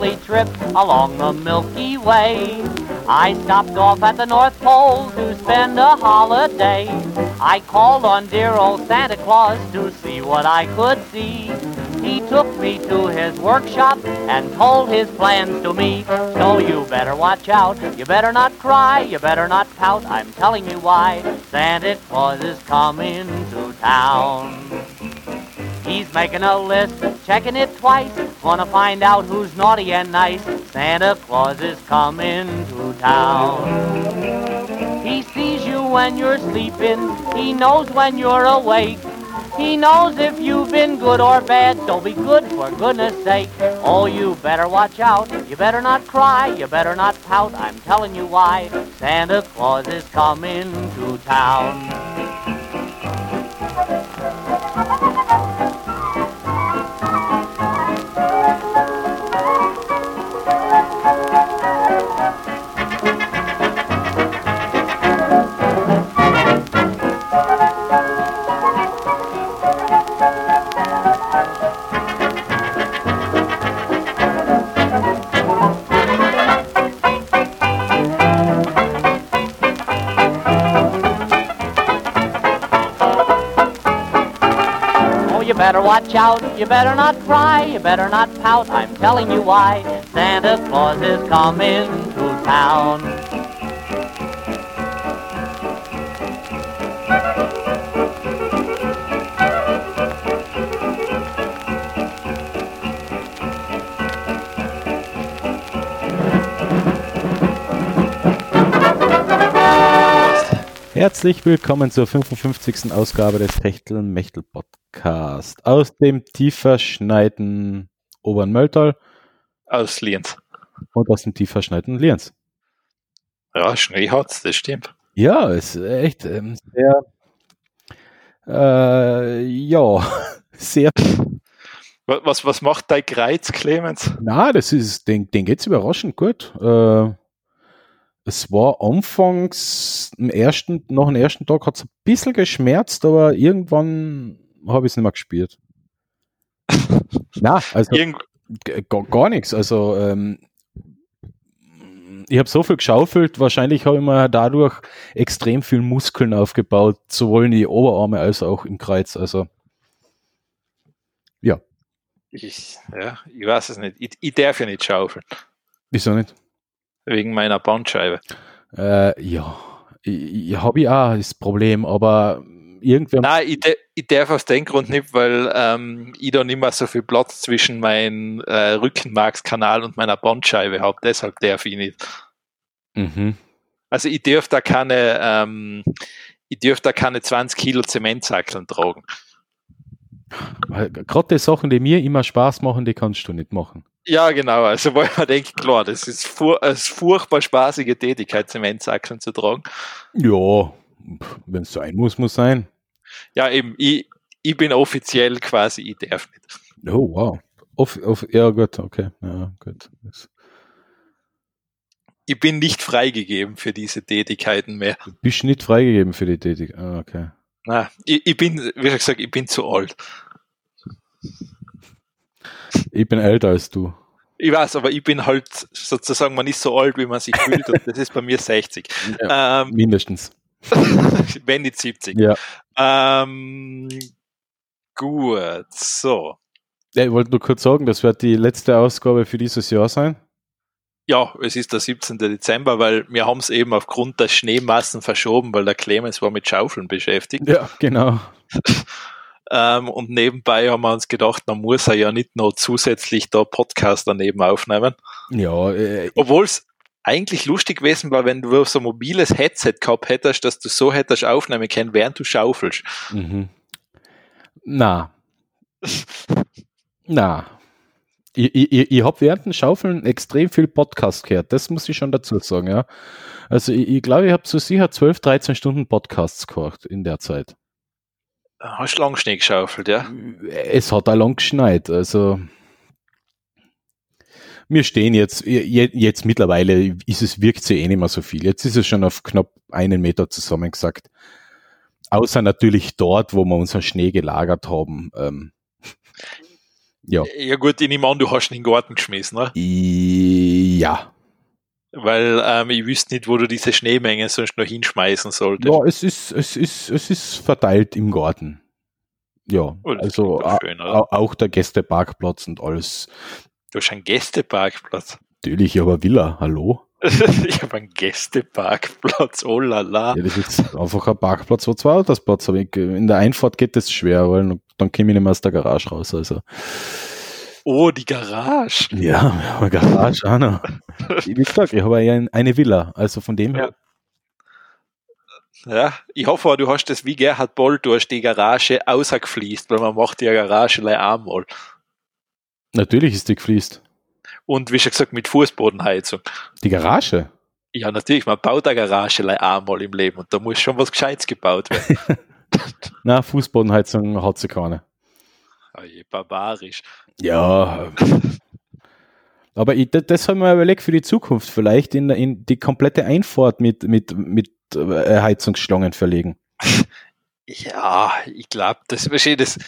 lovely trip along the Milky Way. I stopped off at the North Pole to spend a holiday. I called on dear old Santa Claus to see what I could see. He took me to his workshop and told his plans to me. So you better watch out, you better not cry, you better not pout. I'm telling you why Santa Claus is coming to town. He's making a list, checking it twice. Wanna find out who's naughty and nice. Santa Claus is coming to town. He sees you when you're sleeping, he knows when you're awake. He knows if you've been good or bad, so be good for goodness sake. Oh, you better watch out, you better not cry, you better not pout, I'm telling you why. Santa Claus is coming to town. Better watch out, you better not cry, you better not pout, I'm telling you why. Santa Claus is coming to town. Herzlich willkommen zur 55. Ausgabe des Techtel Mechtel Podcast aus dem tiefer schneiten Obernmölltal. Aus Lienz. Und aus dem tiefer schneiten Lienz. Ja, Schnee hat's, das stimmt. Ja, es ist echt ähm, sehr, äh, ja, sehr. Was, was macht dein Kreuz, Clemens? Na, das ist, den, den geht's überraschend gut. Äh, es war anfangs im ersten, nach dem ersten Tag hat es ein bisschen geschmerzt, aber irgendwann habe ich es nicht mehr gespielt. Na, also gar, gar nichts. Also ähm, ich habe so viel geschaufelt, wahrscheinlich habe ich mir dadurch extrem viel Muskeln aufgebaut, sowohl in die Oberarme als auch im Kreuz. Also ja. Ich, ja, ich weiß es nicht. Ich, ich darf ja nicht schaufeln. Wieso nicht? Wegen meiner Bandscheibe. Äh, ja, ich, ich habe ja auch das Problem, aber irgendwer. Nein, ich, ich darf aus dem Grund nicht, weil ähm, ich da nicht mehr so viel Platz zwischen meinem äh, Rückenmarkskanal und meiner Bandscheibe habe. Deshalb darf ich nicht. Mhm. Also ich darf da keine, ähm, ich darf da keine 20 Kilo Zementsackeln tragen. Gerade die Sachen, die mir immer Spaß machen, die kannst du nicht machen. Ja, genau. Also, weil man denkt, klar, das ist fur eine furchtbar spaßige Tätigkeit, Zementsackeln zu tragen. Ja, wenn es sein muss, muss sein. Ja, eben, ich, ich bin offiziell quasi, ich darf nicht. Oh, wow. Off, off, ja, gut, okay. Ja, gut. Ich bin nicht freigegeben für diese Tätigkeiten mehr. Du bist nicht freigegeben für die Tätigkeiten. Ah, okay. Na, ich, ich bin, wie gesagt, ich bin zu alt. Ich bin älter als du. Ich weiß, aber ich bin halt sozusagen, man ist so alt, wie man sich fühlt und das ist bei mir 60. Ja, ähm, mindestens. wenn nicht 70. Ja. Ähm, gut, so. Ja, ich wollte nur kurz sagen, das wird die letzte Ausgabe für dieses Jahr sein. Ja, es ist der 17. Dezember, weil wir haben es eben aufgrund der Schneemassen verschoben, weil der Clemens war mit Schaufeln beschäftigt. Ja, genau. ähm, und nebenbei haben wir uns gedacht, man muss er ja nicht noch zusätzlich da Podcast daneben aufnehmen. Ja. Äh, Obwohl es eigentlich lustig gewesen war, wenn du so ein mobiles Headset gehabt hättest, dass du so hättest aufnehmen können, während du schaufelst. Mhm. Na. Na. Ich, ich, ich habe während dem Schaufeln extrem viel Podcast gehört, das muss ich schon dazu sagen, ja. Also ich, ich glaube, ich habe so sicher 12, 13 Stunden Podcasts gehört in der Zeit. Hast du lang Schnee geschaufelt, ja? Es hat auch lang geschneit, also wir stehen jetzt, jetzt mittlerweile ist es, wirkt sie eh nicht mehr so viel. Jetzt ist es schon auf knapp einen Meter zusammengesagt. Außer natürlich dort, wo wir unseren Schnee gelagert haben. Ähm. Ja. Ja gut, ich nehme an, du hast ihn in den Garten geschmissen, ne? Ja. Weil ähm, ich wüsste nicht, wo du diese Schneemenge sonst noch hinschmeißen solltest. Ja, es ist, es ist, es ist verteilt im Garten. Ja, Oh, also schön, auch der Gästeparkplatz und alles. Du hast einen Gästeparkplatz. Natürlich, aber Villa, hallo? ich habe einen Gästeparkplatz, oh la la. Ja, das ist einfach ein Parkplatz, wo zwei Autos Platz haben. Ich- In der Einfahrt geht das schwer, weil dann komme ich nicht mehr aus der Garage raus. Also. Oh, die Garage. Ja, wir haben eine Garage auch noch. Wie gesagt, ich habe ja ein- eine Villa, also von dem her. Ja, ich hoffe, du hast das wie Gerhard Boll durch die Garage ausgefließt, weil man macht die Garage gleich einmal. Natürlich ist die gefließt. Und wie schon gesagt, mit Fußbodenheizung. Die Garage? Ja, natürlich, man baut eine Garage einmal im Leben und da muss schon was Gescheites gebaut werden. Na, Fußbodenheizung hat sie keine. oh je, barbarisch. Ja. Aber ich, das- das haben wir überlegt für die Zukunft. Vielleicht in, in die komplette Einfahrt mit, mit, mit äh, Heizungsschlangen verlegen. Ja, ich glaube, das, weißt du, das,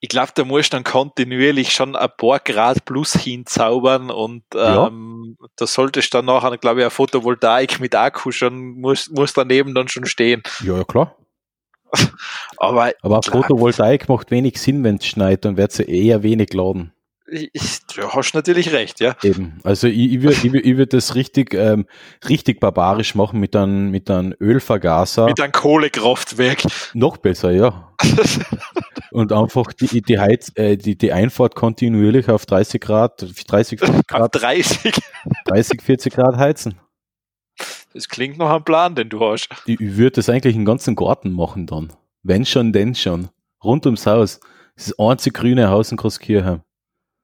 ich glaube, da musst du dann kontinuierlich schon ein paar Grad plus hinzaubern und Ja. ähm, da solltest du dann nachher, glaube ich, eine Photovoltaik mit Akku schon, muss, muss daneben dann schon stehen. Ja, ja, klar. Aber Aber. Photovoltaik macht wenig Sinn, wenn es schneit, dann wird sie eher wenig laden. Ich, du hast natürlich recht, ja. Eben. Also ich, ich würde ich ich würd das richtig, ähm, richtig barbarisch machen mit einem mit einem Ölvergaser. Mit einem Kohlekraftwerk. Noch besser, ja. Und einfach die, die, Heiz, äh, die, die Einfahrt kontinuierlich auf 30 Grad, 30, 40 Auf Grad, 30. 30, 40 Grad heizen. Das klingt noch ein Plan, den du hast. Ich, ich würde das eigentlich im ganzen Garten machen dann. Wenn schon, denn schon. Rund ums Haus. Das einzige grüne Haus in Großkirchheim.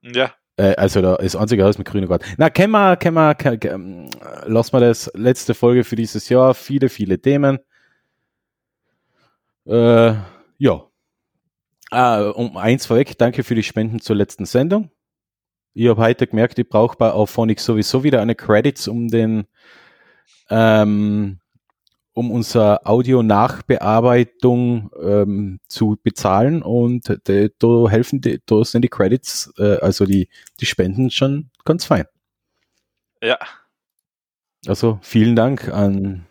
Ja. Äh, also das einzige Haus mit grünem Garten. Na, können wir, können wir, können, lassen wir das. Letzte Folge für dieses Jahr. Viele, viele Themen. Äh, ja. Ah, um eins vorweg, danke für die Spenden zur letzten Sendung. Ich habe heute gemerkt, ich brauche bei Auphonic sowieso wieder eine Credits, um den ähm, um unsere Audio-Nachbearbeitung ähm, zu bezahlen und de, da helfen die, da sind die Credits, äh, also die, die Spenden schon ganz fein. Ja. Also vielen Dank an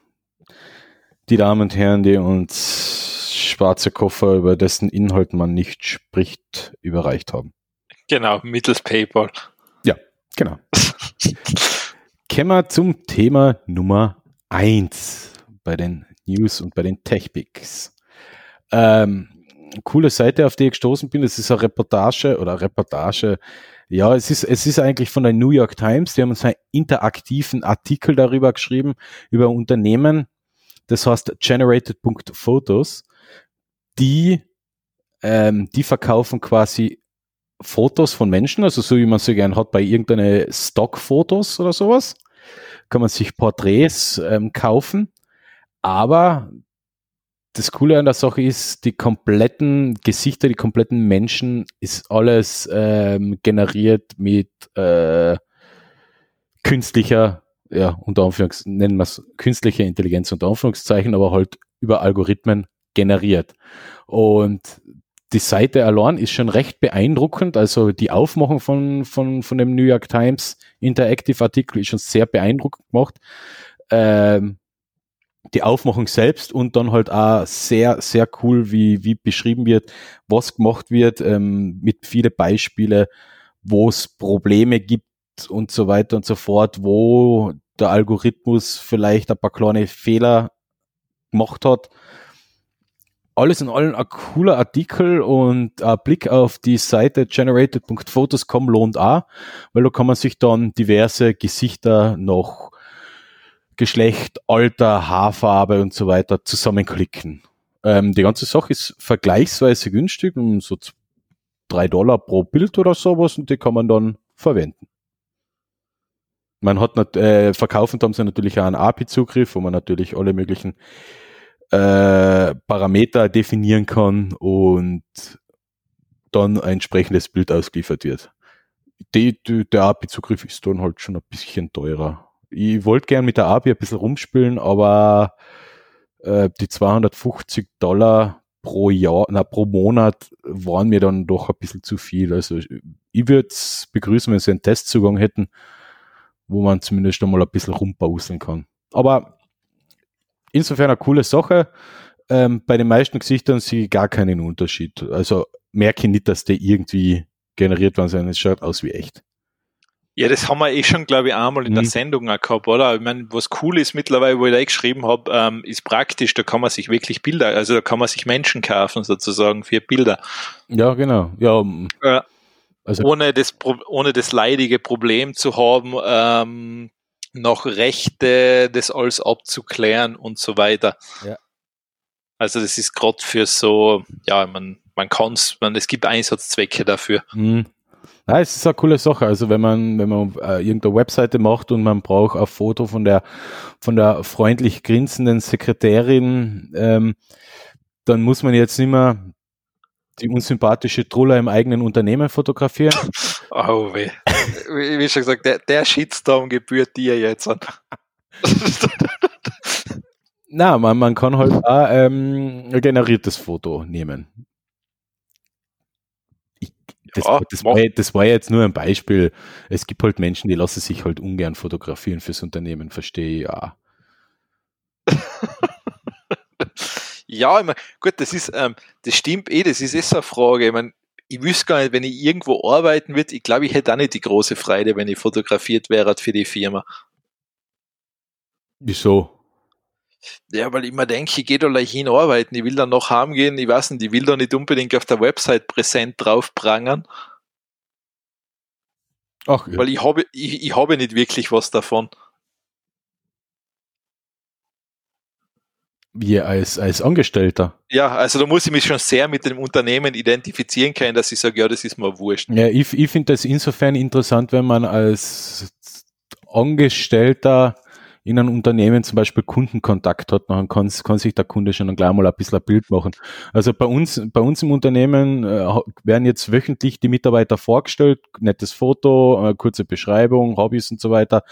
die Damen und Herren, die uns schwarze Koffer, über dessen Inhalt man nicht spricht, überreicht haben. Genau, mittels PayPal. Genau. Kommen wir zum Thema Nummer eins bei den News und bei den Tech-Picks. Ähm, coole Seite, auf die ich gestoßen bin, das ist eine Reportage oder Reportage. Ja, es ist, es ist eigentlich von der New York Times. Die haben uns einen interaktiven Artikel darüber geschrieben, über Unternehmen, das heißt Generated.photos, die, ähm, die verkaufen quasi Fotos von Menschen, also so wie man sie gern hat bei irgendeine Stockfotos oder sowas, kann man sich Porträts ähm, kaufen. Aber das Coole an der Sache ist, die kompletten Gesichter, die kompletten Menschen ist alles ähm, generiert mit äh, künstlicher, ja, unter Anführungs, nennen wir es künstliche Intelligenz unter Anführungszeichen, aber halt über Algorithmen generiert. Und die Seite allein ist schon recht beeindruckend. Also die Aufmachung von, von, von dem New York Times Interactive Artikel ist schon sehr beeindruckend gemacht. Ähm, die Aufmachung selbst und dann halt auch sehr, sehr cool, wie, wie beschrieben wird, was gemacht wird, ähm, mit viele Beispiele, wo es Probleme gibt und so weiter und so fort, wo der Algorithmus vielleicht ein paar kleine Fehler gemacht hat. Alles in allem ein cooler Artikel und ein Blick auf die Seite generated.photos.com lohnt auch, weil da kann man sich dann diverse Gesichter noch Geschlecht, Alter, Haarfarbe und so weiter zusammenklicken. Ähm, die ganze Sache ist vergleichsweise günstig, um so drei Dollar pro Bild oder sowas und die kann man dann verwenden. Man hat nicht, äh, verkaufend haben sie natürlich auch einen API-Zugriff, wo man natürlich alle möglichen äh, Parameter definieren kann und dann ein entsprechendes Bild ausgeliefert wird. Die, die, der API-Zugriff ist dann halt schon ein bisschen teurer. Ich wollte gern mit der API ein bisschen rumspielen, aber äh, die 250 Dollar pro Jahr, na, pro Monat waren mir dann doch ein bisschen zu viel. Also ich würde es begrüßen, wenn sie einen Testzugang hätten, wo man zumindest einmal ein bisschen rumbauseln kann. Aber insofern eine coole Sache. Ähm, bei den meisten Gesichtern sehe ich gar keinen Unterschied. Also merke ich nicht, dass der irgendwie generiert worden sein. Es schaut aus wie echt. Ja, das haben wir eh schon, glaube ich, einmal in mhm. der Sendung auch gehabt, oder? Ich meine, was cool ist mittlerweile, wo ich da eh geschrieben habe, ähm, ist praktisch, da kann man sich wirklich Bilder, also da kann man sich Menschen kaufen, sozusagen, für Bilder. Ja, genau. Ja, äh, also. ohne, das, ohne das leidige Problem zu haben, ähm, noch Rechte, das alles abzuklären und so weiter. Ja. Also das ist gerade für so, ja, man, man kann es, man, es gibt Einsatzzwecke dafür. Mhm. Ja, es ist eine coole Sache. Also wenn man, wenn man äh, irgendeine Webseite macht und man braucht ein Foto von der, von der freundlich grinsenden Sekretärin, ähm, dann muss man jetzt nicht mehr die unsympathische Truller im eigenen Unternehmen fotografieren. Oh weh. Wie, wie schon gesagt, der, der Shitstorm gebührt dir jetzt an. Na, man, man kann halt auch ähm, ein generiertes Foto nehmen. Das, ja, das, war, das, war, jetzt nur ein Beispiel. Es gibt halt Menschen, die lassen sich halt ungern fotografieren fürs Unternehmen, verstehe ich ja. ja, ich mein, gut, das ist, ähm, das stimmt eh, das ist eh so eine Frage. Ich, mein, ich wüsste gar nicht, wenn ich irgendwo arbeiten würde, ich glaube, ich hätte auch nicht die große Freude, wenn ich fotografiert wäre für die Firma. Wieso? Ja, weil ich mir denke, ich gehe da gleich hin arbeiten, ich will dann noch heimgehen, ich weiß nicht, ich will da nicht unbedingt auf der Website präsent drauf prangern. Ach, ja. Weil ich habe, ich, ich habe nicht wirklich was davon. Wie als, als Angestellter? Ja, also da muss ich mich schon sehr mit dem Unternehmen identifizieren können, dass ich sage, ja, das ist mir wurscht. Ja, ich, ich finde das insofern interessant, wenn man als Angestellter in einem Unternehmen zum Beispiel Kundenkontakt hat, dann kann, kann sich der Kunde schon gleich mal ein bisschen ein Bild machen. Also bei uns, bei uns im Unternehmen äh, werden jetzt wöchentlich die Mitarbeiter vorgestellt, nettes Foto, äh, kurze Beschreibung, Hobbys und so weiter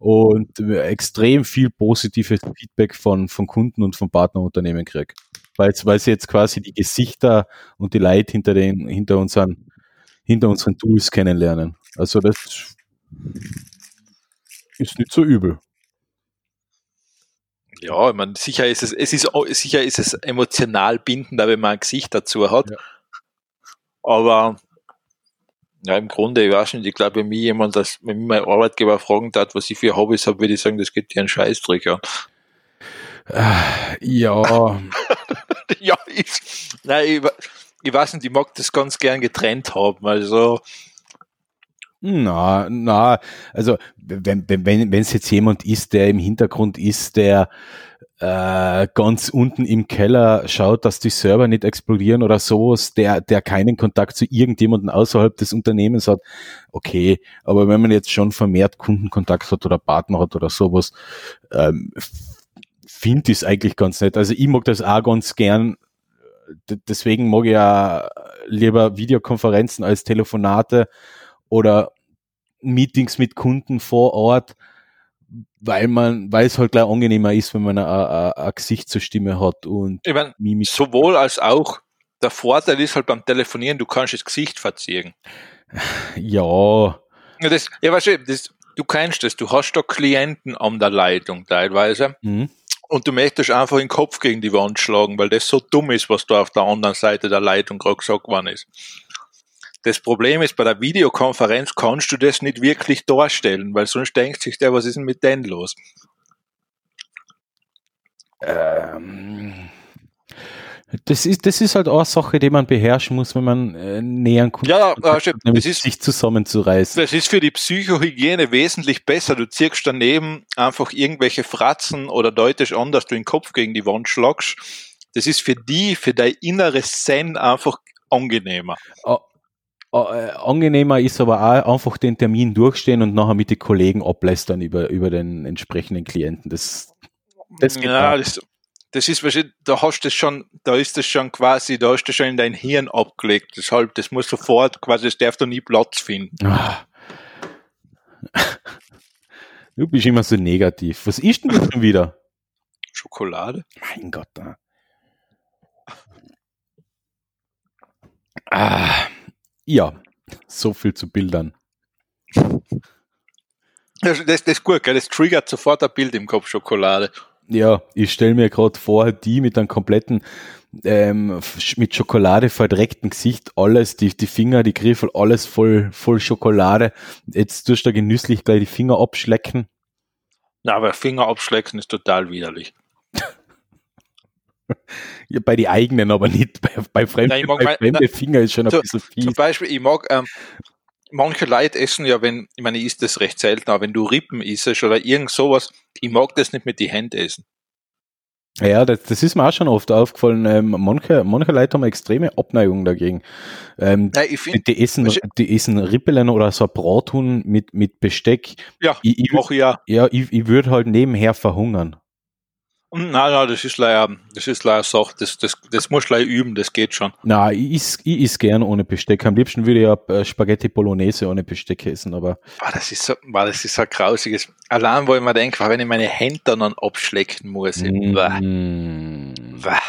und äh, extrem viel positives Feedback von, von Kunden und von Partnerunternehmen kriege. Weil, weil sie jetzt quasi die Gesichter und die Leute hinter den, hinter unseren, hinter unseren Tools kennenlernen. Also das ist nicht so übel. Ja, ich meine, sicher ist es, es ist, sicher ist es emotional bindender, wenn man ein Gesicht dazu hat. Ja. Aber ja, im Grunde, ich weiß nicht, ich glaube, wenn mich jemand, das, wenn mich mein Arbeitgeber fragen hat, was ich für Hobbys habe, würde ich sagen, das geht dir einen Scheißdreck an. Äh, ja. ja, ich, nein, ich, ich weiß nicht, ich mag das ganz gern getrennt haben. Also, na, na, also wenn wenn wenn es jetzt jemand ist, der im Hintergrund ist, der äh, ganz unten im Keller schaut, dass die Server nicht explodieren oder sowas, der der keinen Kontakt zu irgendjemandem außerhalb des Unternehmens hat, okay. Aber wenn man jetzt schon vermehrt Kundenkontakt hat oder Partner hat oder sowas, ähm, finde ich es eigentlich ganz nett. Also ich mag das auch ganz gern. deswegen mag ich ja lieber Videokonferenzen als Telefonate oder Meetings mit Kunden vor Ort, weil man, weil es halt gleich angenehmer ist, wenn man ein Gesicht zur Stimme hat und ich mein, Mimik. Sowohl als auch der Vorteil ist halt beim Telefonieren, du kannst das Gesicht verziehen. Ja. ja, das, ja weißt du, das, du kennst das, du hast da Klienten an der Leitung teilweise. Mhm. Und du möchtest einfach den Kopf gegen die Wand schlagen, weil das so dumm ist, was da auf der anderen Seite der Leitung gerade gesagt worden ist. Das Problem ist, bei der Videokonferenz kannst du das nicht wirklich darstellen, weil sonst denkt sich der, was ist denn mit denen los? Ähm, das ist, das ist halt auch eine Sache, die man beherrschen muss, wenn man äh, näheren Kunden ja, äh, das ist, sich zusammenzureißen. Das ist für die Psychohygiene wesentlich besser. Du ziehst daneben einfach irgendwelche Fratzen oder deutest an, dass du den Kopf gegen die Wand schlagst. Das ist für die, für dein inneres Zen einfach angenehmer. Äh, angenehmer ist aber auch einfach den Termin durchstehen und nachher mit den Kollegen ablästern über, über den entsprechenden Klienten. Das, das ja, das, das ist wahrscheinlich, da hast du schon, da ist das schon quasi, da hast du schon in dein Hirn abgelegt. Deshalb, das muss sofort quasi, das darf da nie Platz finden. Ah. Du bist immer so negativ. Was ist denn das schon wieder? Schokolade. Mein Gott. Ah. ah. Ja, So viel zu Bildern. Das, das, ist gut, gell? das triggert sofort ein Bild im Kopf, Schokolade. Ja, ich stelle mir gerade vor, die mit einem kompletten, ähm, mit Schokolade verdreckten Gesicht, alles, die, die Finger, die Griffel, alles voll, voll Schokolade. Jetzt tust du genüsslich gleich die Finger abschlecken. Na, aber Finger abschlecken ist total widerlich. Ja, bei die eigenen, aber nicht bei, bei fremden, Nein, bei fremde Finger ist schon ein zu, bisschen fies. Zum Beispiel, ich mag, ähm, manche Leute essen ja, wenn, ich meine, ich isst das recht selten, aber wenn du Rippen isst oder irgend sowas, ich mag das nicht mit die Hände essen. Ja, das, das ist mir auch schon oft aufgefallen. Ähm, manche, manche Leute haben extreme Abneigung dagegen. Ähm, Nein, ich die, die, essen, die essen Rippelen oder so ein Brathuhn mit, mit Besteck. Ja, ich, ich, mache ich ja. Ja, ich, ich würde halt nebenher verhungern. Nein, nein, das ist leider, das ist leider Sache, das, das, das muss leider üben, das geht schon. Na, ich is, ich is gern ohne Besteck. Am liebsten würde ich ja äh, Spaghetti Bolognese ohne Besteck essen, aber. Boah, das ist so, boah, das ist so ein grausiges. Allein, wo ich mir denke, wenn ich meine Hände dann abschlecken muss. Mm. Bah.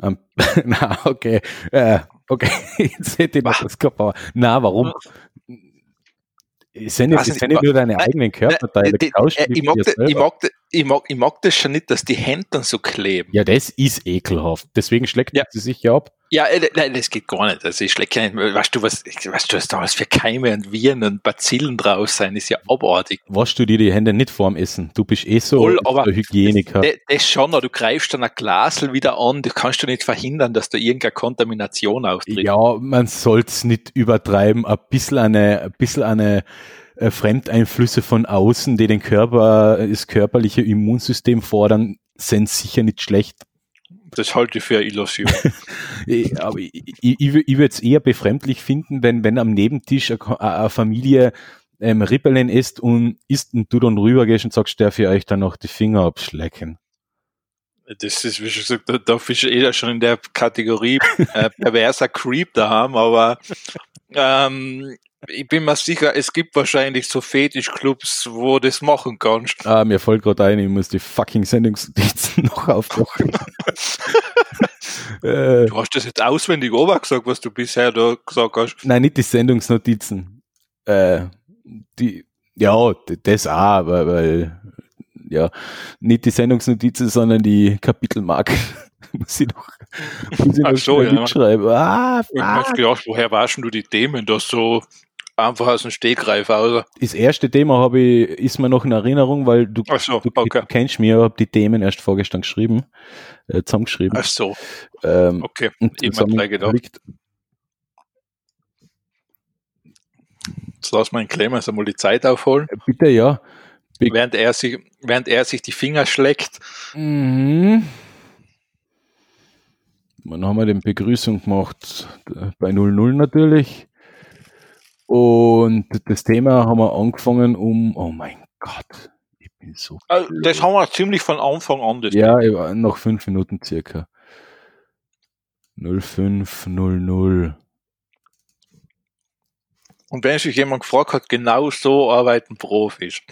Um, na, okay. Äh, okay, jetzt hätte ich noch das gehabt, na, warum? Sind jetzt, sind nicht nur deine Nein, eigenen Körperteile. Die, äh, ich, mag das, ich, mag, ich, mag, ich mag das schon nicht, dass die Hände dann so kleben. Ja, das ist ekelhaft. Deswegen schlägt Ja. sie sich ja ab. Ja, äh, nein, das geht gar nicht. Also ich schlecke nicht, weißt du, was, weißt du, was da was für Keime und Viren und Bazillen draus sein, ist ja abartig. Waschst du dir die Hände nicht vorm Essen? Du bist eh so Voll, aber Hygieniker. Das, das schon, du greifst dann ein Glasel wieder an, du kannst du nicht verhindern, dass da irgendeine Kontamination auftritt. Ja, man soll's nicht übertreiben. Ein bisschen eine, ein bisschen eine äh, Fremdeinflüsse von außen, die den Körper, das körperliche Immunsystem fordern, sind sicher nicht schlecht. Das halte ich für eine Illusion. Ich- Aber ich, ich, ich würde es eher befremdlich finden, wenn, wenn am Nebentisch eine, eine Familie ähm, Rippeln isst und isst und du dann rübergehst und sagst, darf ich euch dann noch die Finger abschlecken? Das ist, wie schon gesagt, da, da ist jeder schon in der Kategorie äh, perverser Creep da haben, aber ähm, ich bin mir sicher, es gibt wahrscheinlich so Fetischclubs, wo du das machen kannst. Ah, mir fällt gerade ein, ich muss die fucking Sendungsnotizen noch aufmachen. äh, Du hast das jetzt auswendig gesagt, was du bisher da gesagt hast. nein, nicht die Sendungsnotizen. Äh, die, ja, das auch, weil, weil, ja, nicht die Sendungsnotizen, sondern die Kapitelmarken. muss ich noch, muss ich Ach noch so, schnell ja. mitschreiben. Ah, Ich fuck. gedacht, woher warst du die Themen da so einfach aus dem Stegreif aus? Das erste Thema habe ich, ist mir noch in Erinnerung, weil du, so, du, okay. du kennst mich, ich habe die Themen erst vorgestern geschrieben, äh, zusammengeschrieben. Ach so, Ähm, okay. mir gleich gedacht, jetzt lass mal den Clemens einmal die Zeit aufholen, Bitte, ja. Be- während er sich, während er sich die Finger schlägt. Mhm. Dann haben wir den Begrüßung gemacht äh, bei 00 natürlich. Und das Thema haben wir angefangen um, oh mein Gott, ich bin so. Also, das haben wir ziemlich von Anfang an. Das Ja, noch fünf Minuten circa. 0500. Und wenn sich jemand gefragt hat, genau so arbeiten Profis.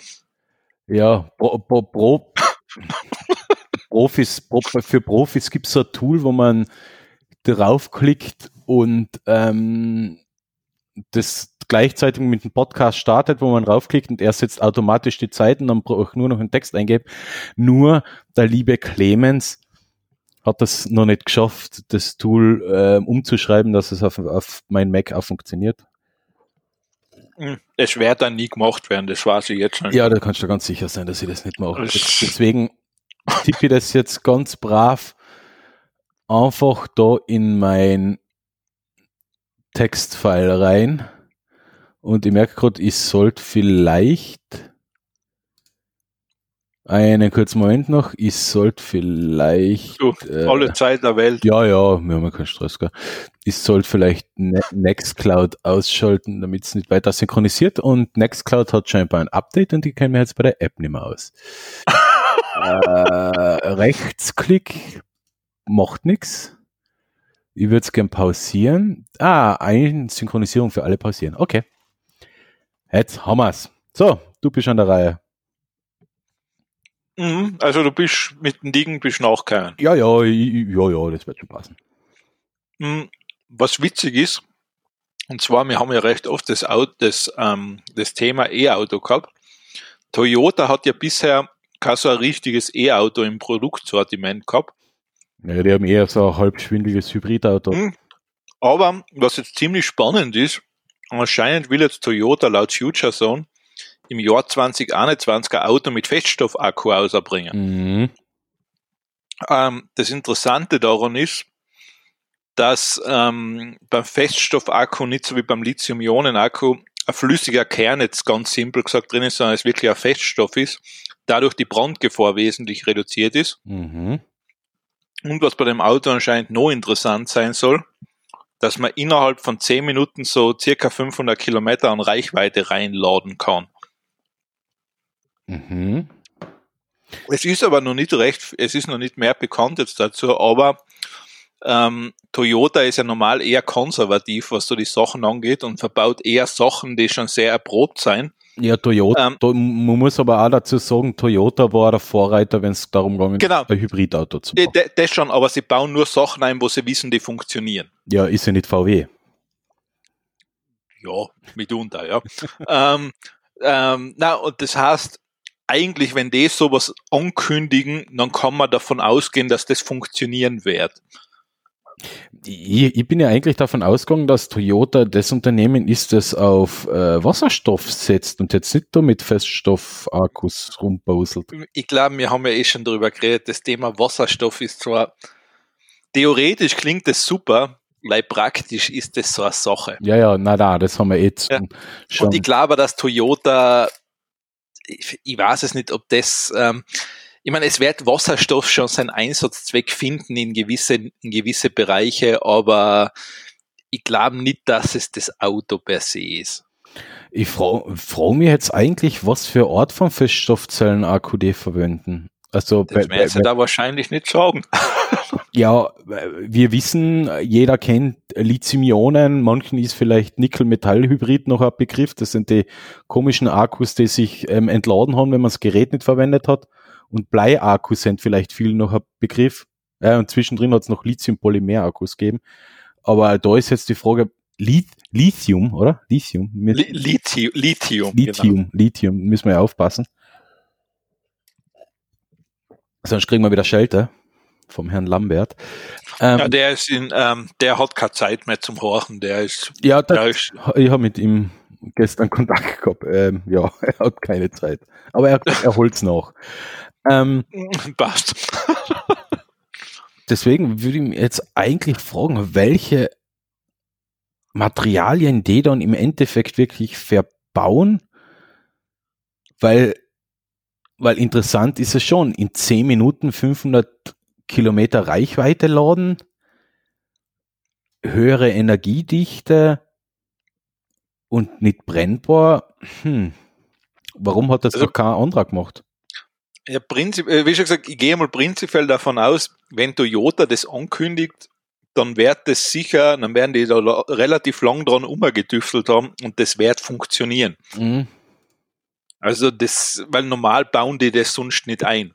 Ja, pro, pro, pro, Profis, pro, für Profis gibt es so ein Tool, wo man draufklickt und ähm, das gleichzeitig mit dem Podcast startet, wo man draufklickt und er setzt automatisch die Zeiten, dann brauche ich nur noch einen Text eingeben. Nur der liebe Clemens hat das noch nicht geschafft, das Tool äh, umzuschreiben, dass es auf, auf mein Mac auch funktioniert. Hm, Es wird dann nie gemacht werden, das weiß ich jetzt schon. Ja, da kannst du ganz sicher sein, dass ich das nicht mache. Deswegen tippe ich das jetzt ganz brav einfach da in mein Textfile rein. Und ich merke gerade, ich sollte vielleicht einen kurzen Moment noch, ich sollte vielleicht Du, äh, alle Zeit der Welt. ja, ja, wir haben ja keinen Stress, gell. Ich sollte vielleicht Ne- Nextcloud ausschalten, damit es nicht weiter synchronisiert. Und Nextcloud hat scheinbar ein Update und die kennen wir jetzt bei der App nicht mehr aus. äh, Rechtsklick macht nichts. Ich würde es gern pausieren. Ah, eine Synchronisierung für alle pausieren. Okay. Jetzt haben wir's. So, du bist an der Reihe. Mhm, also du bist mit dem Ding bist nachgegangen. Ja, ja, ja, ja, das wird schon passen. Mhm, Was witzig ist, Und zwar, wir haben ja recht oft das, Auto, das, ähm, das Thema E-Auto gehabt. Toyota hat ja bisher kein so ein richtiges E-Auto im Produktsortiment gehabt. Ja, die haben eher so ein halbschwindeliges Hybridauto. Mhm. Aber was jetzt ziemlich spannend ist, anscheinend will jetzt Toyota laut Future Zone im Jahr 2021 ein Auto mit Feststoffakku ausbringen. Mhm. Ähm, das Interessante daran ist, dass ähm, beim Feststoffakku nicht so wie beim Lithium-Ionen-Akku ein flüssiger Kern jetzt ganz simpel gesagt drin ist, sondern es wirklich ein Feststoff ist, dadurch die Brandgefahr wesentlich reduziert ist. Mhm. Und was bei dem Auto anscheinend noch interessant sein soll, dass man innerhalb von 10 Minuten so circa 500 Kilometer an Reichweite reinladen kann. Mhm. Es ist aber noch nicht recht, es ist noch nicht mehr bekannt jetzt dazu, aber ähm, Toyota ist ja normal eher konservativ, was so die Sachen angeht und verbaut eher Sachen, die schon sehr erprobt sein. Ja, Toyota, ähm, man muss aber auch dazu sagen, Toyota war der Vorreiter, wenn es darum ging, genau, ein Hybridauto zu bauen. Das schon, aber sie bauen nur Sachen ein, wo sie wissen, die funktionieren. Ja, ist ja nicht VW. Ja, mitunter, ja. ähm, ähm, na, und das heißt, eigentlich, wenn die sowas ankündigen, dann kann man davon ausgehen, dass das funktionieren wird. Ich, ich, bin ja eigentlich davon ausgegangen, dass Toyota das Unternehmen ist, das auf äh, Wasserstoff setzt und jetzt nicht da mit Feststoffakkus rumbauselt. Ich glaube, wir haben ja eh schon darüber geredet, das Thema Wasserstoff ist zwar theoretisch klingt das super, weil praktisch ist das so eine Sache. Ja, ja, na da, das haben wir jetzt ja. schon. Und ich glaube, dass Toyota, ich, ich weiß es nicht, ob das ähm, ich meine, es wird Wasserstoff schon seinen Einsatzzweck finden in gewisse, in gewisse Bereiche, aber ich glaube nicht, dass es das Auto per se ist. Ich frage frag mich jetzt eigentlich, was für Art von Feststoffzellen die verwenden. Also das werden sie da wahrscheinlich nicht sagen. ja, wir wissen, jeder kennt Lithium-Ionen, manchen ist vielleicht Nickel-Metall-Hybrid noch ein Begriff. Das sind die komischen Akkus, die sich ähm, entladen haben, wenn man das Gerät nicht verwendet hat und Bleiakkus sind vielleicht viel noch ein Begriff. Ja, und zwischendrin hat es noch Lithium-Polymer-Akkus gegeben. Aber da ist jetzt die Frage, Lithium, oder? Lithium. Lithium. Lithium, Lithium, genau. Lithium, müssen wir ja aufpassen. Sonst kriegen wir wieder Schelte vom Herrn Lambert. Ähm, ja, der ist in, ähm, der hat keine Zeit mehr zum Horchen, der ist. Ja, der, der ist, ich habe mit ihm gestern Kontakt gehabt. Ähm, ja, er hat keine Zeit. Aber er, er holt's noch. Ähm, Passt. deswegen würde ich mich jetzt eigentlich fragen, welche Materialien die dann im Endeffekt wirklich verbauen, weil, weil interessant ist es schon, in 10 Minuten 500 Kilometer Reichweite laden, höhere Energiedichte und nicht brennbar. Hm. Warum hat das also, doch kein anderer gemacht? Ja, prinzip, äh, wie schon gesagt, ich gehe mal prinzipiell davon aus, wenn Toyota das ankündigt, dann wird das sicher, dann werden die da relativ lang dran umgedüftelt haben und das wird funktionieren. Mhm. Also das, weil normal bauen die das sonst nicht ein.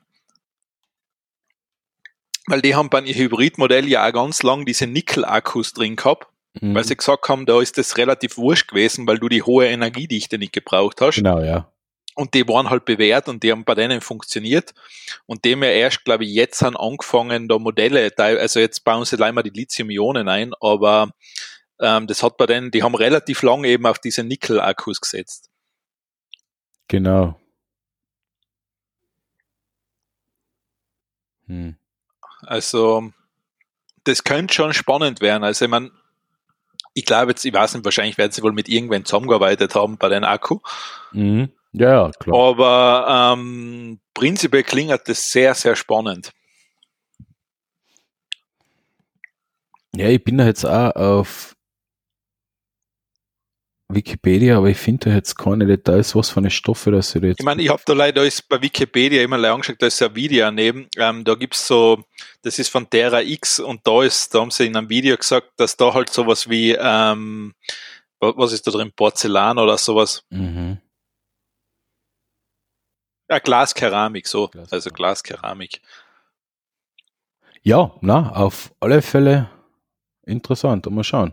Weil die haben bei ihrem Hybridmodell ja auch ganz lang diese Nickel-Akkus drin gehabt, mhm. weil sie gesagt haben, da ist das relativ wurscht gewesen, weil du die hohe Energiedichte nicht gebraucht hast. Genau, ja. Und die waren halt bewährt und die haben bei denen funktioniert. Und dem ja erst, glaube ich, jetzt haben angefangen, da Modelle, also jetzt bauen sie leider die Lithium-Ionen ein, aber ähm, das hat bei denen, die haben relativ lange eben auf diese Nickel-Akkus gesetzt. Genau. Hm. Also, das könnte schon spannend werden. Also, ich meine, ich glaube jetzt, ich weiß nicht, wahrscheinlich werden sie wohl mit irgendwen zusammengearbeitet haben bei den Akku. Mhm. Ja, klar. Aber ähm, prinzipiell klingt das sehr, sehr spannend. Ja, ich bin da jetzt auch auf Wikipedia, aber ich finde da jetzt keine Details, was für eine Stoffe das jetzt. Ich meine, ich habe da leider ist bei Wikipedia immer angeschaut, da ist ja ein Video daneben. Ähm, da gibt's so, das ist von Terra X und da ist, da haben sie in einem Video gesagt, dass da halt sowas wie, ähm, was ist da drin, Porzellan oder sowas. Mhm. Ja, Glaskeramik, so. Glas also Glaskeramik. Ja, na, auf alle Fälle interessant. Mal schauen.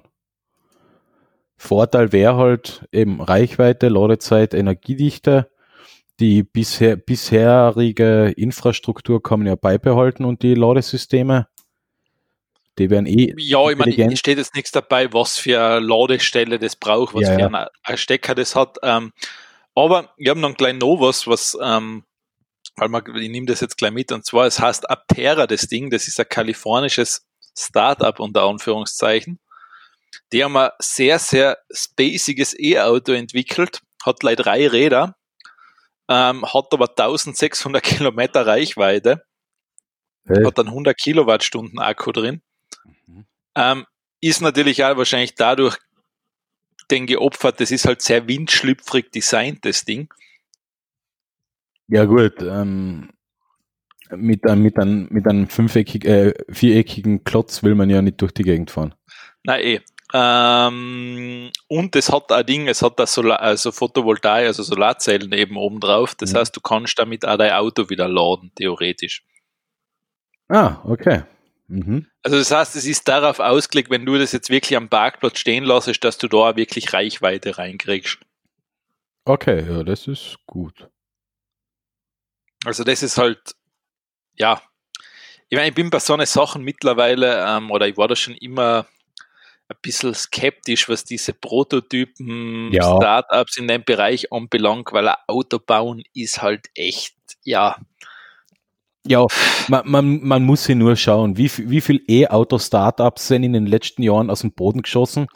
Vorteil wäre halt eben Reichweite, Ladezeit, Energiedichte. Die bisher, bisherige Infrastruktur kann man ja beibehalten und die Ladesysteme, die werden eh. Ja, ich meine, steht jetzt nichts dabei, was für eine Ladestelle das braucht, was ja, für ja. ein Stecker das hat. Ähm, aber wir haben noch ein kleines noch was, was, ähm, weil man, ich nehme das jetzt gleich mit, und zwar, es heißt Aptera, das Ding, das ist ein kalifornisches Startup unter Anführungszeichen. Die haben ein sehr, sehr spaciges E-Auto entwickelt, hat leider drei Räder, ähm, hat aber 1600 Kilometer Reichweite, hey. hat dann 100 Kilowattstunden Akku drin. Mhm. Ähm, ist natürlich auch wahrscheinlich dadurch den geopfert, das ist halt sehr windschlüpfrig designt, das Ding. Ja gut, ähm, mit, einem, mit, einem, mit einem fünfeckig, äh, viereckigen Klotz will man ja nicht durch die Gegend fahren. Nein, eh. Ähm, und es hat ein Ding, es hat das Solar, also Photovoltaik, also Solarzellen eben oben drauf. Das mhm. heißt, du kannst damit auch dein Auto wieder laden, theoretisch. Ah, okay. Mhm. Also das heißt, es ist darauf ausgelegt, wenn du das jetzt wirklich am Parkplatz stehen lässt, dass du da wirklich Reichweite reinkriegst. Okay, ja, das ist gut. Also das ist halt, ja, ich meine, ich bin bei so einer Sachen mittlerweile, ähm, oder ich war da schon immer ein bisschen skeptisch, was diese Prototypen, ja. Startups in dem Bereich anbelangt, weil ein Auto bauen ist halt echt, ja. Ja, man, man, man muss sich nur schauen, wie, wie viel E-Auto-Startups sind in den letzten Jahren aus dem Boden geschossen,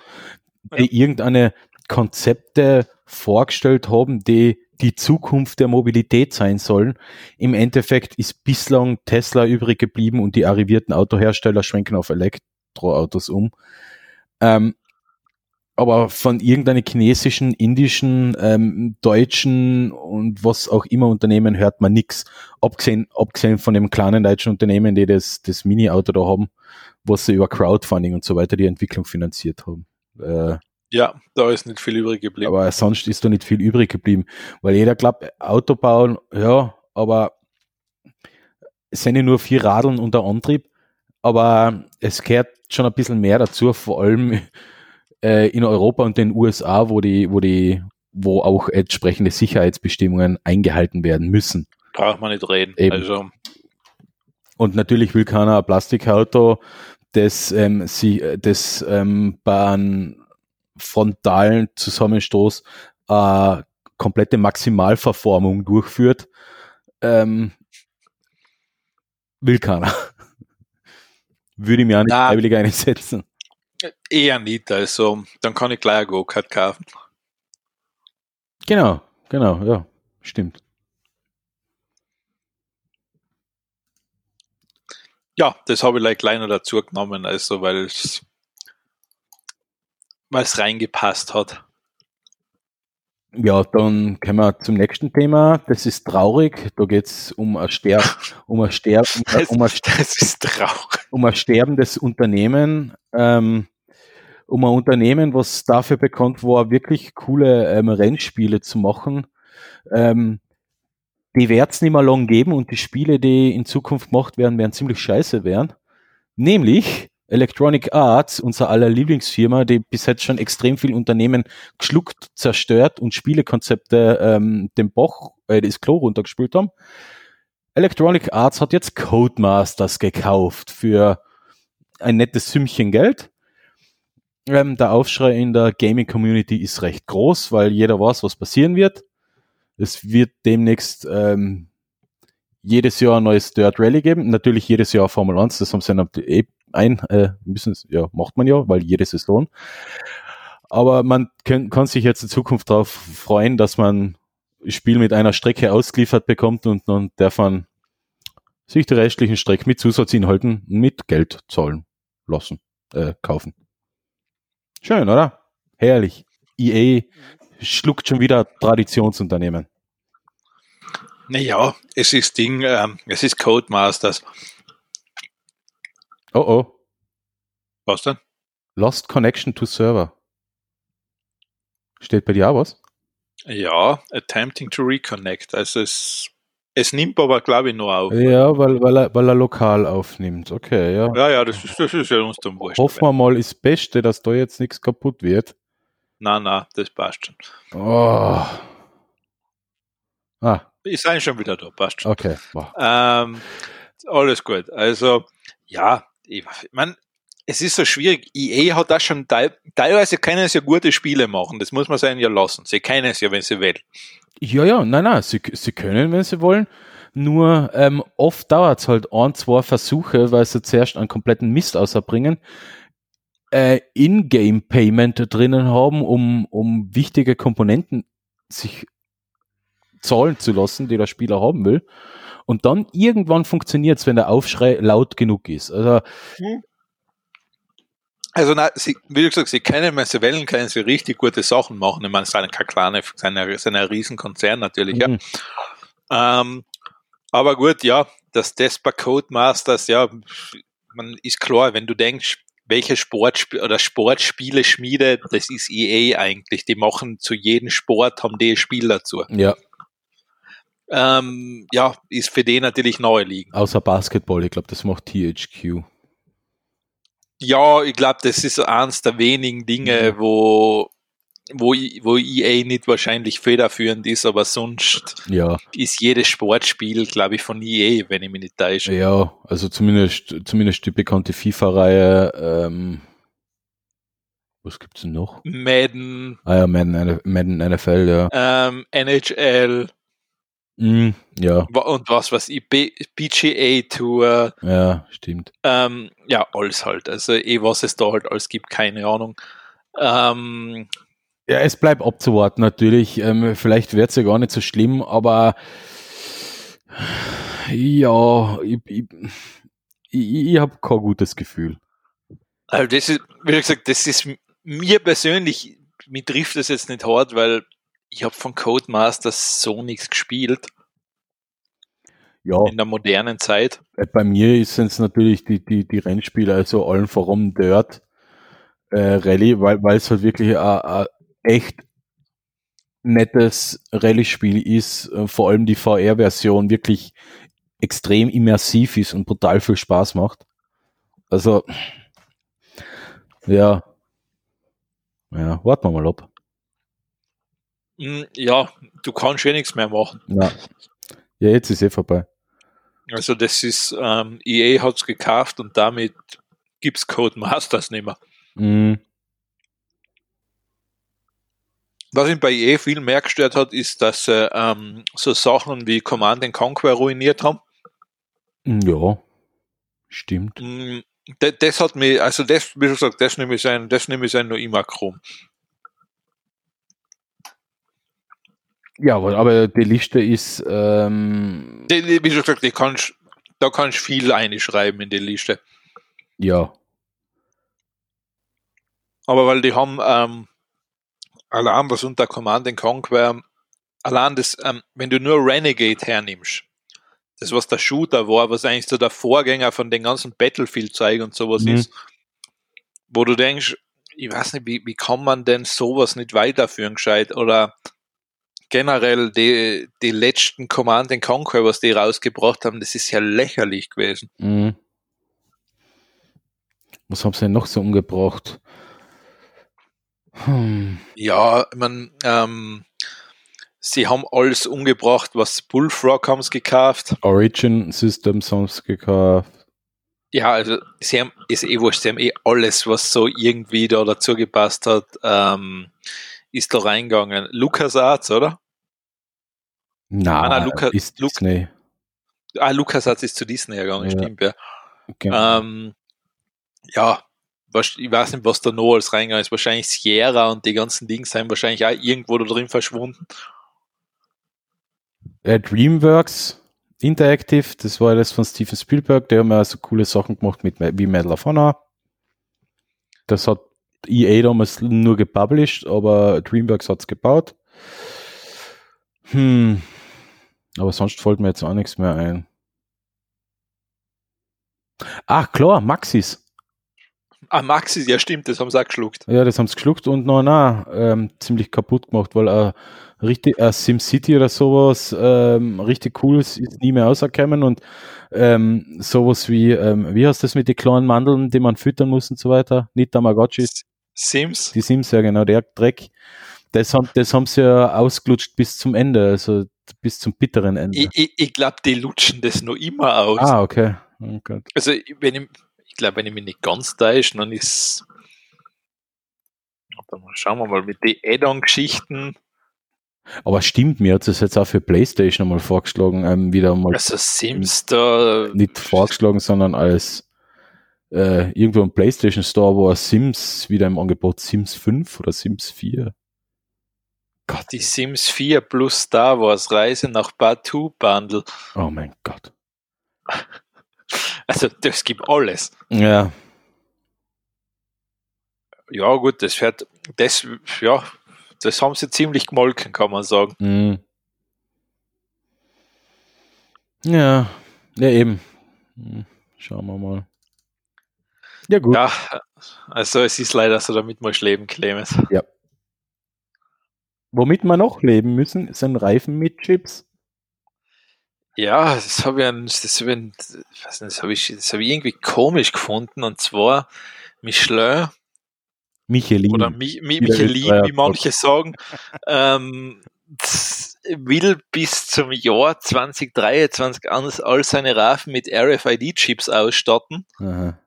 die ja. irgendeine Konzepte vorgestellt haben, die die Zukunft der Mobilität sein sollen. Im Endeffekt ist bislang Tesla übrig geblieben und die arrivierten Autohersteller schwenken auf Elektroautos um. Ähm, aber von irgendeinem chinesischen, indischen, ähm, deutschen und was auch immer Unternehmen hört man nichts. Abgesehen, abgesehen von dem kleinen deutschen Unternehmen, die das, das Mini-Auto da haben, was sie über Crowdfunding und so weiter die Entwicklung finanziert haben. Äh, ja, da ist nicht viel übrig geblieben. Aber sonst ist da nicht viel übrig geblieben, weil jeder glaubt, Auto bauen, ja, aber es sind ja nur vier Radeln unter Antrieb, aber es gehört schon ein bisschen mehr dazu, vor allem äh, in Europa und den USA, wo die, wo die, wo auch entsprechende Sicherheitsbestimmungen eingehalten werden müssen. Braucht man nicht reden. Eben. Also. Und natürlich will keiner ein Plastikauto, das, ähm, sie, das ähm, bei einem frontalen Zusammenstoß äh, komplette Maximalverformung durchführt. Ähm, will keiner. Würde ich mir auch nicht Na, freiwillig einsetzen. Eher nicht, also dann kann ich gleich ein Go-Kart kaufen. Genau, genau, ja, stimmt. Ja, das habe ich like kleiner dazu genommen, also weil es reingepasst hat. Ja, dann kommen wir zum nächsten Thema. Das ist traurig. Da geht es um ein Sterben, um ein Sterben, um, ein, das ist traurig. um ein sterbendes Unternehmen. Ähm, um ein Unternehmen, was dafür bekannt war, wirklich coole ähm, Rennspiele zu machen. Ähm, die wird es nicht mehr lang geben und die Spiele, die in Zukunft gemacht werden, werden ziemlich scheiße werden. Nämlich Electronic Arts, unser aller Lieblingsfirma, die bis jetzt schon extrem viel Unternehmen geschluckt, zerstört und Spielekonzepte ähm, den Boch, äh, das Klo runtergespült haben. Electronic Arts hat jetzt Codemasters gekauft für ein nettes Sümmchen Geld. Ähm, der Aufschrei in der Gaming Community ist recht groß, weil jeder weiß, was passieren wird. Es wird demnächst ähm, jedes Jahr ein neues Dirt Rally geben. Natürlich jedes Jahr Formel 1, das haben sie dann eh ein, äh, müssen, ja, macht man ja, weil jede Saison. Aber man kann, kann sich jetzt in Zukunft darauf freuen, dass man Spiel mit einer Strecke ausgeliefert bekommt und dann darf man sich die restlichen Strecken mit Zusatzinhalten mit Geld zahlen lassen, äh, kaufen. Schön, oder? Herrlich. EA schluckt schon wieder Traditionsunternehmen. Naja, es ist Ding, ähm, es ist Codemasters. Oh oh. Was denn? Lost Connection to Server. Steht bei dir auch was? Ja, attempting to reconnect. Also es es nimmt aber, glaube ich, nur auf. Ja, weil, weil, er, weil er lokal aufnimmt. Okay, ja. Ja, ja, das ist, das ist ja uns dann wurscht. Hoffen wir mal, ist das Beste, dass da jetzt nichts kaputt wird. Na, na, das passt schon. Oh. Ah. Ich sei schon wieder da, passt schon. Okay. Wow. Ähm, alles gut. Also, ja, ich meine, es ist so schwierig. EA hat da schon teil, teilweise können sie ja gute Spiele machen. Das muss man sein ja lassen. Sie können es ja, wenn sie will. Ja, ja, nein, nein, sie, sie können, wenn sie wollen. Nur ähm, oft dauert es halt ein, zwei Versuche, weil sie zuerst einen kompletten Mist außerbringen, äh, In-Game-Payment drinnen haben, um, um wichtige Komponenten sich zahlen zu lassen, die der Spieler haben will. Und dann irgendwann funktioniert es, wenn der Aufschrei laut genug ist. Also, hm. Also, na, sie, wie gesagt, sie können, wenn sie wollen, können sie richtig gute Sachen machen. Ich meine, es sind keine kleine, ein, sind ein Riesenkonzern natürlich, mhm. ja. Ähm, aber gut, ja, das Despa Codemasters, ja, man ist klar, wenn du denkst, welche Sport oder Sportspiele schmiede, das ist EA eigentlich. Die machen zu jedem Sport, haben die ein Spiel dazu. Ja. Ähm, ja, ist für die natürlich neu liegen. Außer Basketball, ich glaube, das macht THQ. Ja, ich glaube, das ist eines der wenigen Dinge, mhm. wo, wo, wo EA nicht wahrscheinlich federführend ist, aber sonst ja. ist jedes Sportspiel, glaube ich, von EA, wenn ich mich nicht täusche. Ja, also zumindest, zumindest die bekannte FIFA-Reihe. Ähm, was gibt's denn noch? Madden. Ah ja, Madden, Madden NFL, ja. Ähm, NHL. Mm, ja. Und was was ich, PGA Tour. Ja, stimmt. Ähm, ja, alles halt. Also eh, was es da halt alles gibt, keine Ahnung. Ähm, ja, es bleibt abzuwarten natürlich. Ähm, vielleicht wird es ja gar nicht so schlimm, aber ja, ich, ich, ich, ich habe kein gutes Gefühl. Also das ist, wie gesagt, das ist mir persönlich, mir trifft das jetzt nicht hart, weil ich habe von Codemasters so nichts gespielt. Ja. In der modernen Zeit. Äh, bei mir sind es natürlich die, die, die Rennspiele, also allen voran Dirt äh, Rallye, weil es halt wirklich ein echt nettes Rallye-Spiel ist, äh, vor allem die VR-Version wirklich extrem immersiv ist und brutal viel Spaß macht. Also, ja. Ja, warten wir mal ab. Hm, ja, du kannst eh nichts mehr machen. Ja, ja jetzt ist eh vorbei. Also das ist, ähm, EA hat es gekauft und damit gibt es Codemasters nicht mehr. Mhm. Was ihn bei EA viel mehr gestört hat, ist, dass sie ähm, so Sachen wie Command Conquer ruiniert haben. Ja, stimmt. Hm, das, das hat mir, also das, wie gesagt, das nehme ich sein, das nehme ich sein nur immer krumm. Ja, aber die Liste ist. Ähm, die, wie gesagt, die kannst, da kannst du viel einschreiben in die Liste. Ja. Aber weil die haben ähm, allein was unter Command Conquer, allein das, ähm, wenn du nur Renegade hernimmst, das was der Shooter war, was eigentlich so der Vorgänger von den ganzen Battlefield-Zeigen und sowas mhm. ist, wo du denkst, ich weiß nicht, wie, wie kann man denn sowas nicht weiterführen gescheit oder generell die, die letzten Command Conquer, was die rausgebracht haben, das ist ja lächerlich gewesen. Mhm. Was haben sie denn noch so umgebracht? Hm. Ja, man, ähm, sie haben alles umgebracht, was Bullfrog haben sie gekauft. Origin Systems haben sie gekauft. Ja, also sie haben, ist eh wurscht, sie haben eh alles, was so irgendwie da dazu gepasst hat, ähm, ist da reingegangen. Lukas Arts, oder? Na, ah, na Luca, ist Luke, Disney. Ah, Lukas ist zu Disney gegangen, ja. stimmt, ja. Genau. Ähm, ja, ich weiß nicht, was da noch alles reingegangen ist. Wahrscheinlich Sierra und die ganzen Dinge sind wahrscheinlich auch irgendwo da drin verschwunden. Äh, Dreamworks Interactive, das war das von Steven Spielberg, der haben ja so coole Sachen gemacht mit, wie Medal of Honor. Das hat EA damals nur gepublished, aber Dreamworks hat es gebaut. Hm. Aber sonst fällt mir jetzt auch nichts mehr ein. Ach klar, Maxis. Ah, Maxis, ja stimmt, das haben sie auch geschluckt. Ja, das haben sie geschluckt und noch na, ähm, ziemlich kaputt gemacht, weil äh, richtig äh, SimCity oder sowas ähm, richtig cool ist, ist nie mehr auserkennen und ähm, sowas wie, ähm, wie heißt das mit den kleinen Mandeln, die man füttern muss und so weiter? Nicht Tamagotchis. Sims? Die Sims, ja genau, der Dreck. Das haben, das haben sie ja ausgelutscht bis zum Ende, also bis zum bitteren Ende. Ich, ich, ich glaube, die lutschen das noch immer aus. Ah, okay. Oh also, wenn ich, ich glaube, wenn ich mich nicht ganz täusche, dann ist. Schauen wir mal mit den Add-on-Geschichten. Aber stimmt, mir hat es jetzt auch für PlayStation einmal vorgeschlagen, ähm, wieder mal. Also Sims da. Nicht vorgeschlagen, sondern als äh, irgendwo im PlayStation Store war Sims wieder im Angebot Sims 5 oder Sims 4. Gott. Die Sims 4 plus Star Wars Reise nach Batu Bundle. Oh mein Gott. Also das gibt alles. Ja. Ja gut, das fährt, das, ja, das haben sie ziemlich gemolken, kann man sagen. Mhm. Ja, ja eben. Hm, schauen wir mal. Ja, gut. Ja, also es ist leider so, damit muss leben, Clemens. Ja. Womit wir noch leben müssen, sind Reifen mit Chips. Ja, das habe ich, das habe ich, das habe ich, das habe ich irgendwie komisch gefunden und zwar Michelin. Michelin. Oder Mi, Mi, Michelin, wie manche sagen, ähm, will bis zum Jahr 2023 all seine Reifen mit RFID-Chips ausstatten. Aha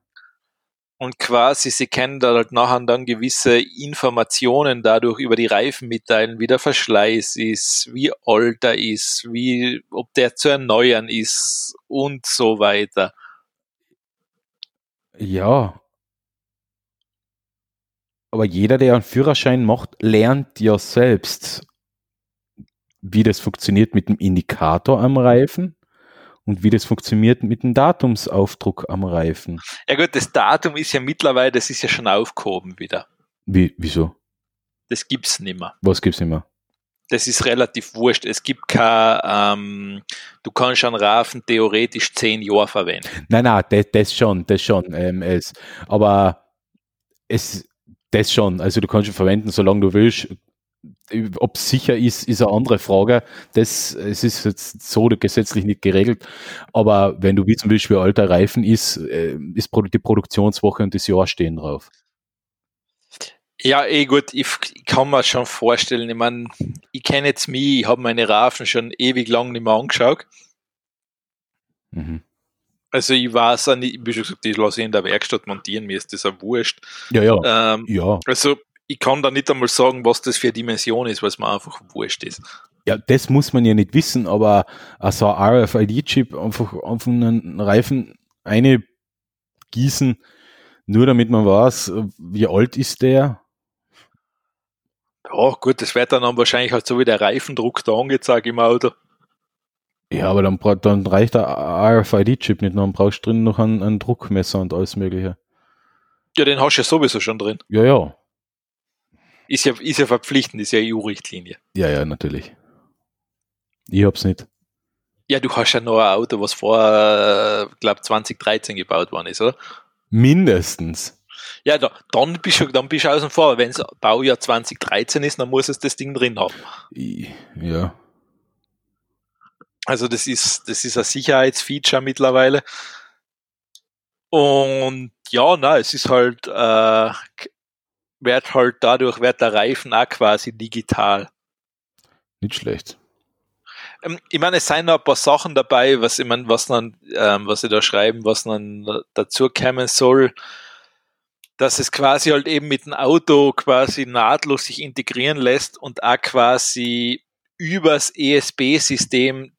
und quasi sie können da halt nachher dann gewisse Informationen dadurch über die Reifen mitteilen, wie der Verschleiß ist, wie alt er ist, wie, ob der zu erneuern ist und so weiter. Ja. Aber jeder, der einen Führerschein macht, lernt ja selbst, wie das funktioniert mit dem Indikator am Reifen und wie das funktioniert mit dem Datumsaufdruck am Reifen. Ja gut, das Datum ist ja mittlerweile, das ist ja schon aufgehoben wieder. Wie, wieso? Das gibt's nicht mehr. Was gibt's nicht mehr? Das ist relativ wurscht. Es gibt kein, ähm, du kannst einen Rafen theoretisch zehn Jahre verwenden. Nein, nein, das, das schon, das schon. Ähm, es, aber es, das schon. Also du kannst ihn verwenden, solange du willst ob es sicher ist, ist eine andere Frage. Das, es ist jetzt so gesetzlich nicht geregelt. Aber wenn du wie zum Beispiel alter Reifen ist, äh, ist die Produktionswoche und das Jahr stehen drauf. Ja, eh gut, ich, ich kann mir schon vorstellen, ich meine, ich kenne jetzt mich, ich habe meine Reifen schon ewig lang nicht mehr angeschaut. Mhm. Also ich weiß auch nicht, wie schon gesagt, ich lasse in der Werkstatt montieren, mir ist das auch wurscht. Ja, ja. Ähm, ja. Also ich kann da nicht einmal sagen, was das für eine Dimension ist, was mir einfach wurscht ist. Ja, das muss man ja nicht wissen, aber so ein RFID-Chip einfach auf einen Reifen eine gießen, nur damit man weiß, wie alt ist der. Ja, gut, das wird dann, dann wahrscheinlich halt so wie der Reifendruck da angezeigt im Auto. Ja, aber dann, dann reicht der RFID-Chip nicht, dann brauchst du drin noch ein, ein Druckmesser und alles Mögliche. Ja, den hast du ja sowieso schon drin. Ja, ja. Ist ja, ist ja verpflichtend, ist ja EU-Richtlinie. Ja, ja, natürlich. Ich hab's nicht. Ja, du hast ja noch ein Auto, was vor, glaube 2013 gebaut worden ist, oder? Mindestens. Ja, da, dann bist du, dann bist du außen vor. Wenn es Baujahr 2013 ist, dann muss es das Ding drin haben. Ja. Also das ist, das ist ein Sicherheitsfeature mittlerweile. Und ja, na, es ist halt äh, wird halt dadurch wird der Reifen auch quasi digital. Nicht schlecht. Ähm, ich meine, es sind noch ein paar Sachen dabei, was ich meine, was dann, ähm, was sie da schreiben, was dann dazu kommen soll, dass es quasi halt eben mit dem Auto quasi nahtlos sich integrieren lässt und auch quasi übers ESB-System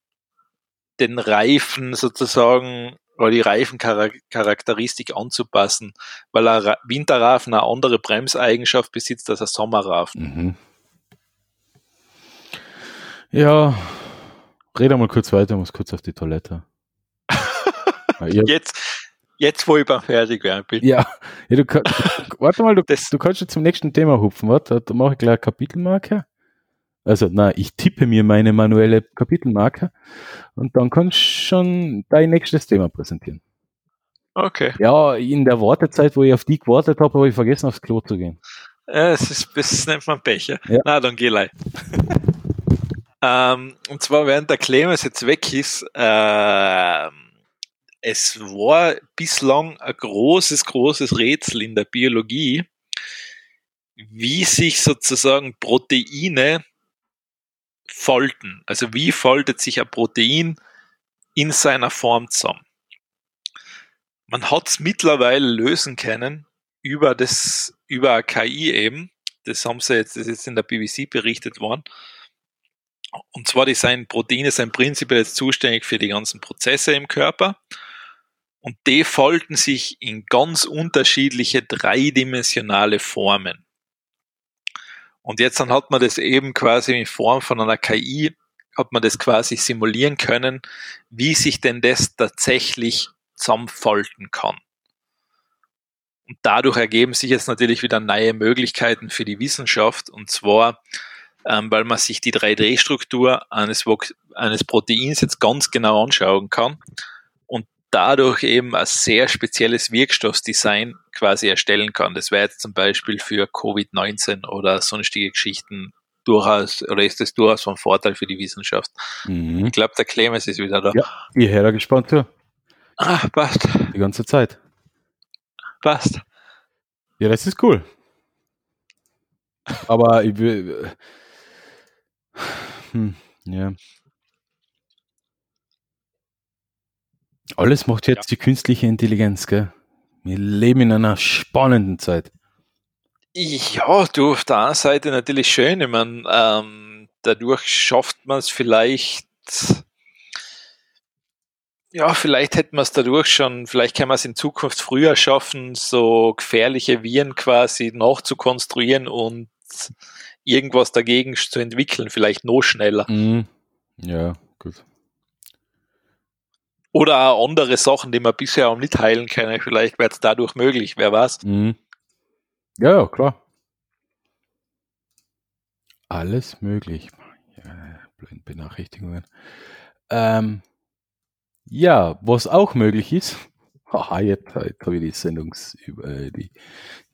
den Reifen sozusagen oder die Reifencharakteristik anzupassen, weil ein Winterrafen eine andere Bremseigenschaft besitzt als ein Sommerrafen. Mhm. Ja, rede mal kurz weiter, muss kurz auf die Toilette. jetzt, jetzt, wo ich beim fertig werden bin. Ja, ja du, warte mal, du, du kannst jetzt zum nächsten Thema hupfen. Warte, da mache ich gleich eine Kapitelmarke. Also, na, ich tippe mir meine manuelle Kapitelmarke und dann kannst du schon dein nächstes Thema präsentieren. Okay. Ja, in der Wartezeit, wo ich auf die gewartet habe, habe ich vergessen, aufs Klo zu gehen. Ja, das, ist, das nennt man Becher. Ja. Na, dann geh leid. ähm, und zwar, während der Clemens jetzt weg ist, äh, es war bislang ein großes, großes Rätsel in der Biologie, wie sich sozusagen Proteine folten. Also wie foltet sich ein Protein in seiner Form zusammen. Man hat es mittlerweile lösen können über das, über KI eben. Das haben sie jetzt, das ist jetzt in der BBC berichtet worden. Und zwar, die sein Proteine sind prinzipiell jetzt zuständig für die ganzen Prozesse im Körper. Und die folgen sich in ganz unterschiedliche dreidimensionale Formen. Und jetzt dann hat man das eben quasi in Form von einer KI, hat man das quasi simulieren können, wie sich denn das tatsächlich zusammenfalten kann. Und dadurch ergeben sich jetzt natürlich wieder neue Möglichkeiten für die Wissenschaft. Und zwar, ähm, weil man sich die 3D-Struktur eines, eines Proteins jetzt ganz genau anschauen kann dadurch eben ein sehr spezielles Wirkstoffsdesign quasi erstellen kann. Das wäre jetzt zum Beispiel für Covid-19 oder sonstige Geschichten durchaus, oder ist das durchaus von Vorteil für die Wissenschaft. Mhm. Ich glaube, der Clemens ist wieder da. Ja, ich höre gespannt zu. Ah, passt. Die ganze Zeit. Passt. Ja, das ist cool. Aber ich will. Hm, ja. Alles macht jetzt ja. die künstliche Intelligenz, gell? Wir leben in einer spannenden Zeit. Ja, du, auf der einen Seite natürlich schön. Ich meine, ähm, dadurch schafft man es vielleicht, ja, vielleicht hätte man es dadurch schon, vielleicht kann man es in Zukunft früher schaffen, so gefährliche Viren quasi nachzukonstruieren und irgendwas dagegen zu entwickeln, vielleicht noch schneller. Mhm. Ja, gut. Oder auch andere Sachen, die man bisher auch nicht heilen kann. Vielleicht wird es dadurch möglich, wer weiß. Mhm. Ja, ja, klar. Alles möglich. Ja, Benachrichtigungen. Ähm, ja, was auch möglich ist, haha, jetzt, jetzt habe ich die Sendungs, die,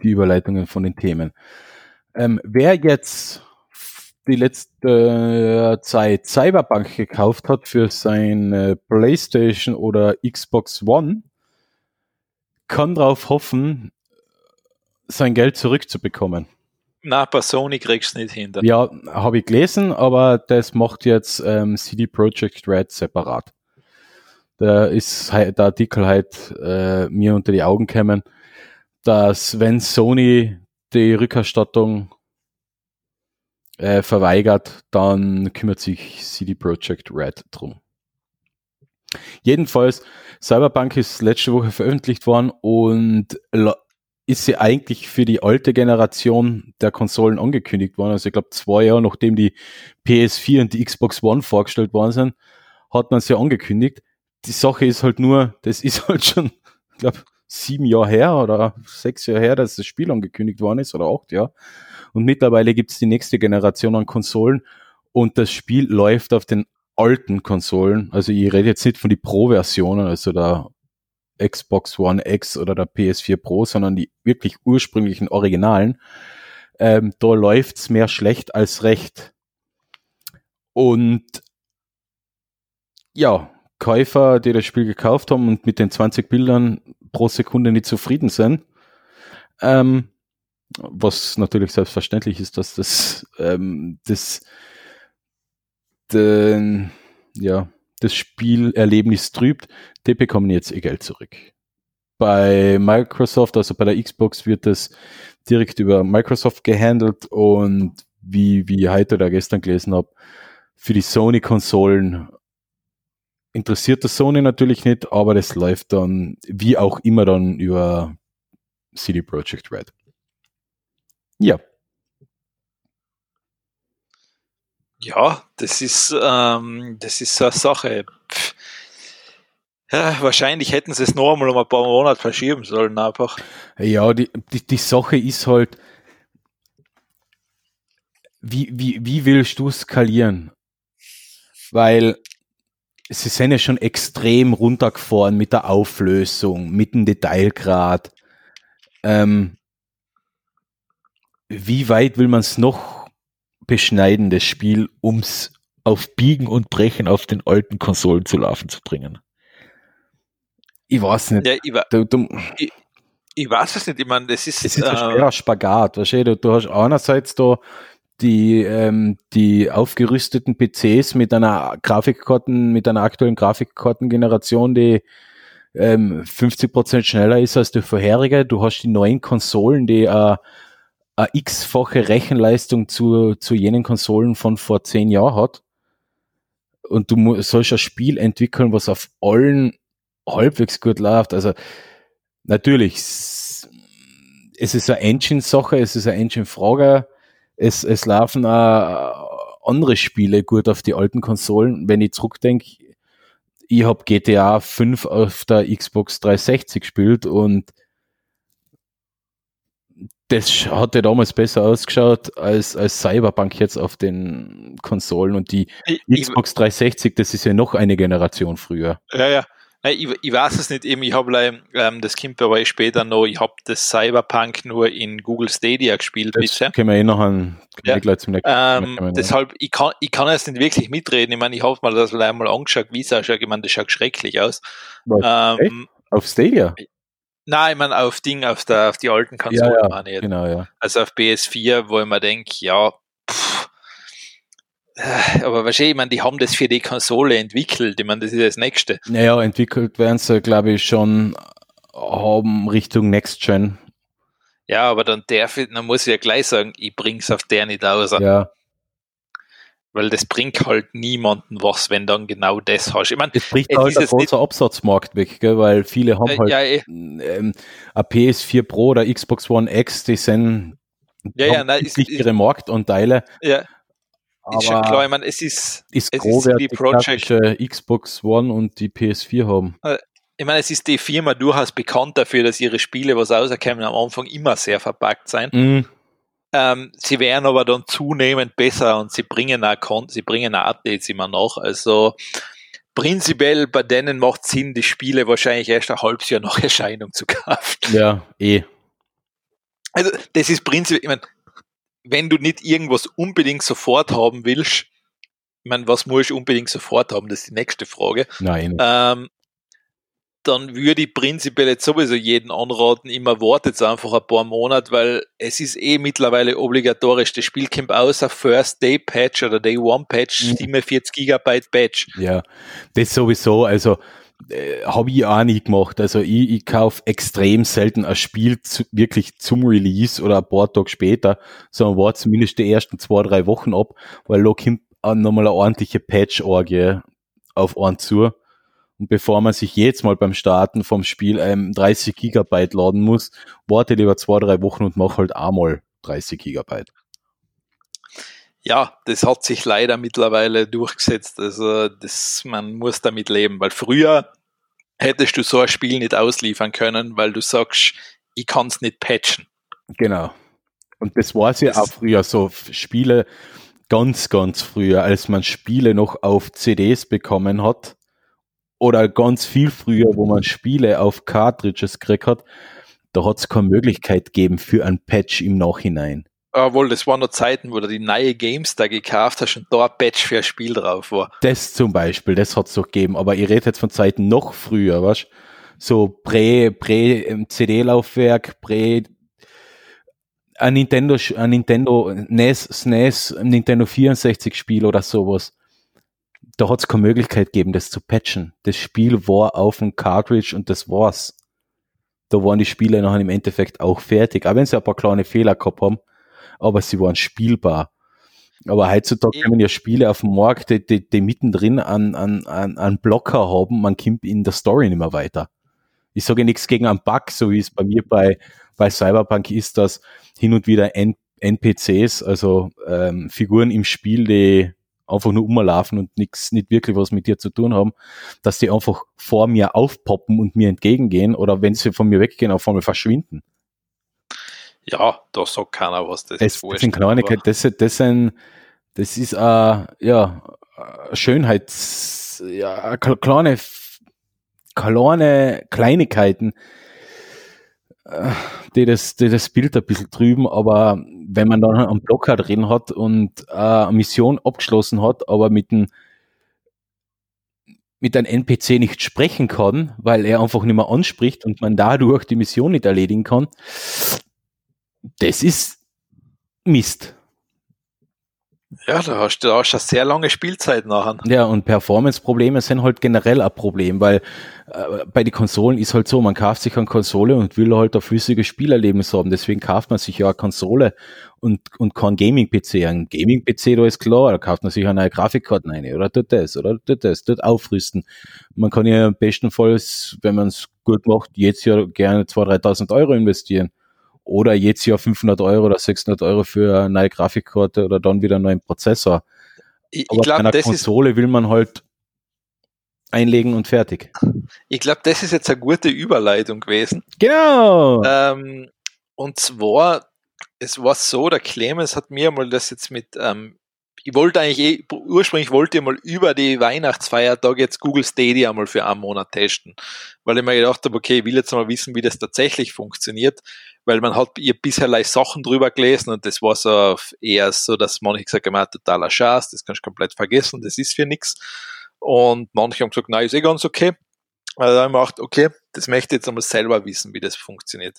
die Überleitungen von den Themen. Ähm, wer jetzt die letzte Zeit Cyberpunk gekauft hat für seine PlayStation oder Xbox One, kann darauf hoffen, sein Geld zurückzubekommen. Na, bei Sony kriegst du nicht hin. Ja, habe ich gelesen, aber das macht jetzt ähm, CD Projekt Red separat. Da ist der Artikel halt äh, mir unter die Augen gekommen, dass wenn Sony die Rückerstattung äh, verweigert, dann kümmert sich CD Projekt Red drum. Jedenfalls, Cyberpunk ist letzte Woche veröffentlicht worden und ist sie eigentlich für die alte Generation der Konsolen angekündigt worden. Also ich glaube, zwei Jahre nachdem die PS4 und die Xbox One vorgestellt worden sind, hat man sie angekündigt. Die Sache ist halt nur, das ist halt schon, ich glaube, sieben Jahre her oder sechs Jahre her, dass das Spiel angekündigt worden ist oder acht Jahre. Und mittlerweile gibt es die nächste Generation an Konsolen und das Spiel läuft auf den alten Konsolen. Also ich rede jetzt nicht von die Pro-Versionen, also der Xbox One X oder der PS4 Pro, sondern die wirklich ursprünglichen Originalen. Ähm, da läuft's mehr schlecht als recht. Und ja, Käufer, die das Spiel gekauft haben und mit den 20 Bildern pro Sekunde nicht zufrieden sind, ähm, was natürlich selbstverständlich ist, dass das, ähm, das, den, ja, das Spielerlebnis trübt, die bekommen jetzt ihr Geld zurück. Bei Microsoft, also bei der Xbox, wird das direkt über Microsoft gehandelt und wie, wie ich heute oder gestern gelesen habe, für die Sony-Konsolen interessiert das Sony natürlich nicht, aber das läuft dann wie auch immer dann über CD Projekt Red. Ja. Ja, das ist, ähm, das ist so eine Sache. Ja, wahrscheinlich hätten sie es noch einmal um ein paar Monate verschieben sollen, einfach. Ja, die, die, die Sache ist halt, wie, wie, wie willst du skalieren? Weil sie sind ja schon extrem runtergefahren mit der Auflösung, mit dem Detailgrad. Ähm, wie weit will man es noch beschneiden, das Spiel, um es auf Biegen und Brechen auf den alten Konsolen zu laufen zu bringen? Ich weiß nicht. Ja, ich, du, du, ich, ich weiß es nicht, ich meine, das ist. Es ist ein äh, schwerer Spagat, weißt du, du hast einerseits da die, ähm, die aufgerüsteten PCs mit einer Grafikkarten, mit einer aktuellen Grafikkartengeneration, die ähm, 50 Prozent schneller ist als die vorherige. Du hast die neuen Konsolen, die äh, eine x-fache Rechenleistung zu, zu jenen Konsolen von vor zehn Jahren hat. Und du sollst ein Spiel entwickeln, was auf allen halbwegs gut läuft. Also natürlich, es ist eine Engine-Sache, es ist eine Engine-Frage. Es, es laufen auch andere Spiele gut auf die alten Konsolen. Wenn ich zurückdenke, ich habe GTA 5 auf der Xbox 360 gespielt und das hatte damals besser ausgeschaut als, als Cyberpunk jetzt auf den Konsolen und die ich, Xbox 360, das ist ja noch eine Generation früher. Ja, ja. Ich, ich weiß es nicht, eben, ich habe ähm, das kommt aber später noch, ich habe das Cyberpunk nur in Google Stadia gespielt das bisher. Können wir eh noch an ja. gleich zum nächsten ähm, Deshalb, ich kann, ich kann jetzt nicht wirklich mitreden. Ich meine, ich habe mal das einmal angeschaut, wie es ausschaut. Ich meine, das schaut schrecklich aus. Ähm, auf Stadia? Nein, ich meine auf Ding, auf, der, auf die alten Konsolen ja, ja, meine ich. Genau, ja. Also auf PS4, wo ich mir denke, ja, pff, äh, aber wahrscheinlich, ich meine, die haben das für die Konsole entwickelt. Ich meine, das ist das Nächste. Naja, entwickelt werden sie, glaube ich, schon haben Richtung Next Gen. Ja, aber dann darf ich, dann muss ich ja gleich sagen, ich bring's auf der nicht aus. Ja. Weil das bringt halt niemanden was, wenn dann genau das hast. Ich meine, es bricht es halt ein großer Absatzmarkt weg, gell? weil viele haben äh, halt ja, eh. ähm, ein PS4 Pro oder Xbox One X, die sind ja, ja, nein, ist, ihre Marktanteile. Ja. Aber ist schon klar, ich meine, es ist, ist es ist die Project Xbox One und die PS4 haben. Äh, ich meine, es ist die Firma durchaus bekannt dafür, dass ihre Spiele, was rauskommen, am Anfang immer sehr verpackt sein. Mhm. Ähm, sie werden aber dann zunehmend besser und sie bringen auch, sie bringen auch Updates immer noch. Also prinzipiell bei denen macht Sinn, die Spiele wahrscheinlich erst ein halbes Jahr nach Erscheinung zu kaufen. Ja, eh. Also das ist prinzipiell, ich meine, wenn du nicht irgendwas unbedingt sofort haben willst, ich meine, was muss ich unbedingt sofort haben, das ist die nächste Frage. Nein. Ähm, dann würde ich prinzipiell jetzt sowieso jeden anraten, immer wartet einfach ein paar Monate, weil es ist eh mittlerweile obligatorisch. Das Spiel kommt außer First Day Patch oder Day One Patch, mhm. 47 Gigabyte Patch. Ja, das sowieso. Also äh, habe ich auch nie gemacht. Also ich, ich kaufe extrem selten ein Spiel zu, wirklich zum Release oder ein paar Tage später, sondern war zumindest die ersten zwei, drei Wochen ab, weil da kommt nochmal eine ordentliche Patch-Orgie auf einen zu. Und bevor man sich jetzt mal beim Starten vom Spiel ähm, 30 Gigabyte laden muss, warte lieber zwei, drei Wochen und mach halt einmal 30 Gigabyte. Ja, das hat sich leider mittlerweile durchgesetzt. Also das, man muss damit leben, weil früher hättest du so ein Spiel nicht ausliefern können, weil du sagst, ich kann es nicht patchen. Genau. Und das war es ja auch früher so. Spiele ganz, ganz früher, als man Spiele noch auf CDs bekommen hat, oder ganz viel früher, wo man Spiele auf Cartridges gekriegt hat, da hat es keine Möglichkeit gegeben für ein Patch im Nachhinein. Jawohl, das waren noch Zeiten, wo du die neue Games da gekauft hast und da ein Patch für ein Spiel drauf war. Das zum Beispiel, das hat es doch gegeben, aber ich rede jetzt von Zeiten noch früher, was? So prä, prä CD-Laufwerk, prä ein Nintendo, ein Nintendo NES, SNES, Nintendo 64 Spiel oder sowas da hat es keine Möglichkeit gegeben, das zu patchen. Das Spiel war auf dem Cartridge und das war's. Da waren die Spiele nachher im Endeffekt auch fertig, auch wenn sie ein paar kleine Fehler gehabt haben, aber sie waren spielbar. Aber heutzutage kommen ja Spiele auf dem Markt, die, die, die mittendrin an, an, an, an Blocker haben, man kommt in der Story nicht mehr weiter. Ich sage nichts gegen einen Bug, so wie es bei mir bei, bei Cyberpunk ist, dass hin und wieder N NPCs, also ähm, Figuren im Spiel, die einfach nur umlaufen und nichts, nicht wirklich was mit dir zu tun haben, dass die einfach vor mir aufpoppen und mir entgegengehen oder wenn sie von mir weggehen, auf einmal verschwinden. Ja, da sagt keiner was. Das, das, das sind Kleinigkeiten, das, das, sind, das ist äh, ja Schönheits, ja, kleine, kleine Kleinigkeiten, äh, die das, die das Bild ein bisschen trüben, aber wenn man dann einen Blocker drin hat und eine Mission abgeschlossen hat, aber mit dem mit einem NPC nicht sprechen kann, weil er einfach nicht mehr anspricht und man dadurch die Mission nicht erledigen kann, das ist Mist. Ja, da hast du auch schon sehr lange Spielzeit nachher. Ja, und Performance-Probleme sind halt generell ein Problem, weil äh, bei den Konsolen ist halt so, man kauft sich eine Konsole und will halt ein flüssiges Spielerlebnis haben. Deswegen kauft man sich ja eine Konsole und, und kein Gaming-PC. Ein Gaming-PC, da ist klar, da kauft man sich eine neue Grafikkarte rein oder tut das oder tut das, tut aufrüsten. Man kann ja bestenfalls, wenn man es gut macht, jetzt ja gerne 2.000, 3.000 Euro investieren oder jetzt ja 500 Euro oder 600 Euro für eine neue Grafikkarte oder dann wieder einen neuen Prozessor. Ich, Aber ich glaub, bei einer Konsole will man halt einlegen und fertig. Ich glaube, das ist jetzt eine gute Überleitung gewesen. Genau. Ähm, und zwar, es war so, der Clemens hat mir mal das jetzt mit ähm, ich wollte eigentlich eh, ursprünglich wollte ich mal über die Weihnachtsfeiertage jetzt Google Stadia mal für einen Monat testen, weil ich mir gedacht habe, okay, ich will jetzt mal wissen, wie das tatsächlich funktioniert, weil man hat ihr bisher leicht Sachen drüber gelesen und das war so eher so, dass manche gesagt haben, totaler Schatz, das kannst du komplett vergessen, das ist für nichts. Und manche haben gesagt, nein, ist eh ganz okay. Also dann gedacht, okay, das möchte ich jetzt einmal selber wissen, wie das funktioniert.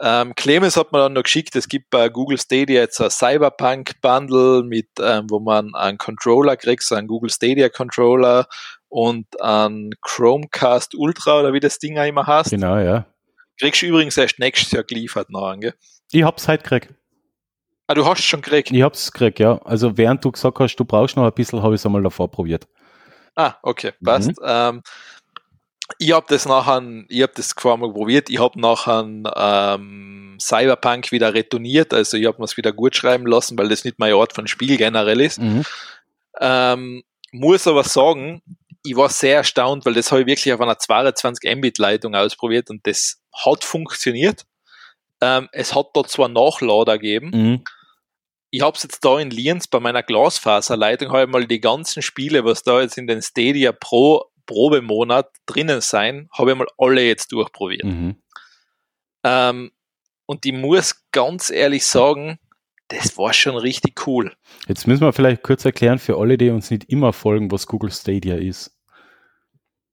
Ähm, Clemens hat mir dann noch geschickt, es gibt bei Google Stadia jetzt ein Cyberpunk Bundle mit, ähm, wo man einen Controller kriegt, so einen Google Stadia Controller und einen Chromecast Ultra oder wie das Ding auch immer heißt. Genau, ja. Kriegst du übrigens erst nächstes Jahr geliefert nachher, gell? Ich hab's heute gekriegt. Ah, du hast schon gekriegt? Ich hab's gekriegt, ja. Also während du gesagt hast, du brauchst noch ein bisschen, habe ich es einmal davor probiert. Ah, okay, passt. Mhm. Ähm, ich habe das nachher, ich habe das quasi mal probiert, ich habe nachher ähm, Cyberpunk wieder retourniert, also ich habe mir es wieder gut schreiben lassen, weil das nicht mein Ort von Spiel generell ist. Mhm. Ähm, muss aber sagen, ich war sehr erstaunt, weil das habe ich wirklich auf einer 22 Mbit Leitung ausprobiert und das hat funktioniert. Ähm, es hat dort zwar Nachlader gegeben, mhm. ich habe es jetzt da in Lienz bei meiner Glasfaserleitung, habe ich mal die ganzen Spiele, was da jetzt in den Stadia Pro Probemonat drinnen sein, habe ich mal alle jetzt durchprobiert. Mhm. Ähm, und ich muss ganz ehrlich sagen, das war schon richtig cool. Jetzt müssen wir vielleicht kurz erklären für alle, die uns nicht immer folgen, was Google Stadia ist.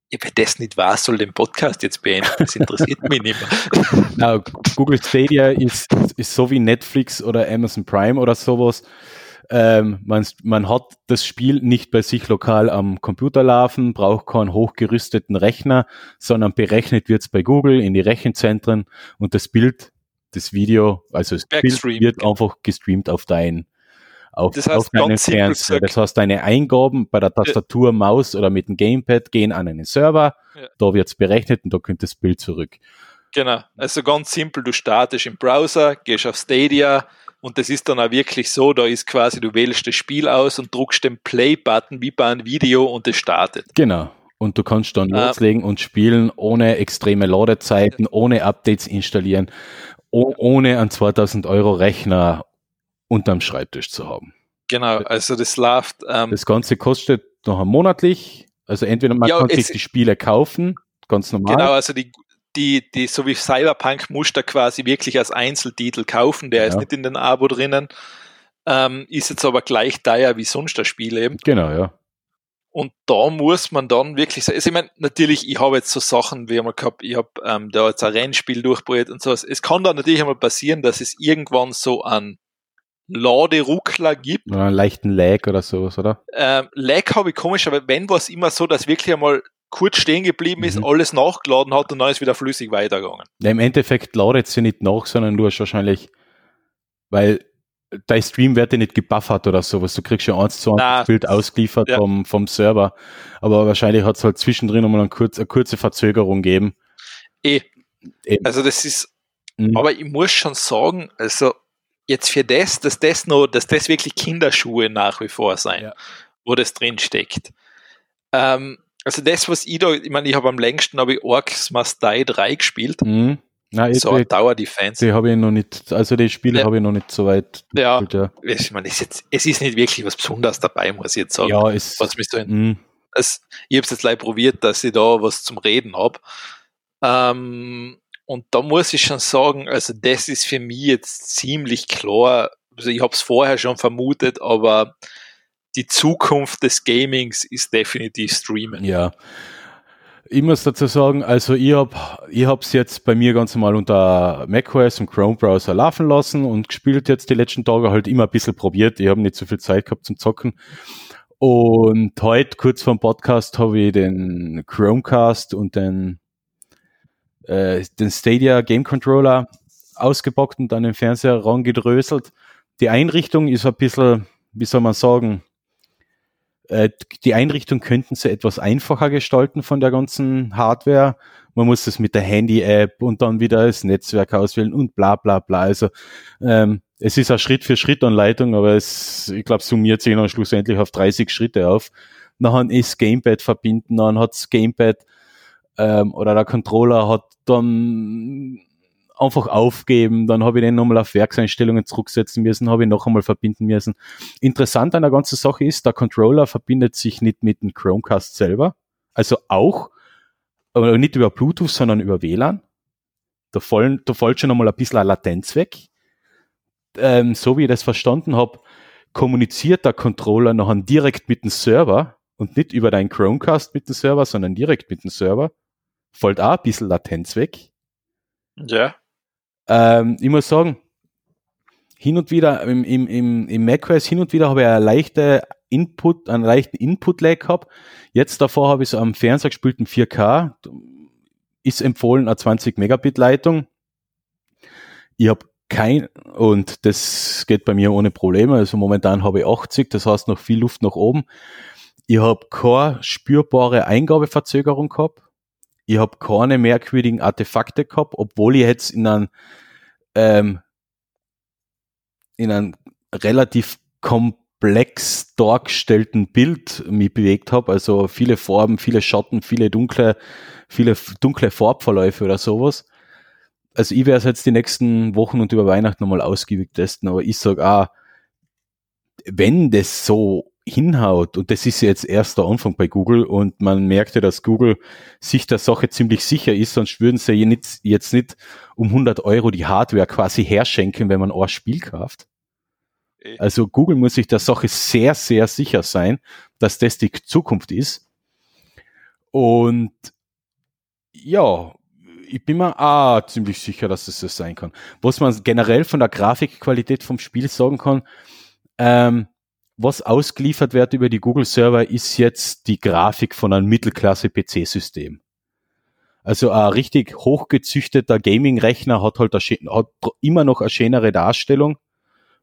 Ja, wer das nicht weiß, soll den Podcast jetzt beenden. Das interessiert mich nicht mehr. Na, Google Stadia ist, ist so wie Netflix oder Amazon Prime oder sowas. Ähm, man, man hat das Spiel nicht bei sich lokal am Computer laufen, braucht keinen hochgerüsteten Rechner, sondern berechnet wird es bei Google in die Rechenzentren und das Bild, das Video, also das Bild wird einfach gestreamt auf dein auf, das heißt, auf deinen Fernseher. Das heißt, deine Eingaben bei der Tastatur, Maus oder mit dem Gamepad gehen an einen Server, ja. da wird's berechnet und da kommt das Bild zurück. Genau, also ganz simpel, du startest im Browser, gehst auf Stadia, und das ist dann auch wirklich so, da ist quasi, du wählst das Spiel aus und druckst den Play-Button wie bei einem Video und es startet. Genau. Und du kannst dann äh, loslegen und spielen ohne extreme Ladezeiten, ohne Updates installieren, ohne einen 2000 Euro Rechner unterm Schreibtisch zu haben. Genau, also das läuft. Ähm, das Ganze kostet noch einmonatlich. Also entweder man ja, kann sich die Spiele kaufen, ganz normal. Genau, also die, die, die, so wie Cyberpunk musst du quasi wirklich als Einzeltitel kaufen, der ja. ist nicht in den Abo drinnen. Ähm, ist jetzt aber gleich teuer wie sonst das Spiel eben. Genau, ja. Und da muss man dann wirklich sagen, also ich meine, natürlich, ich habe jetzt so Sachen wie einmal gehabt, ich habe ähm, da jetzt ein Rennspiel durchprobiert und so. Es kann dann natürlich einmal passieren, dass es irgendwann so an Laderuckler gibt. Oder einen leichten Lag oder sowas, oder? Ähm, Lag habe ich komisch, aber wenn war es immer so, dass wirklich einmal kurz stehen geblieben ist, mhm. alles nachgeladen hat und dann ist wieder flüssig weitergegangen. Ja, Im Endeffekt ladet sie nicht nach, sondern du hast wahrscheinlich, weil dein Stream wird ja nicht gebuffert oder sowas. Du kriegst ja eins zu eins Bild ausgeliefert ja. vom, vom Server. Aber wahrscheinlich hat es halt zwischendrin nochmal eine, kurz, eine kurze Verzögerung gegeben. Eh. Eben. Also das ist, mhm. aber ich muss schon sagen, also jetzt für das, dass das noch, dass das wirklich Kinderschuhe nach wie vor sein, ja. wo das drin steckt. Ähm, also das, was ich da, ich meine, ich habe am längsten habe ich Orcs Must Die 3 gespielt. Mhm. Nein, so ich, Dauer Defense. Die habe ich noch nicht, also die Spiele ja. habe ich noch nicht so weit. Ja, gespielt, ja. Ich meine, es, ist es ist nicht wirklich was Besonderes dabei, muss ich jetzt sagen. Ja, es, was mich so in, mhm. es, ich habe es jetzt leider probiert, dass ich da was zum Reden habe. Ähm, und da muss ich schon sagen, also das ist für mich jetzt ziemlich klar. Also ich habe es vorher schon vermutet, aber die Zukunft des Gamings ist definitiv Streamen. Ja. Ich muss dazu sagen, also ich habe ich es jetzt bei mir ganz normal unter macOS und Chrome Browser laufen lassen und gespielt jetzt die letzten Tage halt immer ein bisschen probiert. Ich habe nicht so viel Zeit gehabt zum Zocken. Und heute, kurz vor dem Podcast, habe ich den Chromecast und den, äh, den Stadia Game Controller ausgepackt und an den Fernseher rangedröselt. Die Einrichtung ist ein bisschen, wie soll man sagen, die Einrichtung könnten sie etwas einfacher gestalten von der ganzen Hardware. Man muss es mit der Handy-App und dann wieder das Netzwerk auswählen und bla bla bla. Also ähm, es ist eine Schritt-für-Schritt-Anleitung, aber es, ich glaube, summiert sich dann schlussendlich auf 30 Schritte auf. Dann ist Gamepad verbinden, dann hat's Gamepad ähm, oder der Controller hat dann einfach aufgeben, dann habe ich den nochmal auf Werkseinstellungen zurücksetzen müssen, habe ich noch einmal verbinden müssen. Interessant an der ganzen Sache ist, der Controller verbindet sich nicht mit dem Chromecast selber, also auch, aber nicht über Bluetooth, sondern über WLAN. Da, fallen, da fällt schon einmal ein bisschen eine Latenz weg. Ähm, so wie ich das verstanden habe, kommuniziert der Controller nachher direkt mit dem Server und nicht über deinen Chromecast mit dem Server, sondern direkt mit dem Server. Fällt auch ein bisschen Latenz weg. Ja. Ähm, ich muss sagen, hin und wieder im, im, im, im macOS hin und wieder habe ich eine leichte Input, einen leichten Input-Lag gehabt. Jetzt davor habe ich so am Fernseher gespielt in 4K. Ist empfohlen eine 20 Megabit Leitung. Ich habe kein, und das geht bei mir ohne Probleme. Also momentan habe ich 80, das heißt noch viel Luft nach oben. Ich habe keine spürbare Eingabeverzögerung gehabt ich habe keine merkwürdigen Artefakte gehabt, obwohl ich jetzt in einem ähm, in einem relativ komplex dargestellten Bild mich bewegt habe, also viele Farben, viele Schatten, viele dunkle, viele dunkle Farbverläufe oder sowas. Also ich werde es jetzt die nächsten Wochen und über Weihnachten nochmal ausgiebig testen, aber ich sage, ah, wenn das so hinhaut, und das ist jetzt erst der Anfang bei Google, und man merkte, dass Google sich der Sache ziemlich sicher ist, sonst würden sie jetzt nicht um 100 Euro die Hardware quasi herschenken, wenn man ein Spiel kauft. Eh. Also Google muss sich der Sache sehr, sehr sicher sein, dass das die Zukunft ist. Und ja, ich bin mir auch ziemlich sicher, dass es das sein kann. Was man generell von der Grafikqualität vom Spiel sagen kann, ähm, was ausgeliefert wird über die Google-Server, ist jetzt die Grafik von einem Mittelklasse-PC-System. Also ein richtig hochgezüchteter Gaming-Rechner hat halt eine, hat immer noch eine schönere Darstellung.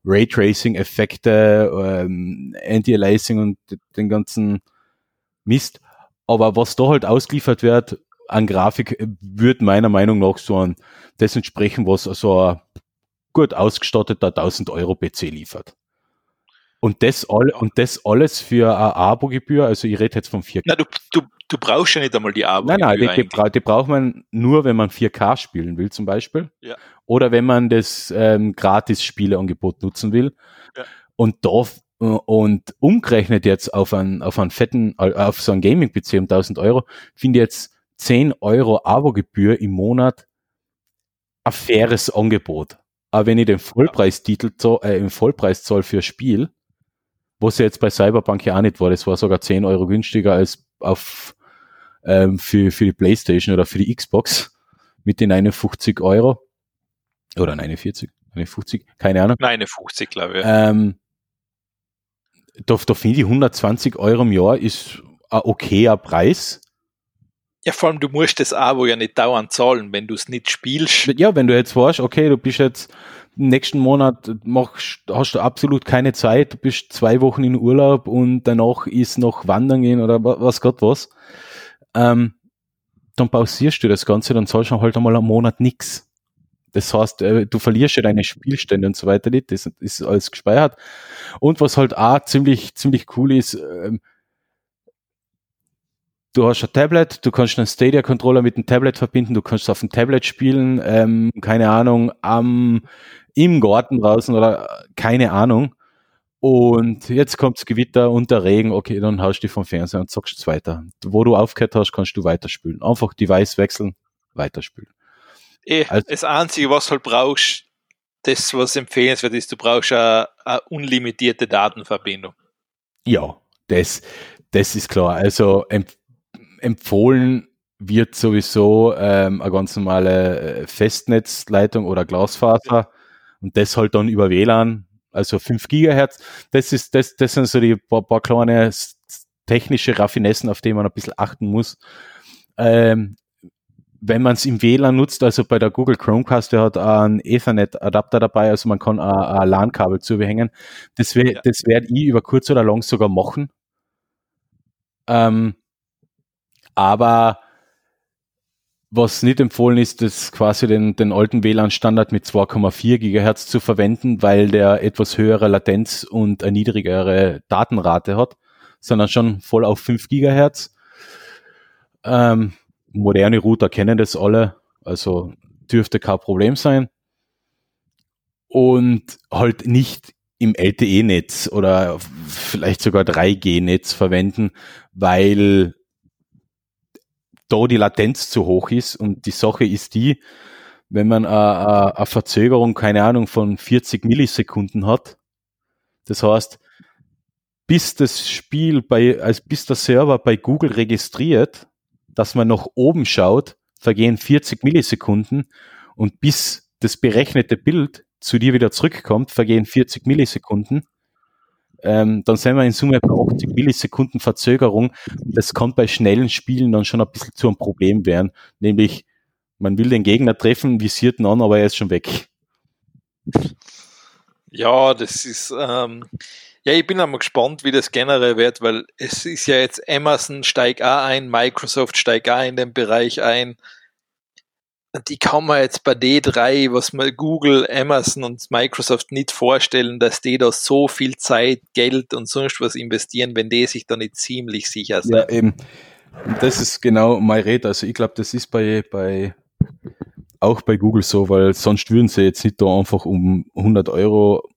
Raytracing-Effekte, ähm, Anti-Aliasing und den ganzen Mist. Aber was da halt ausgeliefert wird an Grafik, wird meiner Meinung nach so an das entsprechen, was so ein gut ausgestatteter 1000 Euro PC liefert. Und das, all, und das alles für eine Abo-Gebühr, also ich rede jetzt von 4K. Nein, du, du, du brauchst ja nicht einmal die Abo-Gebühr. Nein, nein, die, die, die, braucht man nur, wenn man 4K spielen will zum Beispiel. Ja. Oder wenn man das ähm, Gratis-Spieleangebot nutzen will. Ja. Und da und umgerechnet jetzt auf einen, auf einen fetten, auf so einen Gaming-PC um 1000 Euro, finde ich jetzt 10 Euro Abo-Gebühr im Monat ein faires Angebot. Aber wenn ich den Vollpreistitel, äh, im Vollpreis zahl für Spiel, was ja jetzt bei Cyberpunk ja auch nicht war. Das war sogar 10 Euro günstiger als auf, ähm, für, für die Playstation oder für die Xbox mit den 51 Euro. Oder 49, 51, keine Ahnung. 59, glaube ich. Ähm, da, da finde ich 120 Euro im Jahr ist ein okayer Preis. Ja, vor allem, du musst das Abo ja nicht dauernd zahlen, wenn du es nicht spielst. Ja, wenn du jetzt weißt, okay, du bist jetzt nächsten Monat machst, hast du absolut keine Zeit, bist zwei Wochen in Urlaub und danach ist noch Wandern gehen oder was Gott was, ähm, dann pausierst du das Ganze, dann zahlst du halt einmal einen Monat nix. Das heißt, äh, du verlierst ja deine Spielstände und so weiter nicht, das ist alles gespeichert. Und was halt auch ziemlich, ziemlich cool ist, ähm, du hast ein Tablet, du kannst einen Stadia-Controller mit dem Tablet verbinden, du kannst auf dem Tablet spielen, ähm, keine Ahnung, am im Garten draußen oder keine Ahnung. Und jetzt kommt's Gewitter und der Regen, okay, dann haust du vom Fernseher und zockst es weiter. Wo du aufgehört hast, kannst du weiterspielen. Einfach Device wechseln, weiterspielen. Eh, also, das Einzige, was halt brauchst, das, was empfehlenswert ist, du brauchst eine, eine unlimitierte Datenverbindung. Ja, das, das ist klar. Also empf empfohlen wird sowieso ähm, eine ganz normale äh, Festnetzleitung oder Glasfaser und das halt dann über WLAN, also 5 Gigahertz. Das ist, das, das sind so die paar, paar kleine technische Raffinessen, auf die man ein bisschen achten muss. Ähm, wenn man es im WLAN nutzt, also bei der Google Chromecast, der hat einen Ethernet-Adapter dabei, also man kann ein LAN-Kabel zubehängen. Das, wär, ja. das werde ich über kurz oder lang sogar machen. Ähm, aber was nicht empfohlen ist, ist quasi den, den alten WLAN-Standard mit 2,4 Gigahertz zu verwenden, weil der etwas höhere Latenz und eine niedrigere Datenrate hat, sondern schon voll auf 5 Gigahertz. Ähm, moderne Router kennen das alle, also dürfte kein Problem sein. Und halt nicht im LTE-Netz oder vielleicht sogar 3G-Netz verwenden, weil da die Latenz zu hoch ist. Und die Sache ist die, wenn man eine Verzögerung, keine Ahnung, von 40 Millisekunden hat, das heißt, bis das Spiel bei, als bis der Server bei Google registriert, dass man nach oben schaut, vergehen 40 Millisekunden und bis das berechnete Bild zu dir wieder zurückkommt, vergehen 40 Millisekunden. Ähm, dann sind wir in Summe bei 80 Millisekunden Verzögerung. Das kann bei schnellen Spielen dann schon ein bisschen zu einem Problem werden. Nämlich, man will den Gegner treffen, visiert ihn an, aber er ist schon weg. Ja, das ist, ähm, ja, ich bin einmal gespannt, wie das generell wird, weil es ist ja jetzt Amazon steigt auch ein, Microsoft steigt auch in den Bereich ein. Die kann man jetzt bei D3, was mal Google, Amazon und Microsoft nicht vorstellen, dass die da so viel Zeit, Geld und sonst was investieren, wenn die sich da nicht ziemlich sicher sind. Ja, eben. Und das ist genau mein Red. Also ich glaube, das ist bei, bei, auch bei Google so, weil sonst würden sie jetzt nicht da einfach um 100 Euro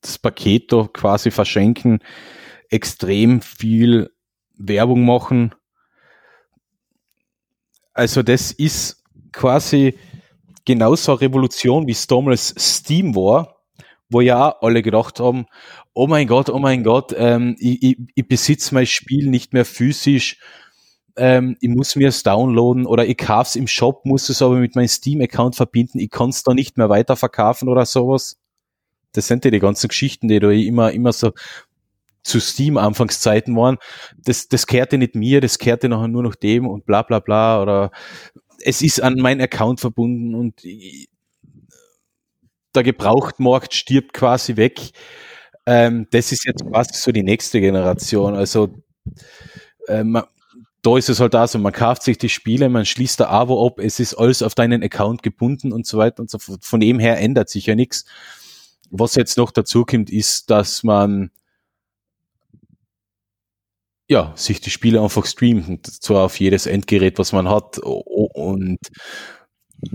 das Paket da quasi verschenken, extrem viel Werbung machen. Also das ist quasi genauso eine Revolution, wie es damals Steam war, wo ja alle gedacht haben, oh mein Gott, oh mein Gott, ähm, ich, ich, ich besitze mein Spiel nicht mehr physisch, ähm, ich muss mir es downloaden oder ich kauf's im Shop, muss es aber mit meinem Steam-Account verbinden, ich kann es da nicht mehr weiterverkaufen oder sowas das sind ja die ganzen Geschichten, die da immer, immer so zu Steam Anfangszeiten waren. Das, das kehrte nicht mir, das kehrte nachher nur noch dem und bla, bla, bla, oder es ist an meinen Account verbunden und ich, der Gebrauchtmarkt stirbt quasi weg. Ähm, das ist jetzt quasi so die nächste Generation. Also, ähm, da ist es halt auch so, man kauft sich die Spiele, man schließt da Abo ab, es ist alles auf deinen Account gebunden und so weiter und so fort. Von dem her ändert sich ja nichts. Was jetzt noch dazu kommt, ist, dass man ja, sich die Spiele einfach streamt und zwar auf jedes Endgerät, was man hat und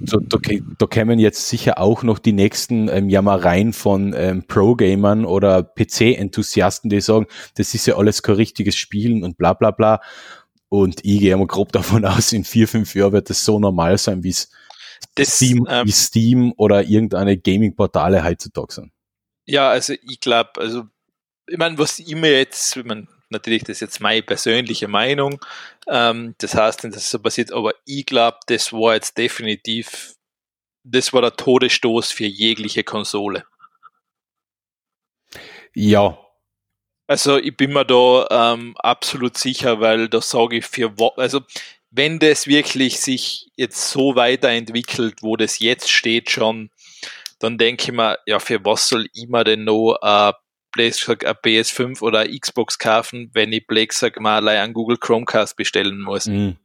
so, da, da kämen jetzt sicher auch noch die nächsten ähm, Jammereien von ähm, Pro-Gamern oder PC-Enthusiasten, die sagen, das ist ja alles kein richtiges Spielen und bla bla bla. Und ich gehe mal grob davon aus, in vier, fünf Jahren wird das so normal sein, wie es Steam, ähm, Steam oder irgendeine Gaming-Portale heutzutage sind. Ja, also ich glaube, also ich meine, was immer jetzt, ich mein, natürlich, das ist jetzt meine persönliche Meinung, ähm, das heißt dass es so passiert, aber ich glaube, das war jetzt definitiv, das war der Todesstoß für jegliche Konsole. Ja. Also ich bin mir da ähm, absolut sicher, weil da sage ich für, also wenn das wirklich sich jetzt so weiterentwickelt, wo das jetzt steht schon, dann denke ich mir, ja, für was soll ich mir denn noch äh, eine PS5 oder Xbox kaufen, wenn ich Black sag mal allein an Google Chromecast bestellen muss. Mhm.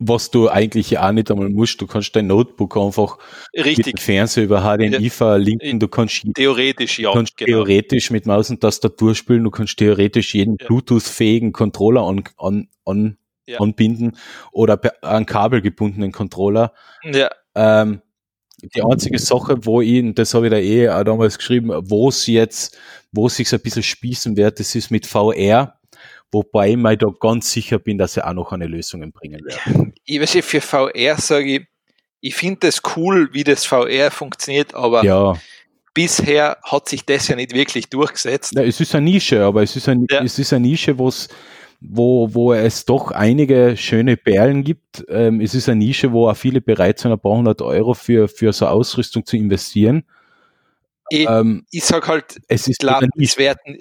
Was du eigentlich auch nicht einmal musst, du kannst dein Notebook einfach Richtig. mit dem Fernseher über HDMI verlinken, du kannst theoretisch ja, kannst genau. theoretisch mit Maus und Tastatur spielen, du kannst theoretisch jeden ja. Bluetooth-fähigen Controller an, an, an ja. anbinden oder an Kabel gebundenen Controller. Ja. Ähm, die einzige Sache, wo ich, das habe ich da eh auch damals geschrieben, wo es jetzt, wo es sich so ein bisschen spießen wird, das ist mit VR, wobei ich mir da ganz sicher bin, dass er auch noch eine Lösung bringen wird. Ich weiß nicht, für VR sage ich, ich finde das cool, wie das VR funktioniert, aber ja. bisher hat sich das ja nicht wirklich durchgesetzt. Ja, es ist eine Nische, aber es ist, ein, ja. es ist eine Nische, wo wo es doch einige schöne Perlen gibt. Ähm, es ist eine Nische, wo auch viele bereit sind, ein paar hundert Euro für, für so Ausrüstung zu investieren. Ich, ähm, ich sag halt, es ist klar, das werden,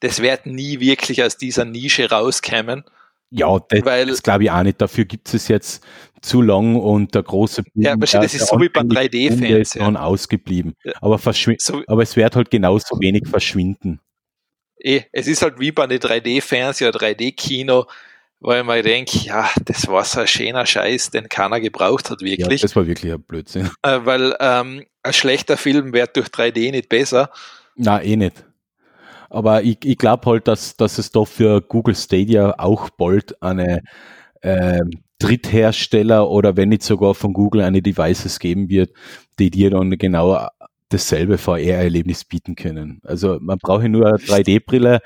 das werden nie wirklich aus dieser Nische rauskommen. Ja, das, das glaube ich auch nicht. Dafür gibt es jetzt zu lang und der große Boom, Ja, das ist so wie beim 3D-Fans. Ja. ausgeblieben. Aber, so, aber es wird halt genauso wenig verschwinden. Eh, es ist halt wie bei den 3D-Fans, 3D-Kino, weil man denkt, ja, das war so ein schöner Scheiß, den keiner gebraucht hat, wirklich. Ja, das war wirklich ein Blödsinn. Äh, weil ähm, ein schlechter Film wird durch 3D nicht besser. Na, eh nicht. Aber ich, ich glaube halt, dass, dass es doch für Google Stadia auch bald eine äh, Dritthersteller oder wenn nicht sogar von Google eine Devices geben wird, die dir dann genau dasselbe VR-Erlebnis bieten können. Also man brauche nur eine 3D-Brille.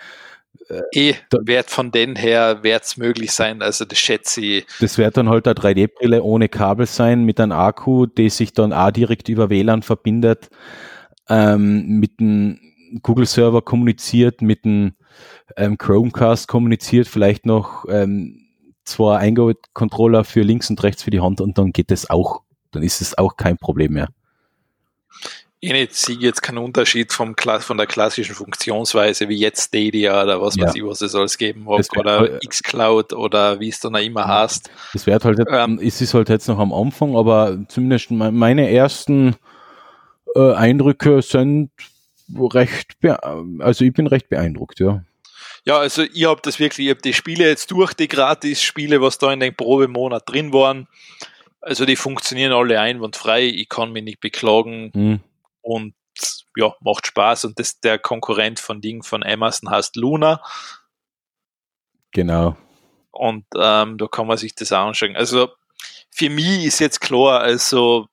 Äh, eh, wird von denen her wird es möglich sein, also das schätze ich. Das wird dann halt eine 3D-Brille ohne Kabel sein, mit einem Akku, der sich dann auch direkt über WLAN verbindet, ähm, mit einem Google-Server kommuniziert, mit einem ähm, Chromecast kommuniziert, vielleicht noch ähm, zwei Eingabecontroller für links und rechts für die Hand und dann geht es auch. Dann ist es auch kein Problem mehr. Ich nicht, sehe jetzt keinen Unterschied vom, von der klassischen Funktionsweise wie jetzt Stadia oder was ja. weiß ich, was es alles geben mag oder halt, xCloud oder wie es dann auch immer heißt. Es wird halt, ähm, es ist halt jetzt noch am Anfang, aber zumindest meine ersten äh, Eindrücke sind recht, also ich bin recht beeindruckt, ja. Ja, also ich habe das wirklich, ich habe die Spiele jetzt durch, die Gratis-Spiele, was da in den Probemonat drin waren. Also die funktionieren alle einwandfrei, ich kann mich nicht beklagen mhm. Und ja, macht Spaß. Und das der Konkurrent von Ding von Amazon heißt Luna. Genau. Und ähm, da kann man sich das anschauen. Also für mich ist jetzt klar, also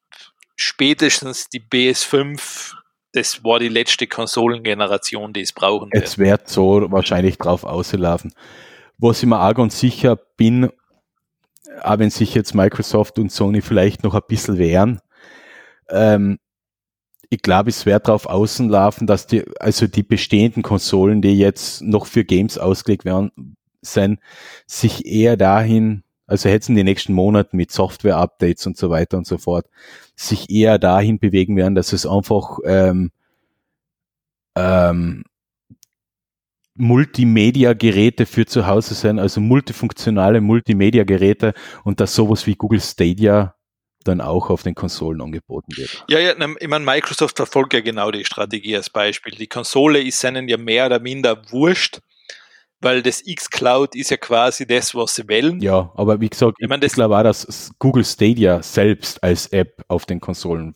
spätestens die BS5 das war die letzte Konsolengeneration, die es brauchen wird. Es wird so wahrscheinlich drauf auslaufen. Was ich mir auch ganz sicher bin, auch wenn sich jetzt Microsoft und Sony vielleicht noch ein bisschen wehren, ähm, ich glaube, es wird darauf auslaufen, dass die, also die bestehenden Konsolen, die jetzt noch für Games ausgelegt werden, sind, sich eher dahin also hätten die nächsten Monate mit Software-Updates und so weiter und so fort sich eher dahin bewegen werden, dass es einfach ähm, ähm, Multimedia-Geräte für zu Hause sind, also multifunktionale Multimedia-Geräte und dass sowas wie Google Stadia dann auch auf den Konsolen angeboten wird. Ja, ja, ich meine, Microsoft verfolgt ja genau die Strategie als Beispiel. Die Konsole ist ihnen ja mehr oder minder wurscht weil das X-Cloud ist ja quasi das, was sie wählen. Ja, aber wie gesagt, ich, ich, mein, ich glaube auch, dass Google Stadia selbst als App auf den Konsolen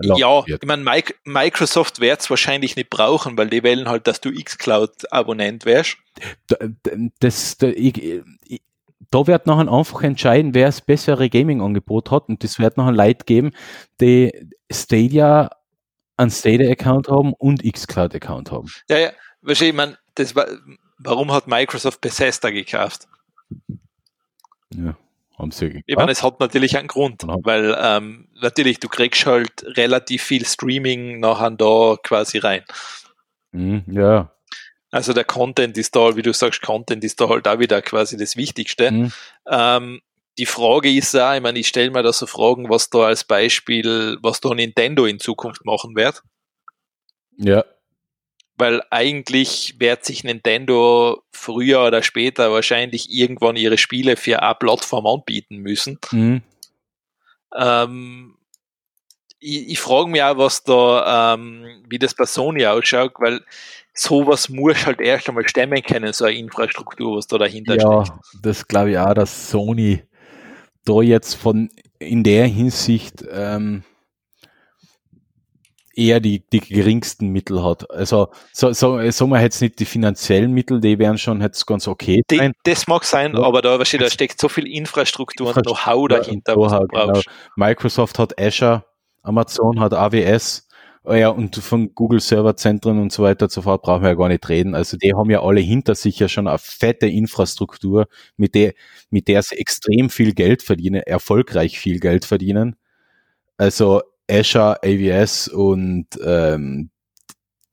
ja, wird. ich meine, Microsoft wird es wahrscheinlich nicht brauchen, weil die wählen halt, dass du X-Cloud-Abonnent wärst. Das, das, ich, da wird nachher einfach entscheiden, wer das bessere Gaming-Angebot hat und das wird nachher Leute geben, die Stadia einen Stadia-Account haben und X-Cloud-Account haben. Ja, ja, wahrscheinlich, ich meine, das war, warum hat Microsoft Bethesda gekauft? Ja, haben sie gekauft. Ich meine, es hat natürlich einen Grund, weil ähm, natürlich, du kriegst halt relativ viel Streaming nachher da quasi rein. Mhm, ja. Also der Content ist da, wie du sagst, Content ist da halt auch wieder quasi das Wichtigste. Mhm. Ähm, die Frage ist auch, ich meine, ich stelle mir da so Fragen, was da als Beispiel, was da Nintendo in Zukunft machen wird. Ja weil eigentlich wird sich Nintendo früher oder später wahrscheinlich irgendwann ihre Spiele für eine Plattform anbieten müssen. Mhm. Ähm, ich, ich frage mich auch, was da, ähm, wie das bei Sony ausschaut, weil sowas muss halt erst einmal stemmen können, so eine Infrastruktur, was da dahinter ja, steckt. Ja, das glaube ich auch, dass Sony da jetzt von in der Hinsicht ähm, eher die, die geringsten Mittel hat. Also so, so, sagen wir jetzt nicht die finanziellen Mittel, die wären schon jetzt ganz okay. Die, das mag sein, ja. aber da, weißt du, da steckt so viel Infrastruktur und Know-how dahinter, was du genau. Microsoft hat Azure, Amazon hat AWS, oh ja, und von Google Serverzentren und so weiter und so fort brauchen wir ja gar nicht reden. Also die haben ja alle hinter sich ja schon eine fette Infrastruktur, mit der, mit der sie extrem viel Geld verdienen, erfolgreich viel Geld verdienen. Also Azure, AWS und ähm,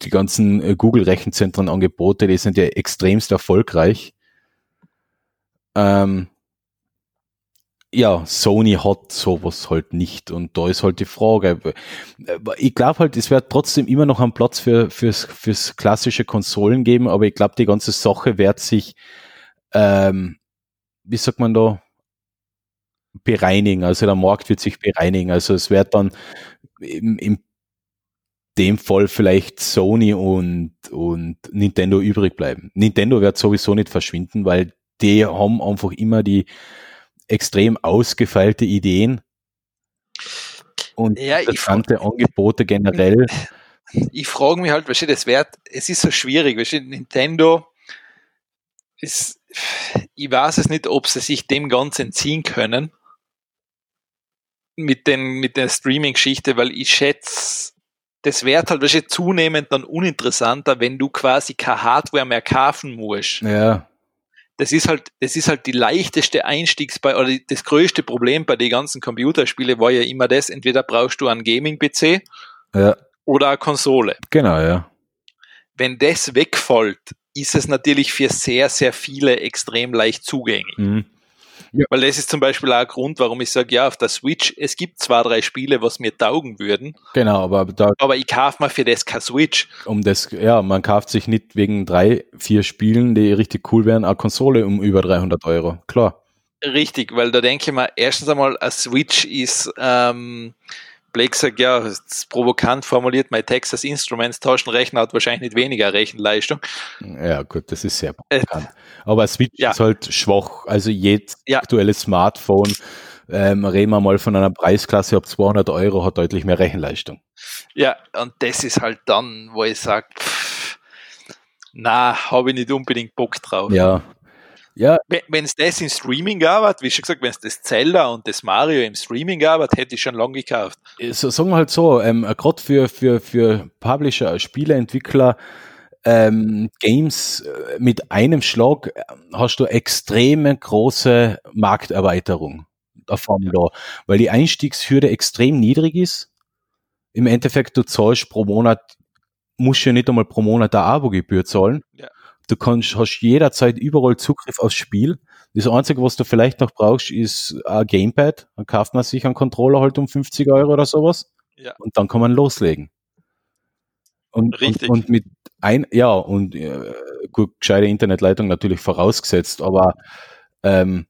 die ganzen äh, Google-Rechenzentren-Angebote, die sind ja extremst erfolgreich. Ähm, ja, Sony hat sowas halt nicht. Und da ist halt die Frage. Äh, ich glaube halt, es wird trotzdem immer noch einen Platz für, fürs, fürs klassische Konsolen geben, aber ich glaube, die ganze Sache wird sich, ähm, wie sagt man da, bereinigen. Also der Markt wird sich bereinigen. Also es wird dann im, im dem Fall vielleicht Sony und, und Nintendo übrig bleiben. Nintendo wird sowieso nicht verschwinden, weil die haben einfach immer die extrem ausgefeilte Ideen und ja, interessante Angebote generell. Ich frage mich halt, weißt du, das wird, es ist so schwierig, weißt du, Nintendo ist, ich weiß es nicht, ob sie sich dem Ganzen entziehen können mit den, mit der Streaming-Geschichte, weil ich schätze, das wird halt weißt du, zunehmend dann uninteressanter, wenn du quasi keine Hardware mehr kaufen musst. Ja. Das ist halt, das ist halt die leichteste Einstiegs bei, oder das größte Problem bei den ganzen Computerspielen war ja immer das, entweder brauchst du einen Gaming-PC ja. oder eine Konsole. Genau, ja. Wenn das wegfällt, ist es natürlich für sehr, sehr viele extrem leicht zugänglich. Mhm. Ja. Weil das ist zum Beispiel auch ein Grund, warum ich sage, ja, auf der Switch, es gibt zwei, drei Spiele, was mir taugen würden. Genau, aber da. Aber ich kaufe mir für das keine Switch. Um das, ja, man kauft sich nicht wegen drei, vier Spielen, die richtig cool wären, eine Konsole um über 300 Euro. Klar. Richtig, weil da denke ich mir, erstens einmal, eine Switch ist, ähm, Blake sagt, ja, ist provokant formuliert, mein Texas Instruments Taschenrechner hat wahrscheinlich nicht weniger Rechenleistung. Ja, gut, das ist sehr provokant. Äh, Aber Switch ja. ist halt schwach. Also jedes ja. aktuelle Smartphone, ähm, reden wir mal von einer Preisklasse ab 200 Euro, hat deutlich mehr Rechenleistung. Ja, und das ist halt dann, wo ich sage, na, habe ich nicht unbedingt Bock drauf. Ja, ja. Wenn es das im Streaming gab, wie schon gesagt, wenn es das Zelda und das Mario im Streaming gab, hätte ich schon lange gekauft. So, sagen wir halt so, ähm, gerade für, für, für Publisher, Spieleentwickler, ähm, Games äh, mit einem Schlag äh, hast du extreme große Markterweiterung davon ja. da, weil die Einstiegshürde extrem niedrig ist. Im Endeffekt, du zahlst pro Monat, musst ja nicht einmal pro Monat eine Abo-Gebühr zahlen. Ja. Du kannst, hast jederzeit überall Zugriff aufs Spiel. Das Einzige, was du vielleicht noch brauchst, ist ein Gamepad. Dann kauft man sich einen Controller halt um 50 Euro oder sowas. Ja. Und dann kann man loslegen. Und, Richtig. Und, und mit ein, ja, und äh, gut, gescheite Internetleitung natürlich vorausgesetzt, aber ähm,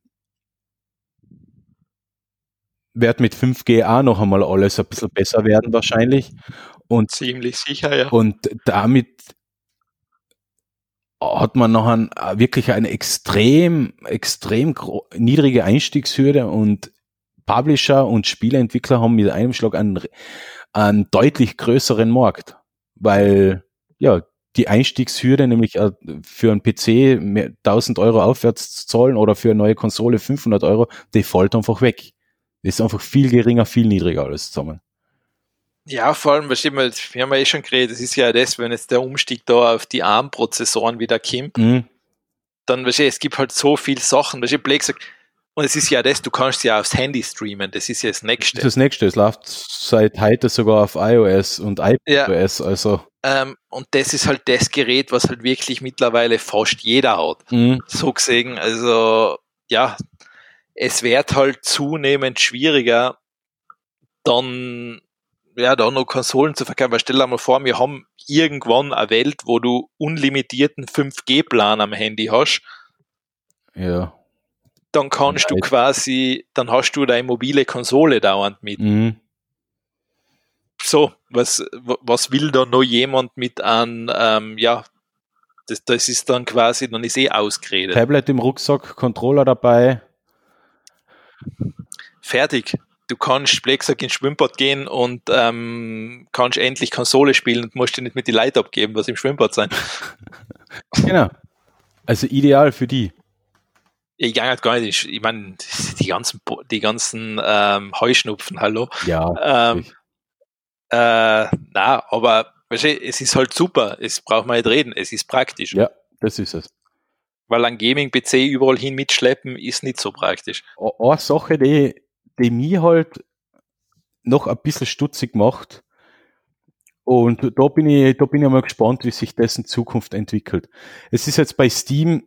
wird mit 5G auch noch einmal alles ein bisschen besser werden wahrscheinlich. Und, Ziemlich sicher, ja. Und damit hat man noch ein, wirklich eine extrem, extrem niedrige Einstiegshürde und Publisher und Spieleentwickler haben mit einem Schlag einen, einen deutlich größeren Markt, weil ja die Einstiegshürde, nämlich äh, für einen PC 1000 Euro aufwärts zahlen oder für eine neue Konsole 500 Euro, die fällt einfach weg. Das ist einfach viel geringer, viel niedriger alles zusammen. Ja, vor allem, was immer, wir haben ja eh schon geredet, das ist ja das, wenn jetzt der Umstieg da auf die ARM-Prozessoren wieder kommt, mhm. dann, weißt du, es gibt halt so viele Sachen, weißt du, Blake sagt, und es ist ja das, du kannst ja aufs Handy streamen, das ist ja das Nächste. Das Nächste, es läuft seit heute sogar auf iOS und iPadOS, ja. also. Ähm, und das ist halt das Gerät, was halt wirklich mittlerweile fast jeder hat. Mhm. So gesehen, also, ja, es wird halt zunehmend schwieriger, dann ja, da noch Konsolen zu verkaufen. Weil stell dir mal vor, wir haben irgendwann eine Welt, wo du unlimitierten 5G-Plan am Handy hast. Ja. Dann kannst ja, du quasi, dann hast du deine mobile Konsole dauernd mit. Mhm. So, was, was will da noch jemand mit an, ähm, ja, das, das ist dann quasi, dann ist eh ausgeredet. Tablet im Rucksack, Controller dabei. Fertig du kannst, sagt, ins Schwimmbad gehen und ähm, kannst endlich Konsole spielen und musst dir nicht mit die Leute abgeben, was im Schwimmbad sein. genau. Also ideal für die. Ich gehe halt gar nicht, ich meine, die ganzen, die ganzen ähm, Heuschnupfen, hallo. Ja. Ähm, äh, na, aber weißt du, es ist halt super, es braucht man nicht reden, es ist praktisch. Ja, das ist es. Weil ein Gaming-PC überall hin mitschleppen ist nicht so praktisch. Eine Sache, die die mich halt noch ein bisschen stutzig macht. Und da bin ich, da bin ich mal gespannt, wie sich das in Zukunft entwickelt. Es ist jetzt bei Steam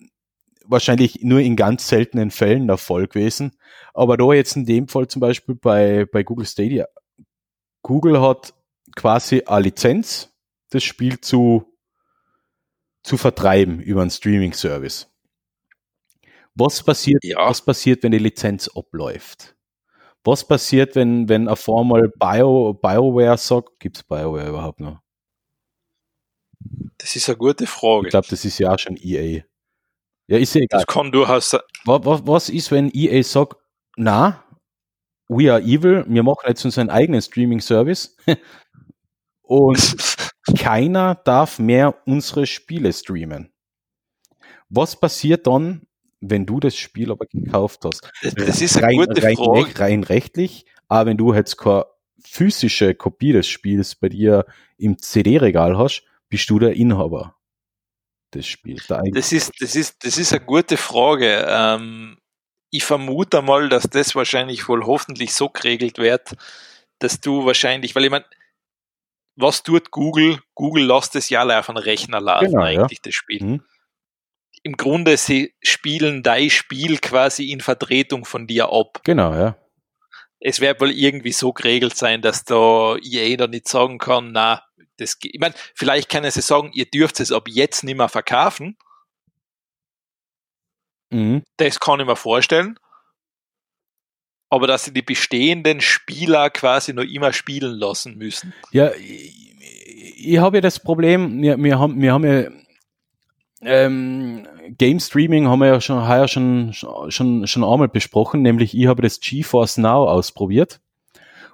wahrscheinlich nur in ganz seltenen Fällen der Fall gewesen. Aber da jetzt in dem Fall zum Beispiel bei, bei Google Stadia. Google hat quasi eine Lizenz, das Spiel zu, zu vertreiben über einen Streaming-Service. Was passiert, ja. was passiert, wenn die Lizenz abläuft? Was passiert, wenn, wenn auf einmal Bio, BioWare sagt, gibt es BioWare überhaupt noch? Das ist eine gute Frage. Ich glaube, das ist ja auch schon EA. Ja, ist ja egal. Das kann durchaus was, was, was ist, wenn EA sagt, na, we are evil, wir machen jetzt unseren eigenen Streaming-Service und keiner darf mehr unsere Spiele streamen. Was passiert dann, wenn du das Spiel aber gekauft hast? Das ist eine rein, gute rein, Frage. Rein rechtlich, aber wenn du jetzt keine physische Kopie des Spiels bei dir im CD-Regal hast, bist du der Inhaber des Spiels. Das ist, das ist, das ist eine gute Frage. Ähm, ich vermute mal, dass das wahrscheinlich wohl hoffentlich so geregelt wird, dass du wahrscheinlich, weil ich meine, was tut Google? Google lässt es ja auf einen Rechner laden, genau, eigentlich, ja. das Spiel. Mhm. Im Grunde, sie spielen dein Spiel quasi in Vertretung von dir ab. Genau, ja. Es wird wohl irgendwie so geregelt sein, dass da EA da nicht sagen kann, na, das, ich meine, vielleicht können sie sagen, ihr dürft es ab jetzt nicht mehr verkaufen. Mhm. Das kann ich mir vorstellen. Aber dass sie die bestehenden Spieler quasi noch immer spielen lassen müssen. Ja, ich, ich habe ja das Problem, wir, wir, haben, wir haben ja ähm, Game Streaming haben wir ja schon heuer schon, schon, schon einmal besprochen, nämlich ich habe das GeForce Now ausprobiert.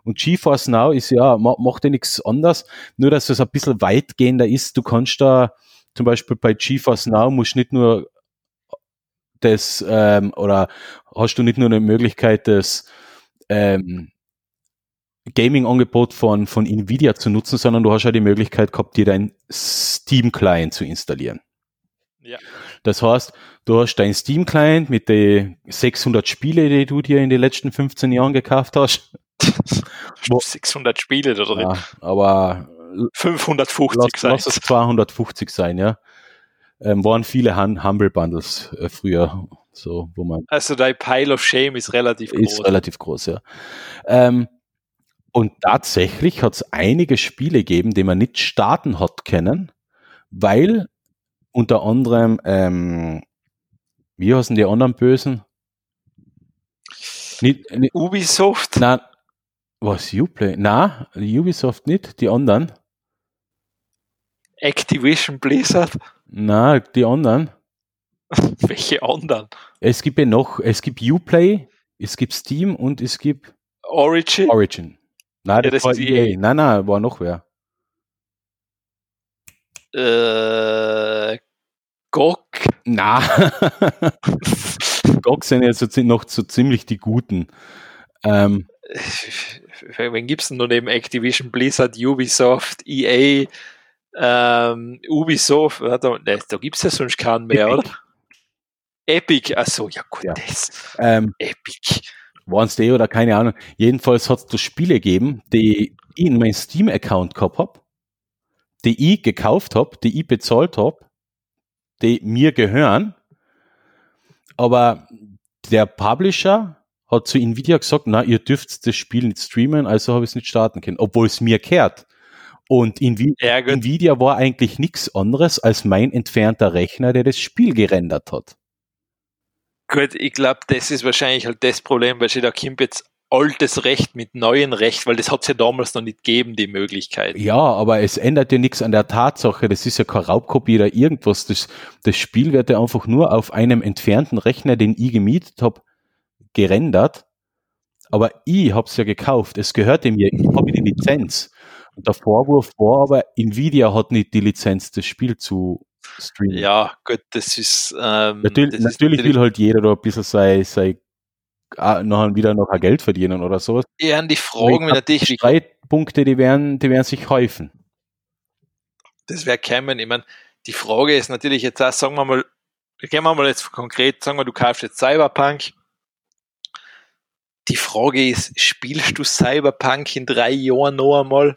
Und GeForce Now ist ja, macht ja nichts anderes, nur dass es ein bisschen weitgehender ist. Du kannst da zum Beispiel bei GeForce Now musst nicht nur das, ähm, oder hast du nicht nur eine Möglichkeit, das ähm, Gaming-Angebot von, von Nvidia zu nutzen, sondern du hast ja die Möglichkeit gehabt, dir dein Steam-Client zu installieren. Ja. Das heißt, du hast dein Steam-Client mit den 600 Spiele, die du dir in den letzten 15 Jahren gekauft hast. 600 Spiele da drin. Ja, aber 550 lass, sein. Lass es 250 sein, ja. Ähm, waren viele Han Humble Bundles äh, früher, so, wo man. Also dein Pile of Shame ist relativ groß. Ist relativ groß, ja. Ähm, und tatsächlich hat es einige Spiele gegeben, die man nicht starten hat können, weil unter anderem, ähm, wie heißen die anderen Bösen? Nicht, nicht, Ubisoft? Nein, was, Uplay? Na, Ubisoft nicht, die anderen. Activision Blizzard? Na, die anderen. Welche anderen? Es gibt ja noch, es gibt Uplay, es gibt Steam und es gibt Origin. Origin. Nein, ja, das, das war EA. EA. Nein, nein, war noch wer. Äh, GOG. Na. GOG sind jetzt noch so ziemlich die Guten. Ähm, wen gibt es denn noch neben Activision, Blizzard, Ubisoft, EA, ähm, Ubisoft, warte, ne, da gibt es ja sonst keinen mehr, Epic. oder? Epic, achso, ja gut, ja. das. Ähm, Epic. Waren es oder keine Ahnung. Jedenfalls hat es Spiele gegeben, die ich in meinem Steam-Account gehabt habe, die ich gekauft habe, die ich bezahlt habe, die mir gehören, aber der Publisher hat zu Nvidia gesagt, na, ihr dürft das Spiel nicht streamen, also habe ich es nicht starten können, obwohl es mir kehrt. Und Nvi ja, Nvidia war eigentlich nichts anderes als mein entfernter Rechner, der das Spiel gerendert hat. Gut, ich glaube, das ist wahrscheinlich halt das Problem, weil da kommt jetzt altes Recht mit neuem Recht, weil das hat es ja damals noch nicht gegeben, die Möglichkeit. Ja, aber es ändert ja nichts an der Tatsache, das ist ja keine Raubkopie oder irgendwas. Das, das Spiel wird ja einfach nur auf einem entfernten Rechner, den ich gemietet habe, gerendert, aber ich habe es ja gekauft, es gehörte mir, ich habe die Lizenz. Und der Vorwurf war aber, Nvidia hat nicht die Lizenz, das Spiel zu streamen. Ja, gut, das ist. Ähm, natürlich, das natürlich ist will halt jeder da ein bisschen sein, sein noch wieder noch ein Geld verdienen oder sowas. Ja, die Fragen natürlich. Die Streitpunkte, die werden, die werden sich häufen. Das wäre kämen. Ich meine, die Frage ist natürlich jetzt auch, sagen wir mal, gehen wir mal jetzt konkret, sagen wir, du kaufst jetzt Cyberpunk, die Frage ist, spielst du Cyberpunk in drei Jahren noch einmal?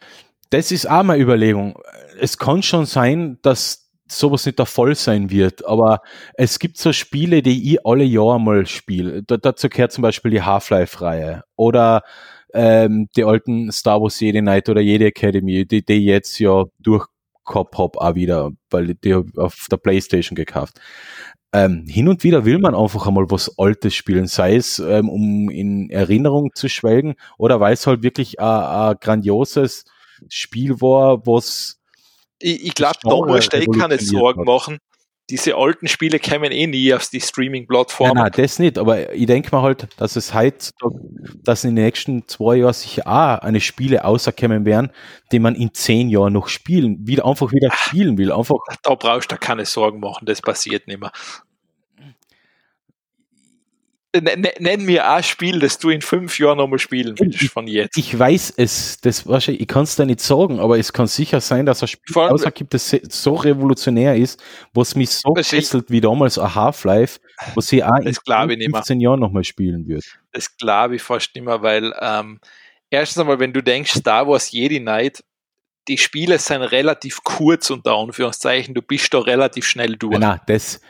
Das ist auch meine Überlegung. Es kann schon sein, dass sowas nicht der Fall sein wird, aber es gibt so Spiele, die ich alle Jahre mal spiele. Da, dazu gehört zum Beispiel die Half-Life-Reihe oder ähm, die alten Star Wars Jedi Knight oder Jedi Academy, die, die jetzt ja durch Cop Hop auch wieder, weil die auf der Playstation gekauft. Ähm, hin und wieder will man einfach einmal was Altes spielen, sei es ähm, um in Erinnerung zu schwelgen oder weil es halt wirklich ein grandioses Spiel war, was ich, ich glaube, da musst du eh keine Sorgen machen. Diese alten Spiele kämen eh nie auf die Streaming-Plattform. Nein, nein, das nicht, aber ich denke mal halt, dass es heutzutage, dass in den nächsten zwei Jahren sicher auch eine Spiele außerkommen werden, die man in zehn Jahren noch spielen, wieder einfach wieder spielen will. Einfach. Da brauchst du keine Sorgen machen, das passiert nicht mehr. Nenn mir ein Spiel, das du in fünf Jahren nochmal spielen willst von jetzt. Ich weiß es, das wahrscheinlich, ich kann es da nicht sagen, aber es kann sicher sein, dass ein Spiel außergibt, das so revolutionär ist, was mich so fesselt wie damals ein Half-Life, was ich auch in 15 Jahren nochmal spielen würde. Das glaube ich fast nicht mehr, weil ähm, erstens einmal, wenn du denkst, Star Wars Jedi Knight, die Spiele sind relativ kurz unter Anführungszeichen, du bist da relativ schnell durch. Nein, das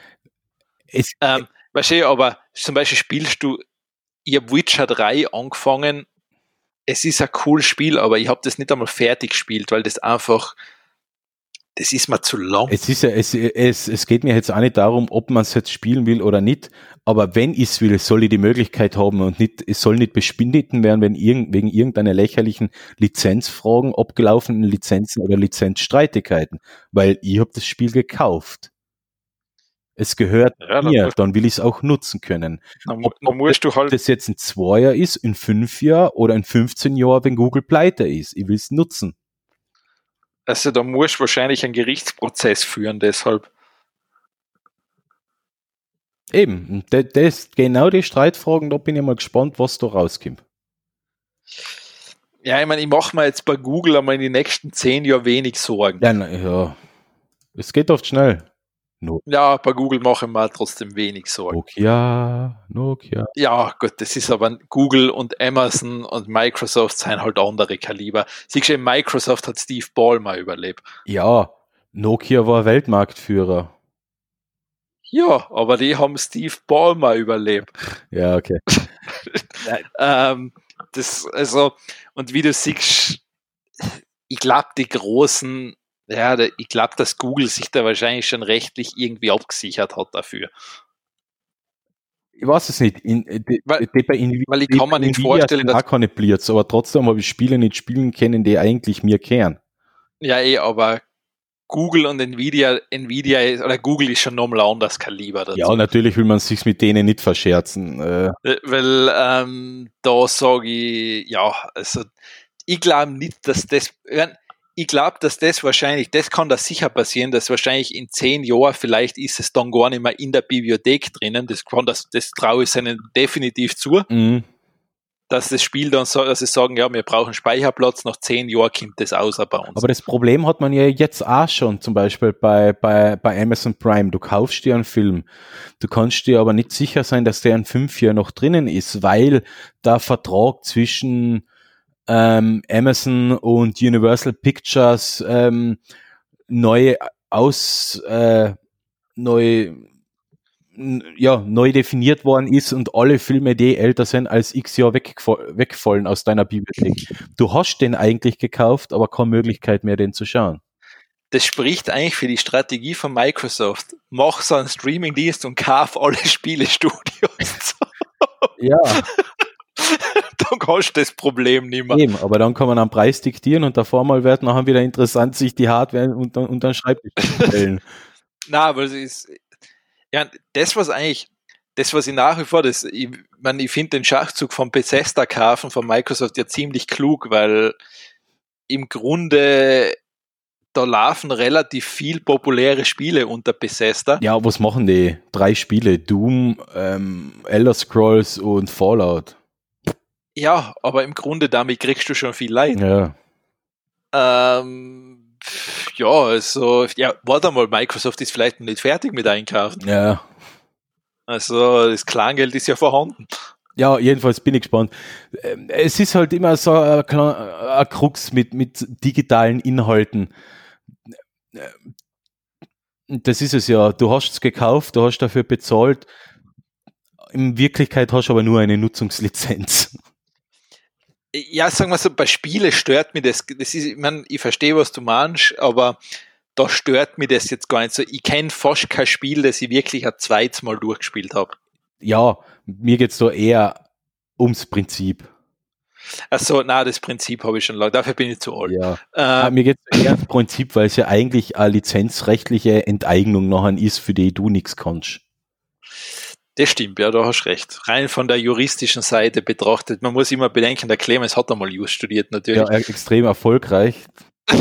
ist, ähm, Weißt du, aber zum Beispiel spielst du, ich habe Witcher 3 angefangen, es ist ein cooles Spiel, aber ich habe das nicht einmal fertig gespielt, weil das einfach, das ist mir zu lang. Es ist ja, es, es, es geht mir jetzt auch nicht darum, ob man es jetzt spielen will oder nicht, aber wenn ich es will, soll ich die Möglichkeit haben und nicht, es soll nicht bespindeten werden, wenn irgend, wegen irgendeiner lächerlichen Lizenzfragen, abgelaufenen Lizenzen oder Lizenzstreitigkeiten, weil ich habe das Spiel gekauft. Es gehört ja, mir, dann, dann will ich es auch nutzen können. Dann, ob, dann musst du halt das jetzt in zwei Jahren ist, in fünf Jahren oder in 15 Jahren, wenn Google pleite ist. Ich will es nutzen. Also da musst du wahrscheinlich einen Gerichtsprozess führen, deshalb. Eben, das, das, genau die Streitfragen, da bin ich mal gespannt, was da rauskommt. Ja, ich meine, ich mache mir jetzt bei Google einmal in den nächsten zehn Jahren wenig Sorgen. Ja, na, ja. Es geht oft schnell. No ja, bei Google machen wir trotzdem wenig Sorgen. Nokia, Nokia. Ja, gut, das ist aber Google und Amazon und Microsoft sind halt andere Kaliber. Siehst du, Microsoft hat Steve Ballmer überlebt. Ja, Nokia war Weltmarktführer. Ja, aber die haben Steve Ballmer überlebt. Ja, okay. ähm, das, also, und wie du siehst, ich glaube, die großen ja, ich glaube, dass Google sich da wahrscheinlich schon rechtlich irgendwie abgesichert hat dafür. Ich weiß es nicht. In, äh, die, weil, die bei Nvidia, weil ich kann mir nicht vorstellen, dass keine Blitz, aber trotzdem habe ich Spiele nicht spielen können, die eigentlich mir kehren. Ja, eh, aber Google und Nvidia, Nvidia ist, oder Google ist schon nochmal anders Kaliber dazu. Ja, natürlich will man sich mit denen nicht verscherzen. Äh. äh weil ähm, da sage ich, ja, also ich glaube nicht, dass das, ich glaube, dass das wahrscheinlich, das kann da sicher passieren, dass wahrscheinlich in zehn Jahren vielleicht ist es dann gar nicht mehr in der Bibliothek drinnen. Das, kann, das, das traue ich ihnen definitiv zu. Mhm. Dass das Spiel dann so, dass sie sagen, ja, wir brauchen Speicherplatz, nach zehn Jahren kommt das außer bei uns. Aber das Problem hat man ja jetzt auch schon, zum Beispiel bei, bei, bei Amazon Prime. Du kaufst dir einen Film, du kannst dir aber nicht sicher sein, dass der in fünf Jahren noch drinnen ist, weil der Vertrag zwischen ähm, Amazon und Universal Pictures ähm, neu aus äh, neu ja, neu definiert worden ist und alle Filme, die älter sind als x Jahr wegfallen aus deiner Bibliothek. Du hast den eigentlich gekauft, aber keine Möglichkeit mehr, den zu schauen. Das spricht eigentlich für die Strategie von Microsoft. Mach so einen Streaming-Dienst und kauf alle Spielestudios. ja. dann kannst du das Problem nicht mehr. Eben, aber dann kann man am Preis diktieren und davor mal wird nachher wieder interessant, sich die Hardware unter den Schreibtisch zu stellen. Na, aber es ist, ja, das was eigentlich, das was ich nach wie vor, das, ich, man, ich finde den Schachzug vom Bethesda kaufen von Microsoft ja ziemlich klug, weil im Grunde da laufen relativ viel populäre Spiele unter Bethesda. Ja, was machen die? Drei Spiele, Doom, ähm, Elder Scrolls und Fallout. Ja, aber im Grunde damit kriegst du schon viel Leid. Ja. Ähm, ja, also, ja, warte mal, Microsoft ist vielleicht noch nicht fertig mit Einkaufen. Ja. Also, das Klangeld ist ja vorhanden. Ja, jedenfalls bin ich gespannt. Ähm, es ist halt immer so ein, ein Krux mit, mit digitalen Inhalten. Das ist es ja. Du hast es gekauft, du hast dafür bezahlt. In Wirklichkeit hast du aber nur eine Nutzungslizenz. Ja, sagen wir so, bei Spiele stört mich das. das ist, ich, mein, ich verstehe, was du meinst, aber da stört mich das jetzt gar nicht so. Ich kenne fast kein Spiel, das ich wirklich ein zweites Mal durchgespielt habe. Ja, mir geht es da eher ums Prinzip. Achso, na, das Prinzip habe ich schon lange, dafür bin ich zu alt. Ja. Ähm, mir geht es eher ums Prinzip, weil es ja eigentlich eine lizenzrechtliche Enteignung nachher ist, für die du nichts kannst. Das stimmt, ja, da hast recht. Rein von der juristischen Seite betrachtet, man muss immer bedenken, der Clemens hat einmal Just studiert, natürlich. Ja, extrem erfolgreich.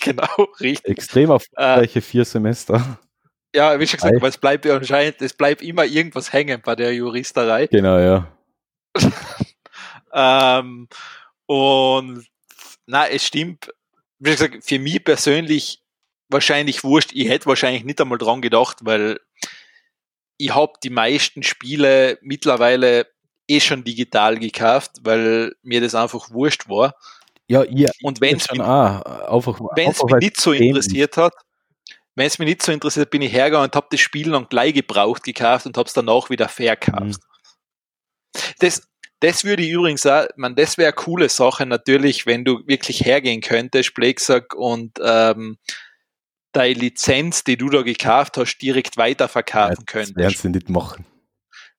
genau, richtig. Extrem erfolgreiche äh, vier Semester. Ja, wie schon gesagt, aber es bleibt anscheinend, es bleibt immer irgendwas hängen bei der Juristerei. Genau, ja. ähm, und na, es stimmt. Wie gesagt, für mich persönlich wahrscheinlich wurscht. Ich hätte wahrscheinlich nicht einmal dran gedacht, weil ich habe die meisten Spiele mittlerweile eh schon digital gekauft, weil mir das einfach wurscht war. Ja, ja. Und wenn es mich, mich nicht so interessiert hat, wenn es mich nicht so interessiert, bin ich hergegangen und habe das Spiel dann gleich gebraucht gekauft und habe es danach wieder verkauft. Mhm. Das, das würde ich übrigens auch, man, das wäre eine coole Sache natürlich, wenn du wirklich hergehen könntest, Blexack, und ähm, deine Lizenz, die du da gekauft hast, direkt weiterverkaufen ja, könntest. Das werden sie nicht machen.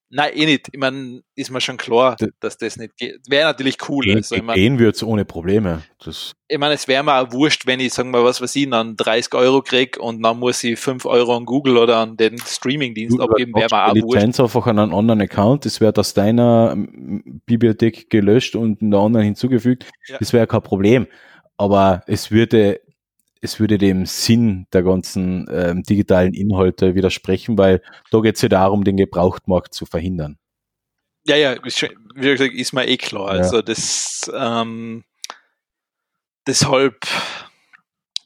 Nein, eh nicht. Ich meine, ist mir schon klar, dass das nicht geht. Wäre natürlich cool. Gehen, also, ich mein, gehen wird es ohne Probleme. Das ich meine, es wäre mir auch wurscht, wenn ich, sagen wir, was weiß ich, dann 30 Euro kriege und dann muss ich 5 Euro an Google oder an den Streamingdienst abgeben, wäre mir auch Lizenz wurscht. einfach an einen anderen Account, das wäre aus deiner Bibliothek gelöscht und in der anderen hinzugefügt. Ja. Das wäre kein Problem. Aber es würde es würde dem Sinn der ganzen ähm, digitalen Inhalte widersprechen, weil da geht es ja darum, den Gebrauchtmarkt zu verhindern. Ja, ja, wie gesagt, ist mir eh klar. Ja. Also das ähm, deshalb,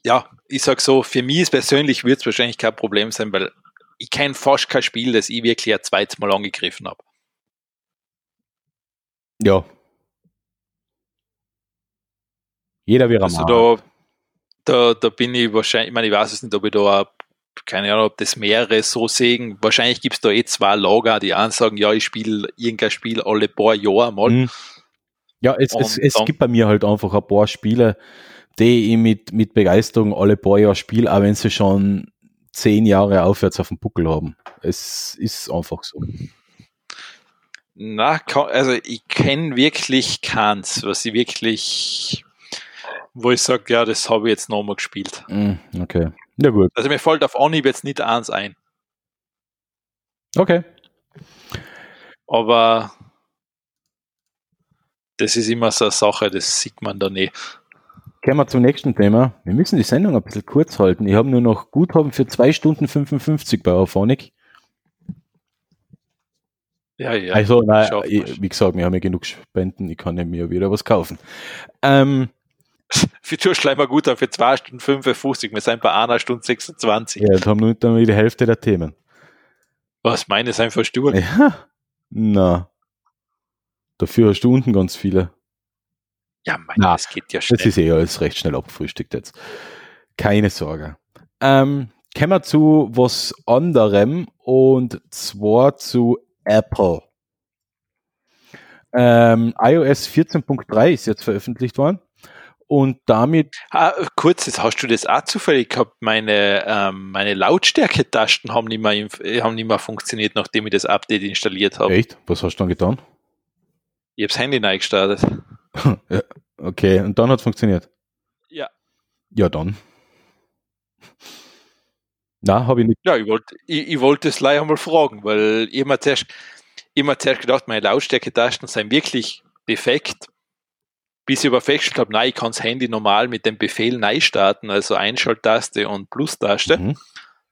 ja, ich sag so, für mich persönlich wird es wahrscheinlich kein Problem sein, weil ich kenne fast kein Spiel, das ich wirklich ein zweites Mal angegriffen habe. Ja. Jeder wäre also da, da, da bin ich wahrscheinlich, ich meine, ich weiß es nicht, ob ich da keine Ahnung, ob das mehrere so sehen. Wahrscheinlich gibt es da eh zwei Lager, die einen sagen, ja, ich spiele irgendein Spiel alle paar Jahre mal. Mhm. Ja, es, es, es gibt bei mir halt einfach ein paar Spiele, die ich mit, mit Begeisterung alle paar Jahre spiele, auch wenn sie schon zehn Jahre aufwärts auf dem Buckel haben. Es ist einfach so. Na, also ich kenne wirklich keins, was ich wirklich wo ich sage, ja, das habe ich jetzt nochmal gespielt. Mm, okay. Ja, gut. Also mir fällt auf Anhieb jetzt nicht eins ein. Okay. Aber das ist immer so eine Sache, das sieht man da nicht. Kommen wir zum nächsten Thema. Wir müssen die Sendung ein bisschen kurz halten. Ich habe nur noch Guthaben für 2 Stunden 55 bei Auphonic. Ja, ja. Also, nein, ich, wie gesagt, wir haben ja genug Spenden, ich kann ja mir wieder was kaufen. Ähm, für Tourschleimer gut für 2 Stunden 55, wir sind bei einer Stunde 26. Ja, jetzt haben wir dann die Hälfte der Themen. Was, meine sind verstummt? Ja, na. Dafür hast du unten ganz viele. Ja, mein, na, das geht ja schnell. Das ist eh alles recht schnell abgefrühstückt jetzt. Keine Sorge. Ähm, kommen wir zu was anderem und zwar zu Apple. Ähm, iOS 14.3 ist jetzt veröffentlicht worden. Und damit. Ah, kurz, jetzt hast du das auch zufällig gehabt. Meine, ähm, meine Lautstärke-Tasten haben, nicht mehr, haben nicht mehr funktioniert, nachdem ich das Update installiert habe. Echt? Was hast du dann getan? Ich habe das Handy neu gestartet. okay, und dann hat es funktioniert? Ja. Ja, dann. Na, habe ich nicht. Ja, ich wollte ich, ich wollt das gleich einmal fragen, weil ich mir zuerst, immer zuerst gedacht, meine Lautstärke-Tasten seien wirklich defekt bis ich aber festgestellt habe, nein, ich kann das Handy normal mit dem Befehl neu starten, also Einschalttaste und Plus-Taste. Mhm.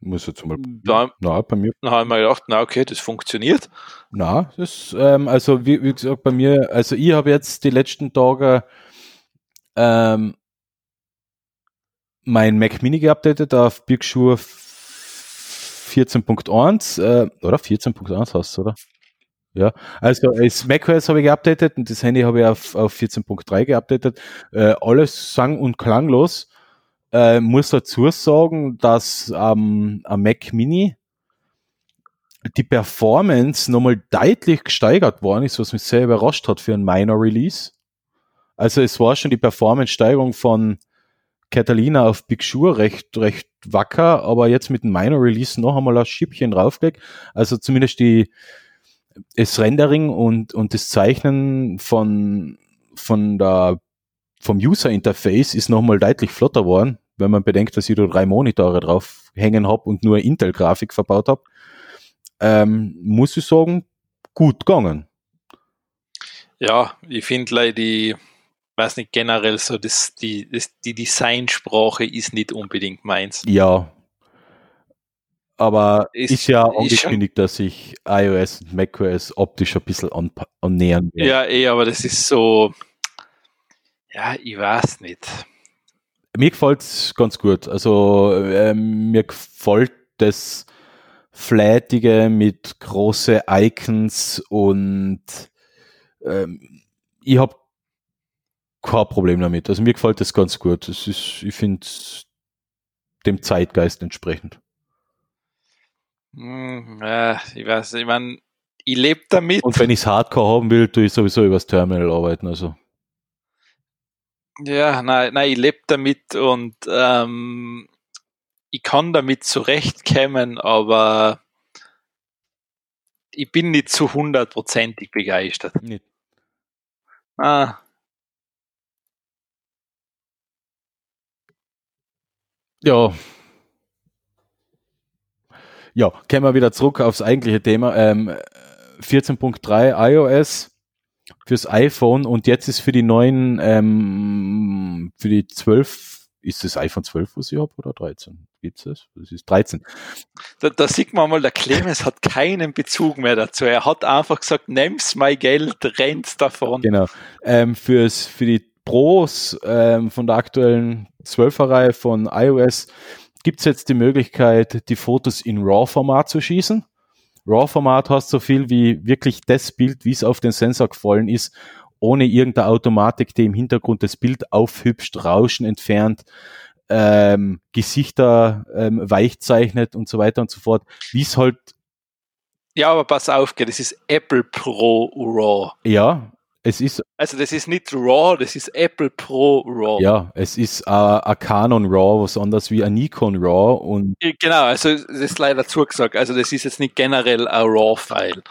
Muss jetzt mal. Da, na, bei mir. Dann habe ich mir gedacht, na okay, das funktioniert. Na, das, ähm, also wie, wie, gesagt, bei mir, also ich habe jetzt die letzten Tage ähm, mein Mac Mini geupdatet auf Big Sur 14.1 äh, oder 14.1 hast du, oder? Ja, also als macOS habe ich geupdatet und das Handy habe ich auf, auf 14.3 geupdatet. Äh, alles sang- und klanglos. Äh, muss dazu sagen, dass ähm, am Mac Mini die Performance nochmal deutlich gesteigert worden ist, was mich sehr überrascht hat für ein Minor Release. Also es war schon die Performance-Steigerung von Catalina auf Big Sur recht, recht wacker, aber jetzt mit dem Minor Release noch einmal ein Schippchen draufgelegt. Also zumindest die, das Rendering und, und das Zeichnen von, von der, vom User Interface ist nochmal deutlich flotter geworden, wenn man bedenkt, dass ich da drei Monitore drauf hängen habe und nur Intel-Grafik verbaut habe. Ähm, muss ich sagen, gut gegangen. Ja, ich finde die, weiß nicht, generell so, das, die, das, die Designsprache ist nicht unbedingt meins. Ja, aber ist, ist ja angekündigt, dass sich iOS und macOS optisch ein bisschen an, annähern werden. Ja, eh, aber das ist so, ja, ich weiß nicht. Mir gefällt es ganz gut. Also ähm, mir gefällt das Flätige mit große Icons und ähm, ich habe kein Problem damit. Also mir gefällt das ganz gut. Das ist, ich finde dem Zeitgeist entsprechend. Hm, ja, ich weiß, ich meine, ich lebe damit. Und wenn ich es Hardcore haben will, tue ich sowieso übers Terminal arbeiten. Also. Ja, nein, nein, ich lebe damit und ähm, ich kann damit zurechtkommen, aber ich bin nicht zu hundertprozentig begeistert. Nicht. Ah. Ja, ja, kommen wir wieder zurück aufs eigentliche Thema. Ähm, 14.3 iOS fürs iPhone und jetzt ist für die neuen, ähm, für die 12, ist das iPhone 12, was ich habe, oder 13? Gibt's das? Das ist 13. Da, da sieht man mal, der Clemens hat keinen Bezug mehr dazu. Er hat einfach gesagt, nimm's mein Geld, rennt davon. Genau. Ähm, fürs, für die Pros ähm, von der aktuellen 12er-Reihe von iOS gibt es jetzt die Möglichkeit, die Fotos in RAW-Format zu schießen. RAW-Format heißt so viel wie wirklich das Bild, wie es auf den Sensor gefallen ist, ohne irgendeine Automatik, die im Hintergrund das Bild aufhübscht, Rauschen entfernt, ähm, Gesichter ähm, weich zeichnet und so weiter und so fort, wie es halt ja, aber pass auf, das ist Apple Pro RAW. Ja, es ist. Also das ist nicht RAW, das ist Apple Pro RAW. Ja, es ist ein Canon RAW, was anders wie ein Nikon RAW und. Genau, also das ist leider zugesagt. Also das ist jetzt nicht generell ein RAW-File.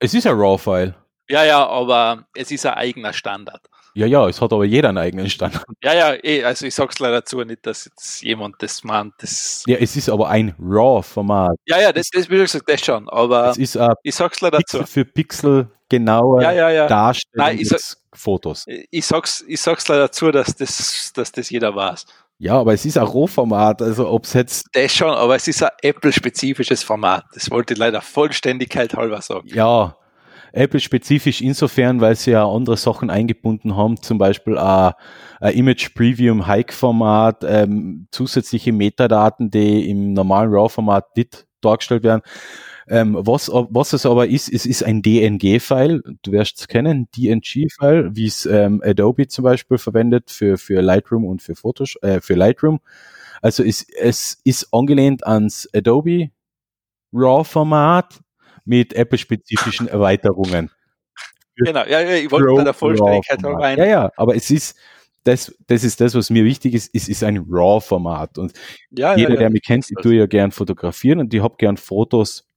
Es ist ein RAW-File. Ja, ja, aber es ist ein eigener Standard. Ja, ja, es hat aber jeder einen eigenen Standard. Ja, ja, eh, also ich sag's leider dazu nicht, dass jetzt jemand das meint. Das ja, es ist aber ein RAW-Format. Ja, ja, das, das will ich sagen, das schon, aber es ist, uh, ich sag's leider Pixel dazu. für Pixel genaue ja, ja, ja. Darstellung Nein, sag, Fotos. Ich sag's, ich sag's leider dazu, dass das, dass das jeder weiß. Ja, aber es ist ein Rohformat, also ob's jetzt. Das schon, aber es ist ein Apple-spezifisches Format. Das wollte ich leider Vollständigkeit halber sagen. Ja, Apple-spezifisch insofern, weil sie ja andere Sachen eingebunden haben, zum Beispiel ein, ein Image Preview Hike-Format, ähm, zusätzliche Metadaten, die im normalen RAW-Format dargestellt werden. Ähm, was, was es aber ist, es ist ein DNG-File. Du wirst es kennen, DNG-File, wie es ähm, Adobe zum Beispiel verwendet für, für Lightroom und für Photoshop, äh, für Lightroom. Also es, es ist angelehnt ans Adobe RAW-Format mit Apple-spezifischen Erweiterungen. Genau, ja, ja, ich wollte bei der Vollständigkeit rein. Ja, ja, aber es ist, das, das ist das, was mir wichtig ist, es ist ein RAW-Format. Und ja, jeder, ja, ja, der mich kennt, ich tue ja gern fotografieren und ich habe gern Fotos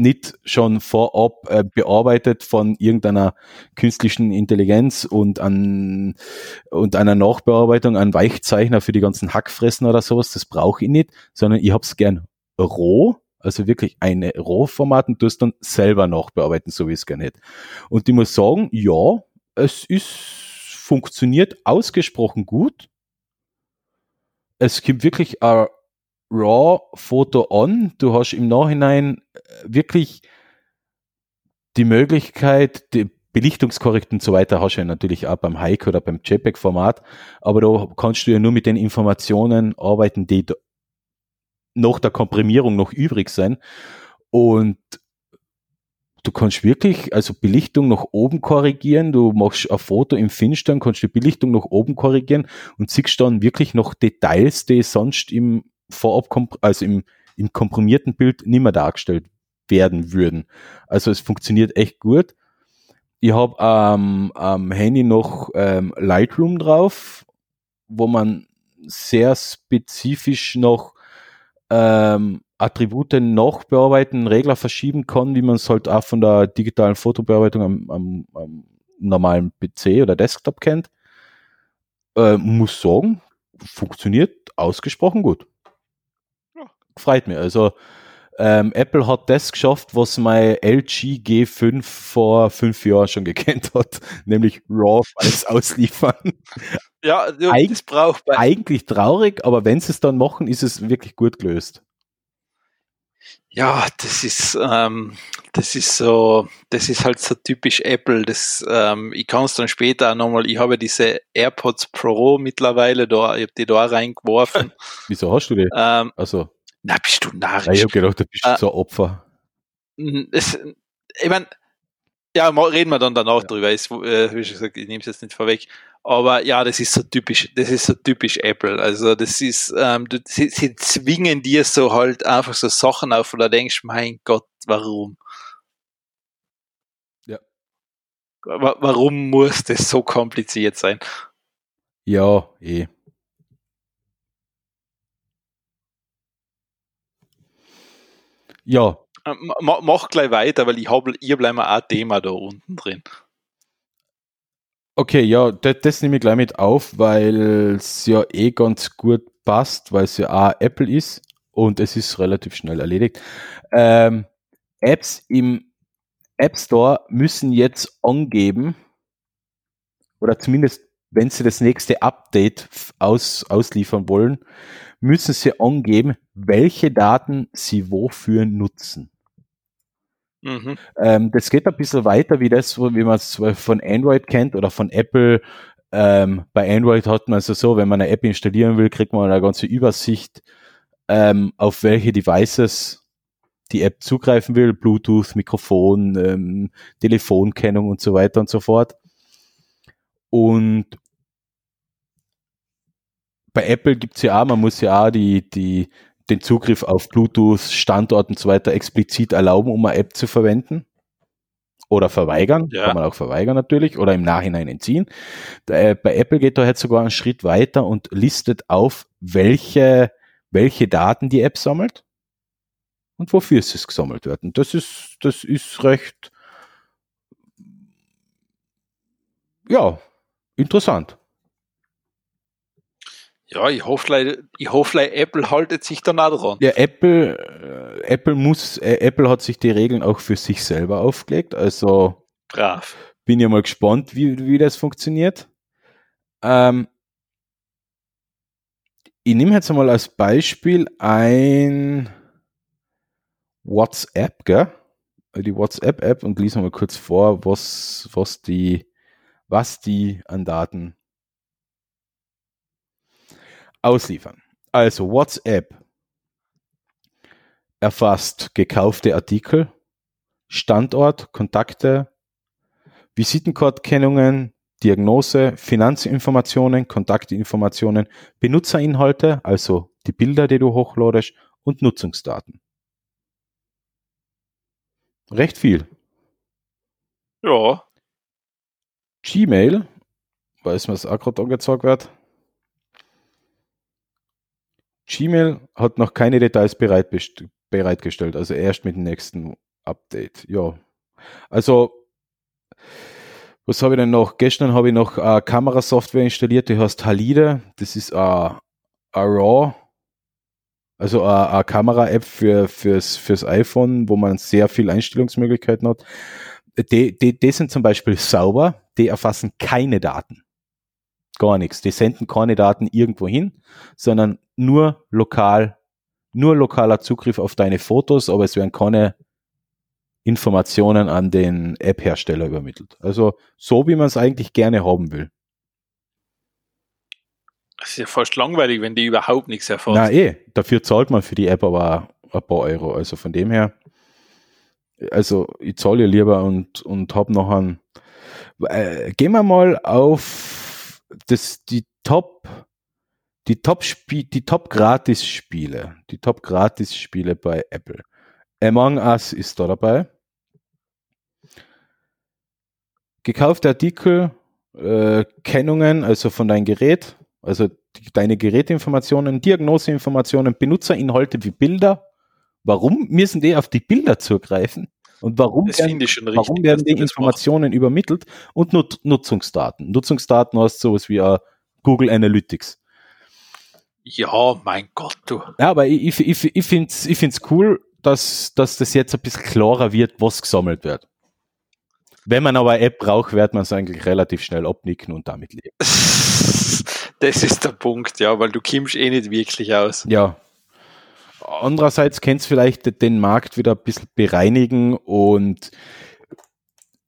nicht schon vorab äh, bearbeitet von irgendeiner künstlichen Intelligenz und an und einer Nachbearbeitung an Weichzeichner für die ganzen Hackfressen oder sowas, das brauche ich nicht, sondern ich habe es gern roh, also wirklich eine RAW-Format und das dann selber nachbearbeiten, so wie es gerne hätte. Und ich muss sagen, ja, es ist funktioniert ausgesprochen gut. Es gibt wirklich ein RAW-Foto an. Du hast im Nachhinein äh, wirklich die Möglichkeit, die Belichtungskorrekten und so weiter hast du ja natürlich auch beim Hike oder beim JPEG-Format, aber da kannst du ja nur mit den Informationen arbeiten, die nach der Komprimierung noch übrig sind. Und du kannst wirklich, also Belichtung nach oben korrigieren, du machst ein Foto im Finstern, kannst die Belichtung nach oben korrigieren und siehst dann wirklich noch Details, die sonst im Vorab, also im, im komprimierten Bild nicht mehr dargestellt werden würden. Also es funktioniert echt gut. Ich habe ähm, am Handy noch ähm, Lightroom drauf, wo man sehr spezifisch noch ähm, Attribute nachbearbeiten, Regler verschieben kann, wie man es halt auch von der digitalen Fotobearbeitung am, am, am normalen PC oder Desktop kennt. Äh, muss sagen, funktioniert ausgesprochen gut. Ja. Freut mich. Also ähm, Apple hat das geschafft, was mein LG G5 vor fünf Jahren schon gekannt hat, nämlich RAW alles ausliefern. Ja, das braucht Eigentlich traurig, aber wenn sie es dann machen, ist es wirklich gut gelöst. Ja, das ist, ähm, das ist so, das ist halt so typisch Apple. Das, ähm, ich kann es dann später auch nochmal, ich habe diese AirPods Pro mittlerweile da, ich habe die da reingeworfen. Wieso hast du die? Ähm, also. Na, bist du narrisch. Ja, ich habe gedacht, du bist äh, so ein Opfer. Es, ich meine, ja, reden wir dann danach ja. drüber. Ich, äh, wie schon gesagt, ich nehme es jetzt nicht vorweg. Aber ja, das ist so typisch, das ist so typisch Apple. Also das ist, ähm, du, sie, sie zwingen dir so halt einfach so Sachen auf, du denkst, mein Gott, warum? Ja. Warum muss das so kompliziert sein? Ja, eh. Ja. Äh, mach, mach gleich weiter, weil ich habe ihr bleiben auch ein Thema da unten drin. Okay, ja, das, das nehme ich gleich mit auf, weil es ja eh ganz gut passt, weil es ja auch Apple ist und es ist relativ schnell erledigt. Ähm, Apps im App Store müssen jetzt angeben, oder zumindest wenn sie das nächste Update aus, ausliefern wollen, müssen sie angeben, welche Daten sie wofür nutzen. Mhm. Ähm, das geht ein bisschen weiter wie das, wie man es von Android kennt oder von Apple. Ähm, bei Android hat man es also so, wenn man eine App installieren will, kriegt man eine ganze Übersicht, ähm, auf welche Devices die App zugreifen will, Bluetooth, Mikrofon, ähm, Telefonkennung und so weiter und so fort. Und bei Apple gibt's ja auch, man muss ja auch die, die, den Zugriff auf Bluetooth, Standort und so weiter explizit erlauben, um eine App zu verwenden. Oder verweigern, ja. kann man auch verweigern natürlich, oder im Nachhinein entziehen. Bei Apple geht da jetzt sogar einen Schritt weiter und listet auf, welche, welche Daten die App sammelt und wofür es gesammelt wird. Und das ist, das ist recht, ja, interessant. Ja, ich hoffe, ich hoffe, Apple haltet sich dann auch dran. Ja, Apple, äh, Apple muss, äh, Apple hat sich die Regeln auch für sich selber aufgelegt. Also brav. Bin ja mal gespannt, wie, wie das funktioniert. Ähm, ich nehme jetzt mal als Beispiel ein WhatsApp, gell? Die WhatsApp-App und lese mal kurz vor, was, was die, was die an Daten ausliefern. Also WhatsApp erfasst gekaufte Artikel, Standort, Kontakte, Visitenkennungen, Diagnose, Finanzinformationen, Kontaktinformationen, Benutzerinhalte, also die Bilder, die du hochladest und Nutzungsdaten. Recht viel. Ja. Gmail, weiß man, was auch gerade angezeigt wird, Gmail hat noch keine Details bereit, bereitgestellt, also erst mit dem nächsten Update. Ja. Also, was habe ich denn noch? Gestern habe ich noch eine Kamerasoftware installiert, die heißt Halide. Das ist eine, eine RAW, also eine, eine Kamera-App für, fürs, fürs iPhone, wo man sehr viel Einstellungsmöglichkeiten hat. Die, die, die sind zum Beispiel sauber, die erfassen keine Daten gar nichts. Die senden keine Daten irgendwo hin, sondern nur lokal, nur lokaler Zugriff auf deine Fotos, aber es werden keine Informationen an den App-Hersteller übermittelt. Also so, wie man es eigentlich gerne haben will. Das ist ja fast langweilig, wenn die überhaupt nichts erfahren. Na eh, dafür zahlt man für die App aber ein paar Euro. Also von dem her also ich zahle lieber und, und habe noch einen. Äh, gehen wir mal auf das, die Top, die Top Spiel, die Top Gratis Spiele, die Top Gratis Spiele bei Apple. Among Us ist da dabei. Gekaufte Artikel, äh, Kennungen, also von deinem Gerät, also die, deine Gerätinformationen, Diagnoseinformationen, Benutzerinhalte wie Bilder. Warum müssen die auf die Bilder zugreifen? Und warum werden, richtig, warum werden die Informationen übermittelt? Und Nut Nutzungsdaten. Nutzungsdaten heißt sowas wie uh, Google Analytics. Ja, mein Gott, du. Ja, aber ich, ich, ich, finde es ich find's cool, dass, dass das jetzt ein bisschen klarer wird, was gesammelt wird. Wenn man aber eine App braucht, wird man es eigentlich relativ schnell abnicken und damit leben. Das ist der Punkt, ja, weil du kommst eh nicht wirklich aus. Ja. Andererseits kannst du vielleicht den Markt wieder ein bisschen bereinigen und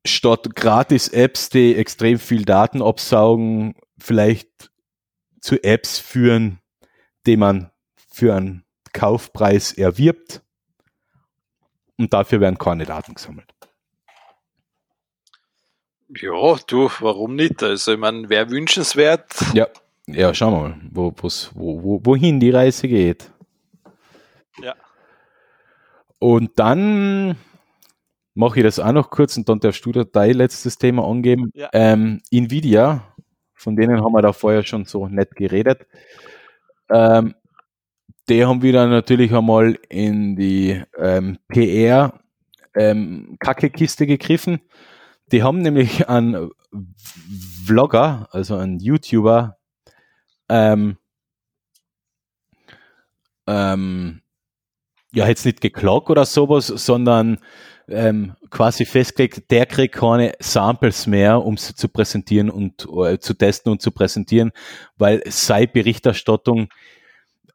statt Gratis-Apps, die extrem viel Daten absaugen, vielleicht zu Apps führen, die man für einen Kaufpreis erwirbt und dafür werden keine Daten gesammelt. Ja, du, warum nicht? Also, ich meine, wäre wünschenswert. Ja, ja, schauen wir mal, wo, wo, wo, wohin die Reise geht. Ja. Und dann mache ich das auch noch kurz und dann darfst du dein letztes Thema angeben. Ja. Ähm, Nvidia, von denen haben wir da vorher schon so nett geredet. Ähm, die haben wieder natürlich einmal in die ähm, PR ähm, gegriffen. Die haben nämlich einen Vlogger, also einen YouTuber, ähm, ähm, ja, jetzt nicht geklagt oder sowas, sondern ähm, quasi festgelegt, der kriegt keine Samples mehr, um sie zu präsentieren und äh, zu testen und zu präsentieren, weil sei Berichterstattung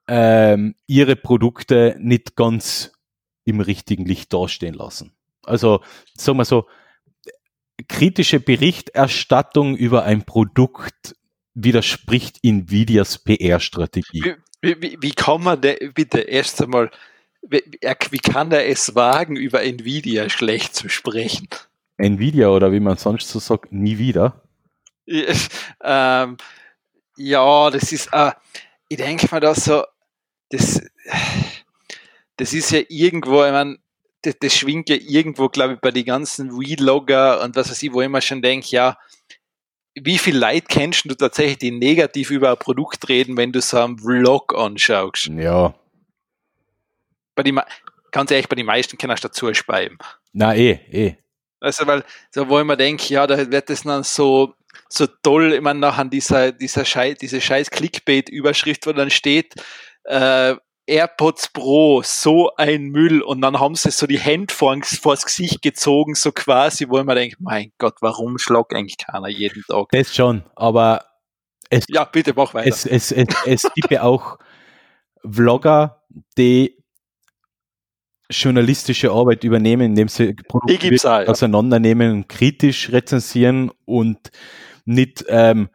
ähm, ihre Produkte nicht ganz im richtigen Licht dastehen lassen. Also sagen wir so, kritische Berichterstattung über ein Produkt widerspricht Nvidias PR-Strategie. Wie, wie, wie, kann man de, bitte erst einmal, wie, wie kann er es wagen, über Nvidia schlecht zu sprechen? Nvidia oder wie man sonst so sagt, nie wieder? ähm, ja, das ist, äh, ich denke mal, dass so, das, das ist ja irgendwo, ich meine, das, das schwingt ja irgendwo, glaube ich, bei den ganzen Relogger und was weiß ich, wo ich immer schon denke, ja, wie viel Leid kennst du tatsächlich, die negativ über ein Produkt reden, wenn du so einen Vlog anschaust? Ja. Bei die, ganz ehrlich, bei den meisten kannst du dazu speiben. Na, eh, eh. Also, weil, so, wo ich mir denke, ja, da wird das dann so, so toll, ich meine, nachher dieser, dieser Scheiß, diese scheiß Clickbait-Überschrift, wo dann steht, äh, AirPods Pro, so ein Müll. Und dann haben sie so die Hände vor, vors Gesicht gezogen, so quasi, wo ich mir denke, mein Gott, warum schlag eigentlich keiner jeden Tag? Das schon, aber es, ja, bitte mach weiter. Es, es, es, es gibt ja auch Vlogger, die journalistische Arbeit übernehmen, indem sie Produkte auch, ja. auseinandernehmen kritisch rezensieren und nicht, ähm,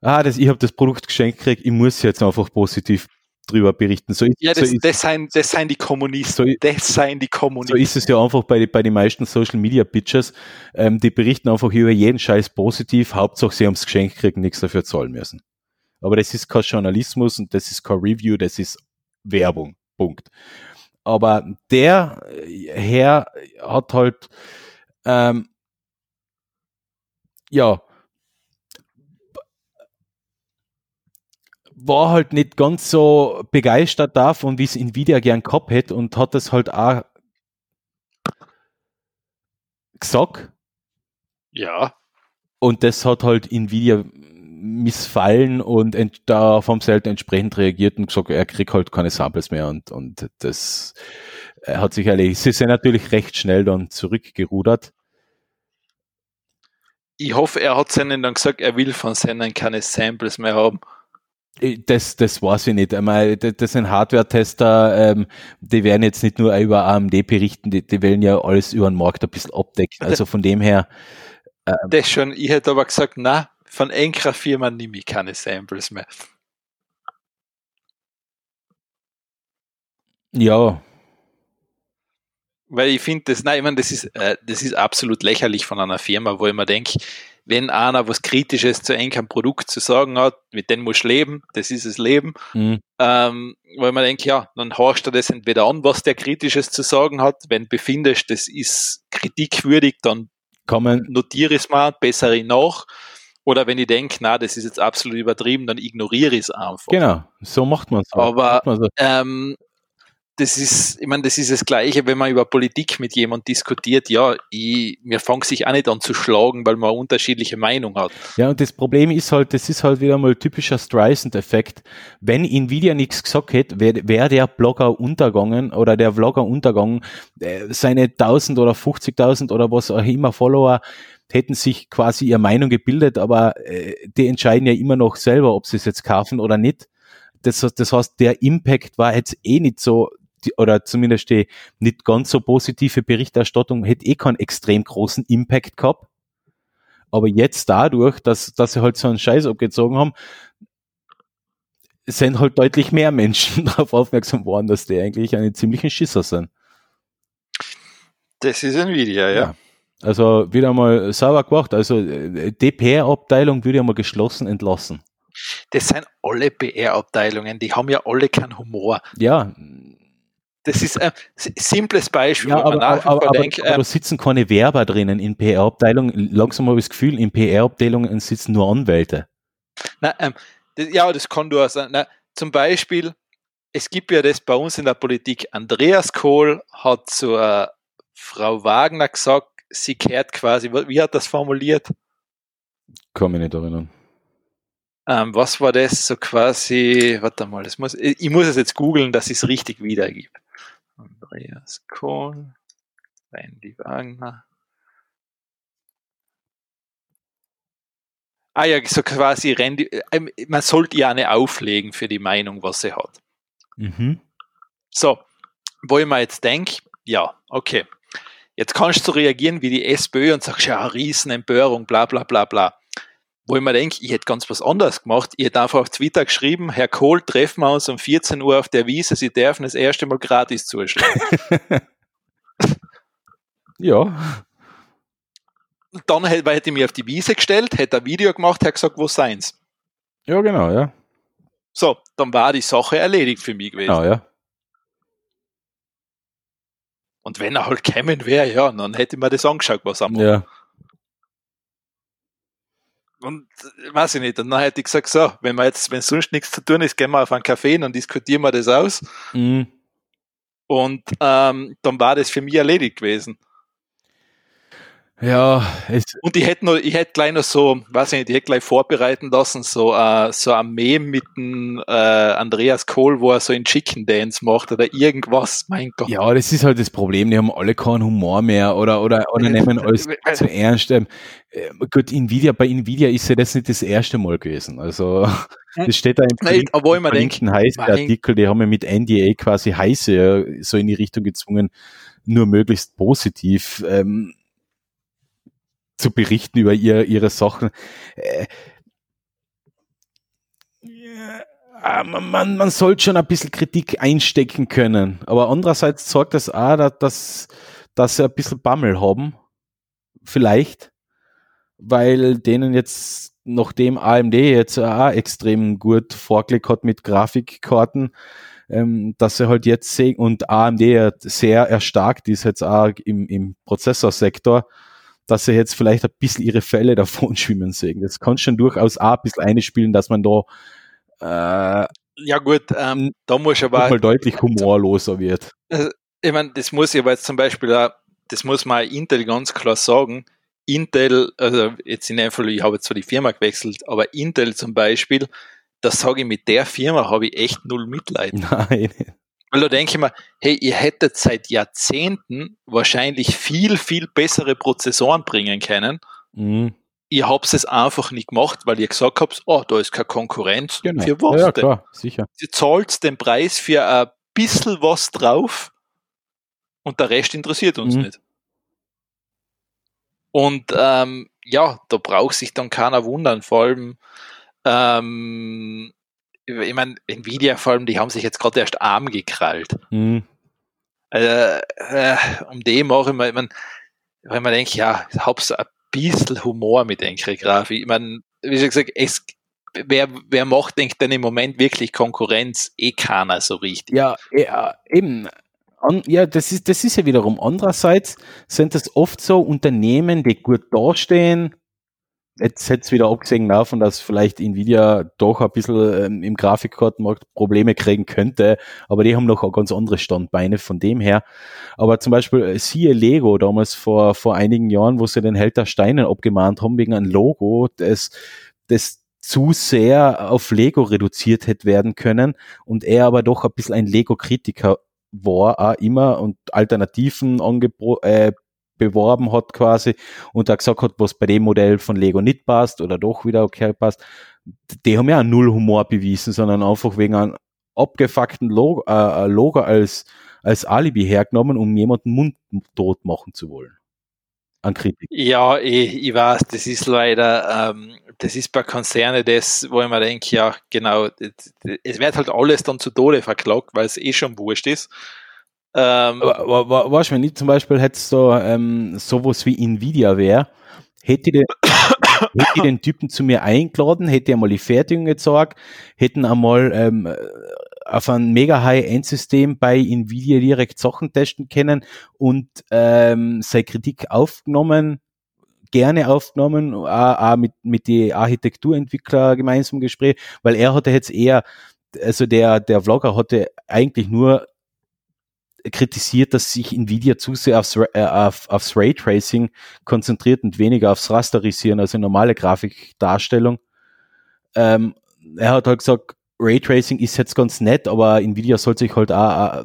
ah, das, ich habe das Produkt geschenkt gekriegt, ich muss jetzt einfach positiv drüber berichten. So ist, ja, das, so ist, das, seien, das seien die Kommunisten. So, das seien die Kommunisten. So ist es ja einfach bei, bei den meisten Social Media Pitchers. Ähm, die berichten einfach über jeden Scheiß positiv. Hauptsache, sie haben es geschenkt kriegen, nichts dafür zahlen müssen. Aber das ist kein Journalismus und das ist kein Review, das ist Werbung. Punkt. Aber der Herr hat halt, ähm, ja, war halt nicht ganz so begeistert davon, wie es Nvidia gern gehabt hätte und hat das halt auch gesagt. Ja. Und das hat halt Nvidia missfallen und darauf haben sie halt entsprechend reagiert und gesagt, er kriegt halt keine Samples mehr und, und das hat sich erledigt. Sie sind natürlich recht schnell dann zurückgerudert. Ich hoffe, er hat seinen dann gesagt, er will von seinen keine Samples mehr haben. Das, das weiß ich nicht. Einmal, das sind Hardware-Tester, ähm, die werden jetzt nicht nur über AMD berichten, die, die wollen ja alles über den Markt ein bisschen abdecken. Also von dem her. Ähm, das schon, ich hätte aber gesagt, na, von enkerer Firma nehme ich keine Samples mehr. Ja. Weil ich finde das, nein, ich meine, das ist, äh, das ist absolut lächerlich von einer Firma, wo ich mir denke, wenn einer was Kritisches zu einem Produkt zu sagen hat, mit dem muss leben, das ist das Leben, mhm. ähm, weil man denkt, ja, dann horchst du das entweder an, was der Kritisches zu sagen hat, wenn befindest, das ist kritikwürdig, dann Kommen. notiere es mal, bessere nach. Oder wenn ich denke, na, das ist jetzt absolut übertrieben, dann ignoriere ich es einfach. Genau, so macht man es. Aber so. ähm, das ist, ich meine, das ist das Gleiche, wenn man über Politik mit jemandem diskutiert. Ja, ich, mir fängt sich auch nicht an zu schlagen, weil man unterschiedliche Meinung hat. Ja, und das Problem ist halt, das ist halt wieder mal typischer Streisand-Effekt. Wenn Nvidia nichts gesagt hätte, wäre wär der Blogger untergegangen oder der Vlogger untergegangen, äh, seine 1000 oder 50.000 oder was auch immer Follower hätten sich quasi ihre Meinung gebildet, aber äh, die entscheiden ja immer noch selber, ob sie es jetzt kaufen oder nicht. Das, das heißt, der Impact war jetzt eh nicht so die, oder zumindest die nicht ganz so positive Berichterstattung hätte eh keinen extrem großen Impact gehabt. Aber jetzt dadurch, dass, dass sie halt so einen Scheiß abgezogen haben, sind halt deutlich mehr Menschen darauf aufmerksam worden, dass die eigentlich einen ziemlichen Schisser sind. Das ist Nvidia, ja. ja. Also wieder mal sauber gemacht. Also äh, die PR-Abteilung würde ja mal geschlossen entlassen. Das sind alle PR-Abteilungen, die haben ja alle keinen Humor. Ja, das ist ein simples Beispiel. Ja, aber, aber, aber, denkt, aber, aber, da sitzen keine Werber drinnen in PR-Abteilungen. Langsam habe ich das Gefühl, in PR-Abteilungen sitzen nur Anwälte. Na, ähm, das, ja, das kann du auch sein. Na, zum Beispiel, es gibt ja das bei uns in der Politik. Andreas Kohl hat zu äh, Frau Wagner gesagt, sie kehrt quasi, wie hat das formuliert? Kann mich nicht erinnern. Ähm, was war das so quasi, warte mal, das muss, ich muss es jetzt googeln, dass ich es richtig wiedergebe. Andreas Kohl, Randy Wagner. Ah ja, so quasi Randy, äh, man sollte ja eine auflegen für die Meinung, was sie hat. Mhm. So, wo ich mir jetzt denke, ja, okay, jetzt kannst du reagieren wie die SPÖ und sagst, ja, Riesenempörung, bla bla bla bla wo ich mir denke, ich hätte ganz was anderes gemacht. Ich hätte einfach auf Twitter geschrieben, Herr Kohl, treffen wir uns um 14 Uhr auf der Wiese, Sie dürfen das erste Mal gratis zuschlagen. ja. Dann hätte, hätte ich mich auf die Wiese gestellt, hätte ein Video gemacht, hätte gesagt, wo seien's. Ja, genau, ja. So, dann war die Sache erledigt für mich gewesen. Genau, ja. Und wenn er halt kämen wäre, ja, dann hätte ich mir das angeschaut, was er macht. Ja. Und äh, weiß ich nicht, und dann hätte ich gesagt, so, wenn wir jetzt, wenn sonst nichts zu tun ist, gehen wir auf einen Café und diskutieren wir das aus. Mhm. Und ähm, dann war das für mich erledigt gewesen. Ja, es und ich hätte noch, ich hätte gleich noch so, weiß ich nicht, ich hätte gleich vorbereiten lassen, so, äh, so ein Meme mit dem äh, Andreas Kohl, wo er so einen Chicken Dance macht oder irgendwas, mein Gott. Ja, das ist halt das Problem, die haben alle keinen Humor mehr oder, oder, oder nehmen alles zu ernst. Ähm, äh, gut, Nvidia, bei Nvidia ist ja das nicht das erste Mal gewesen. Also, hm. das steht da im Nein, immer denken, heiße Artikel, die haben ja mit NDA quasi heiße so in die Richtung gezwungen, nur möglichst positiv. Ähm, zu berichten über ihr, ihre Sachen. Äh, ja, man, man sollte schon ein bisschen Kritik einstecken können. Aber andererseits sorgt das auch, dass, dass sie ein bisschen Bammel haben. Vielleicht. Weil denen jetzt, nachdem AMD jetzt auch extrem gut vorgelegt hat mit Grafikkarten, ähm, dass sie halt jetzt sehen und AMD sehr erstarkt ist jetzt auch im, im Prozessorsektor, dass sie jetzt vielleicht ein bisschen ihre Fälle davon schwimmen sehen. Das kann schon durchaus auch ein bisschen einspielen, dass man da äh, ja gut, ähm, da muss aber mal deutlich humorloser wird. Also, ich meine, das muss ich aber jetzt zum Beispiel auch, das muss man Intel ganz klar sagen. Intel, also jetzt in dem Fall, ich habe jetzt zwar die Firma gewechselt, aber Intel zum Beispiel, das sage ich mit der Firma, habe ich echt null Mitleid. Nein. Weil da denke ich mir, hey, ihr hättet seit Jahrzehnten wahrscheinlich viel, viel bessere Prozessoren bringen können. Mhm. Ihr habt es einfach nicht gemacht, weil ihr gesagt habt, oh, da ist keine Konkurrenz. Genau. Für was ja, denn? klar, sicher. Ihr zahlt den Preis für ein bisschen was drauf und der Rest interessiert uns mhm. nicht. Und ähm, ja, da braucht sich dann keiner wundern, vor allem ähm, ich meine, Nvidia vor allem, die haben sich jetzt gerade erst arm gekrallt. Mhm. äh, äh, um den mache ich mal, ich mein, wenn man denkt, ja, Hauptsache ein bisschen Humor mit Enkre Graf. Ich meine, wie schon gesagt, es, wer, wer macht, denkt denn im Moment wirklich Konkurrenz? Eh keiner so richtig. Ja, ja eben. An, ja, das ist, das ist ja wiederum. Andererseits sind das oft so Unternehmen, die gut dastehen, jetzt hätte es wieder abgesehen davon, dass vielleicht Nvidia doch ein bisschen ähm, im Grafikkartenmarkt Probleme kriegen könnte, aber die haben noch ganz andere Standbeine von dem her. Aber zum Beispiel äh, siehe Lego damals vor, vor einigen Jahren, wo sie den Held der Steine abgemahnt haben wegen einem Logo, das, das zu sehr auf Lego reduziert hätte werden können und er aber doch ein bisschen ein Lego-Kritiker war auch immer und Alternativen angebo äh, beworben hat quasi und da gesagt hat, was bei dem Modell von Lego nicht passt oder doch wieder okay passt, die haben ja null Humor bewiesen, sondern einfach wegen einem abgefuckten Logo, äh, Logo als, als Alibi hergenommen, um jemanden mundtot machen zu wollen. An Kritik. Ja, ich, ich weiß, das ist leider, ähm, das ist bei Konzernen das, wo ich mir denke, ja, genau, es wird halt alles dann zu Tode verklagt, weil es eh schon wurscht ist. Ähm, du, wenn ich zum Beispiel hätte so ähm, sowas wie Nvidia wäre, hätte ich, den, hätte ich den Typen zu mir eingeladen, hätte einmal die Fertigung gezeigt, hätten einmal ähm, auf ein mega High-End-System bei Nvidia direkt Sachen testen können und ähm, seine Kritik aufgenommen, gerne aufgenommen, auch, auch mit, mit die Architekturentwickler gemeinsam Gespräch, weil er hatte jetzt eher, also der, der Vlogger hatte eigentlich nur kritisiert, dass sich Nvidia zu sehr aufs, äh, auf, aufs Raytracing konzentriert und weniger aufs Rasterisieren, also normale Grafikdarstellung. Ähm, er hat halt gesagt, Raytracing ist jetzt ganz nett, aber Nvidia soll sich halt auch äh,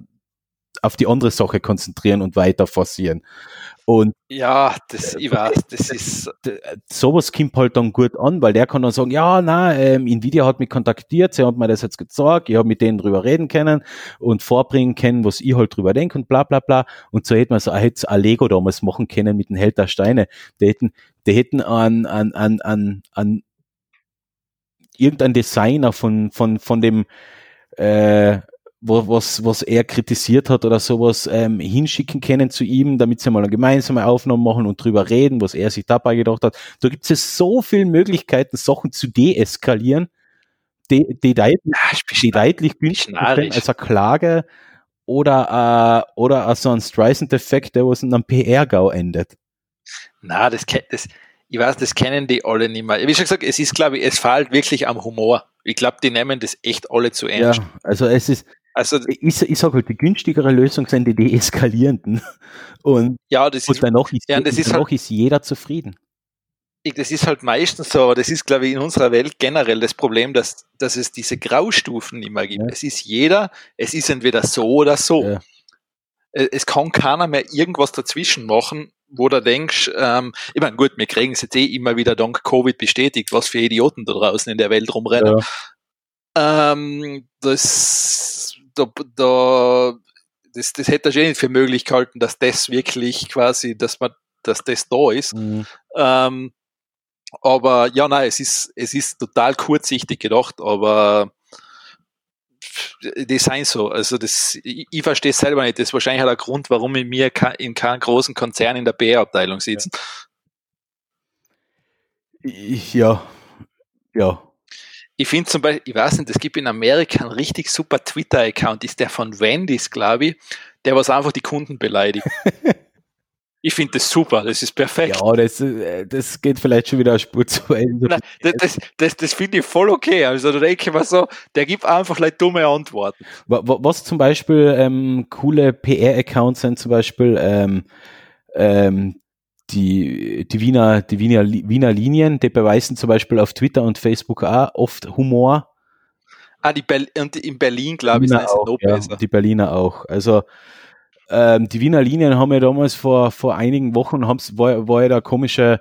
auf die andere Sache konzentrieren und weiter forcieren. Und ja, das, ich weiß, das ist. Sowas kommt halt dann gut an, weil der kann dann sagen, ja, na, ähm, Nvidia hat mich kontaktiert, sie hat mir das jetzt gezeigt, ich habe mit denen drüber reden können und vorbringen können, was ich halt drüber denke und bla bla bla. Und so hätte man so hätte ein Lego damals machen können mit den Held der Steine. Die hätten, die hätten an, an, an, an, an irgendein Designer von, von, von dem äh, wo, was, was er kritisiert hat oder sowas ähm, hinschicken können zu ihm, damit sie mal eine gemeinsame Aufnahme machen und drüber reden, was er sich dabei gedacht hat. Da gibt es so viele Möglichkeiten, Sachen zu deeskalieren, die, die, deutlich, die deutlich günstiger sind als eine Klage oder, äh, oder so ein Streisand-Effekt, der was in einem PR-GAU endet. Na, das, das, ich weiß, das kennen die alle nicht mehr. Wie schon gesagt, es ist, glaube ich, es fällt wirklich am Humor. Ich glaube, die nehmen das echt alle zu ernst. Ja, also es ist, also ich, ich sage halt, die günstigere Lösung sind die deeskalierenden. Und, ja, das und ist, danach, ist, ja, das ist, danach halt, ist jeder zufrieden. Das ist halt meistens so, aber das ist, glaube ich, in unserer Welt generell das Problem, dass, dass es diese Graustufen immer gibt. Ja. Es ist jeder, es ist entweder so oder so. Ja. Es kann keiner mehr irgendwas dazwischen machen, wo du denkst, ähm, ich meine, gut, wir kriegen es jetzt eh immer wieder dank Covid bestätigt, was für Idioten da draußen in der Welt rumrennen. Ja. Ähm, das da, da das, das hätte er schon nicht für möglich gehalten, dass das wirklich quasi, dass man, dass das da ist. Mhm. Ähm, aber ja, nein, es ist, es ist total kurzsichtig gedacht, aber die seien so. Also das, ich, ich verstehe es selber nicht. Das ist wahrscheinlich auch der Grund, warum in mir in keinem großen Konzern in der PR-Abteilung sitzen. Ja, ja ich finde zum Beispiel, ich weiß nicht, es gibt in Amerika einen richtig super Twitter-Account, ist der von Wendy's, glaube ich, der was einfach die Kunden beleidigt. ich finde das super, das ist perfekt. Ja, das, äh, das geht vielleicht schon wieder eine Spur zu Ende. Nein, das das, das, das finde ich voll okay. Also da denke ich mir so, der gibt einfach like, dumme Antworten. Was zum Beispiel ähm, coole PR-Accounts sind, zum Beispiel ähm, ähm, die, die Wiener, die Wiener, Wiener Linien, die beweisen zum Beispiel auf Twitter und Facebook auch oft Humor. Ah, die Ber und in Berlin, glaube ich, sind auch, noch ja, besser. Die Berliner auch. Also ähm, die Wiener Linien haben ja damals vor, vor einigen Wochen, haben's, war, war ja der komische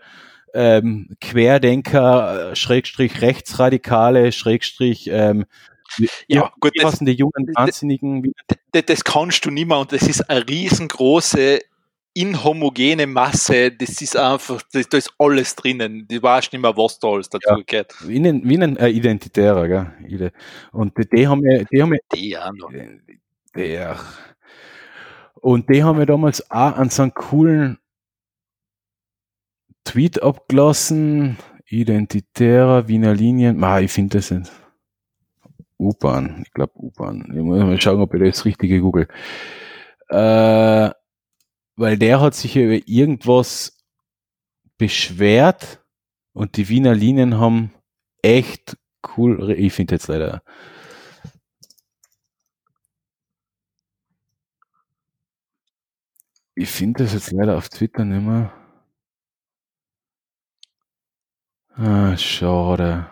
ähm, Querdenker, äh, Schrägstrich Rechtsradikale, Schrägstrich ähm, ja, gut, das, die jungen Wahnsinnigen. Das, das, kannst du nicht mehr und das ist eine riesengroße inhomogene Masse, das ist einfach, das, da ist alles drinnen. Du weißt nicht mehr, was da alles dazu ja, gehört. Wie ein, wie ein äh, Identitärer, gell? Und die, die haben ja, die haben ja, die auch noch. Der. Und die haben mir damals auch an so einen coolen Tweet abgelassen. Identitärer Wiener Linien. Ah, ich finde das nicht. U-Bahn. Ich glaube U-Bahn. Ich muss mal schauen, ob ich das richtige google. Äh, weil der hat sich über irgendwas beschwert und die Wiener Linien haben echt cool, ich finde jetzt leider ich finde das jetzt leider auf Twitter nicht mehr. Ah, schade.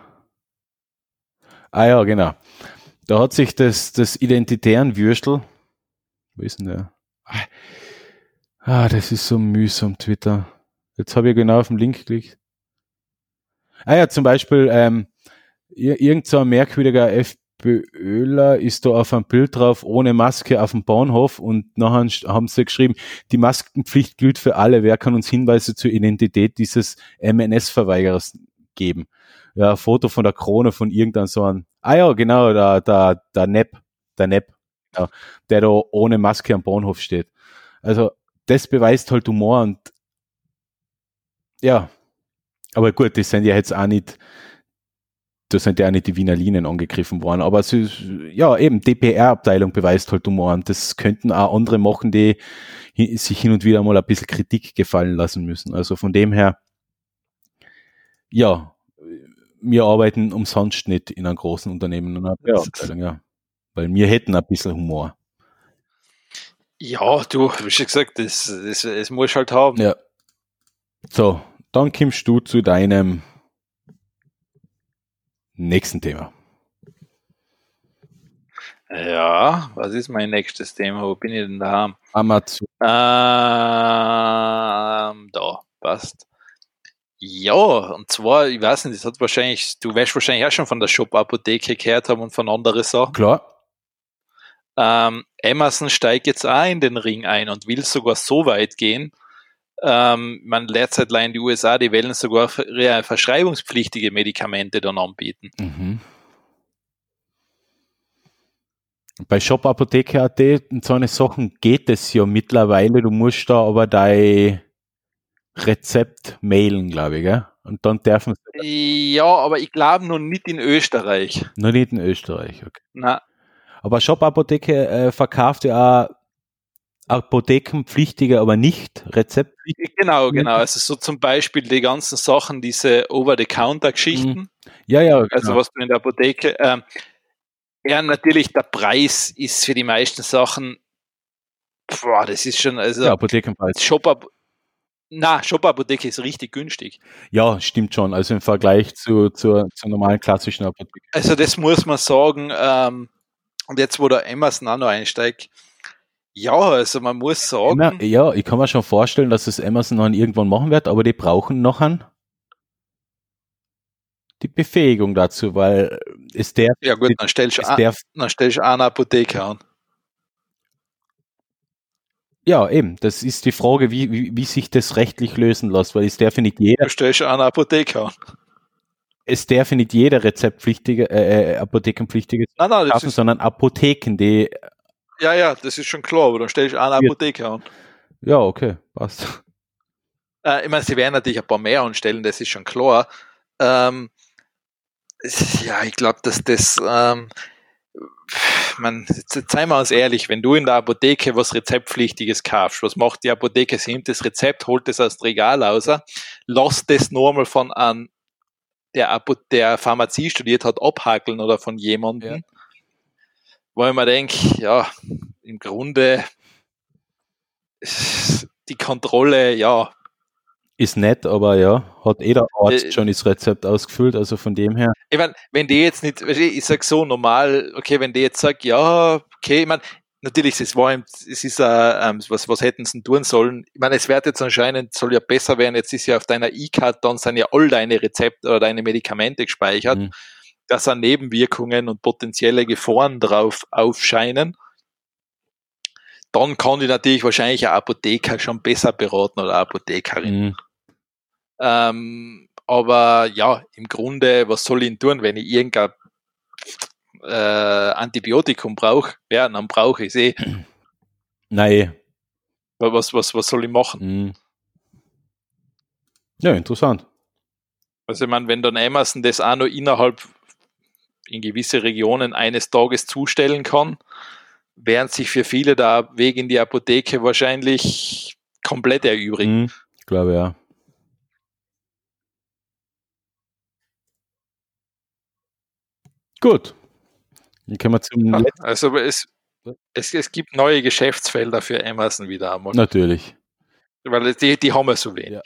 Ah ja, genau. Da hat sich das, das identitären Würstel, wo ist denn der? Ah, das ist so mühsam, Twitter. Jetzt habe ich genau auf den Link geklickt. Ah ja, zum Beispiel, ähm, irgend so ein merkwürdiger FPÖler ist da auf einem Bild drauf, ohne Maske auf dem Bahnhof und nachher haben sie geschrieben, die Maskenpflicht gilt für alle. Wer kann uns Hinweise zur Identität dieses MNS-Verweigerers geben? Ja, ein Foto von der Krone von irgendeinem so einem, ah ja, genau, der, der, der Nepp, der Nepp, ja, der da ohne Maske am Bahnhof steht. Also, das beweist halt Humor und ja, aber gut, das sind ja jetzt auch nicht, da sind ja auch nicht die Wiener Linien angegriffen worden, aber ist, ja, eben, DPR-Abteilung beweist halt Humor und das könnten auch andere machen, die sich hin und wieder mal ein bisschen Kritik gefallen lassen müssen. Also von dem her, ja, wir arbeiten umsonst nicht in einem großen Unternehmen und einer PR-Abteilung, ja. Weil wir hätten ein bisschen Humor. Ja, du, wie schon gesagt, das, das, das muss halt haben. Ja. So, dann kommst du zu deinem nächsten Thema. Ja, was ist mein nächstes Thema? Wo bin ich denn da? Amazon. Ähm, da, passt. Ja, und zwar, ich weiß nicht, das hat wahrscheinlich, du wirst wahrscheinlich auch schon von der Shop-Apotheke gehört haben und von anderen Sachen. Klar. Ähm, Amazon steigt jetzt auch in den Ring ein und will sogar so weit gehen. Ähm, man derzeit in die USA, die wollen sogar verschreibungspflichtige Medikamente dann anbieten. Mhm. Bei Shop Apotheke.at und so eine Sachen geht es ja mittlerweile. Du musst da aber dein Rezept mailen, glaube ich, gell? Und dann dürfen sie. Ja, aber ich glaube noch nicht in Österreich. Noch nicht in Österreich, okay. Na, aber Shop-Apotheke äh, verkauft ja auch Apothekenpflichtige, aber nicht rezeptpflichtige. Genau, genau. Also so zum Beispiel die ganzen Sachen, diese Over-the-Counter-Geschichten. Mhm. Ja, ja. Genau. Also was du in der Apotheke. Ähm, ja, natürlich, der Preis ist für die meisten Sachen, boah, das ist schon, also. Ja, Apothekenpreis. Shop na, Shop-Apotheke ist richtig günstig. Ja, stimmt schon. Also im Vergleich zu, zur, zur normalen klassischen Apotheke. Also das muss man sagen. Ähm, und jetzt, wo der Amazon auch noch einsteigt, ja, also man muss sagen. Na, ja, ich kann mir schon vorstellen, dass es Amazon noch irgendwann machen wird, aber die brauchen noch einen die Befähigung dazu, weil es der. Ja gut, dann stellst du, an, dann stellst eine Apotheke an. Ja, eben. Das ist die Frage, wie, wie, wie sich das rechtlich lösen lässt, weil es darf nicht jeder. Du stellst eine Apotheke an es darf nicht jeder rezeptpflichtige, äh, äh Apothekenpflichtige nein, nein, kaufen, sondern Apotheken, die. Ja, ja, das ist schon klar, aber dann stelle ich eine Apotheke an. Ja, okay, passt. Äh, ich meine, sie werden natürlich ein paar mehr anstellen, das ist schon klar. Ähm, ja, ich glaube, dass das, ähm, man, seien wir uns ehrlich, wenn du in der Apotheke was Rezeptpflichtiges kaufst, was macht die Apotheke? Sie nimmt das Rezept, holt es aus dem Regal raus, lass das normal von einem der, der Pharmazie studiert hat, abhakeln oder von jemandem. Ja. Wo ich mir denke, ja, im Grunde die Kontrolle, ja. Ist nett, aber ja, hat eh der Arzt äh, schon das Rezept ausgefüllt, also von dem her. Ich meine, wenn die jetzt nicht, ich sag so normal, okay, wenn die jetzt sagt, ja, okay, ich meine, natürlich, es war, es ist, äh, ähm, was, was hätten sie tun sollen? Ich meine, es wird jetzt anscheinend, soll ja besser werden, jetzt ist ja auf deiner E-Card, dann sind ja all deine Rezepte oder deine Medikamente gespeichert, mhm. da sind Nebenwirkungen und potenzielle Gefahren drauf aufscheinen. Dann kann die natürlich wahrscheinlich ein Apotheker schon besser beraten oder Apothekerin. Mhm. Ähm, aber ja, im Grunde, was soll ich tun, wenn ich irgendein äh, Antibiotikum brauche, ja, dann brauche ich es eh. Nein, Was, was, was soll ich machen? Mhm. Ja, interessant. Also ich meine, wenn dann Amazon das auch nur innerhalb in gewisse Regionen eines Tages zustellen kann, während sich für viele der Weg in die Apotheke wahrscheinlich komplett erübrigen. Mhm, ich glaube ja. Gut. Dann können wir zum ja, Also es, es, es gibt neue Geschäftsfelder für Amazon wieder einmal. Natürlich. Weil die, die haben wir so wenig. Ja.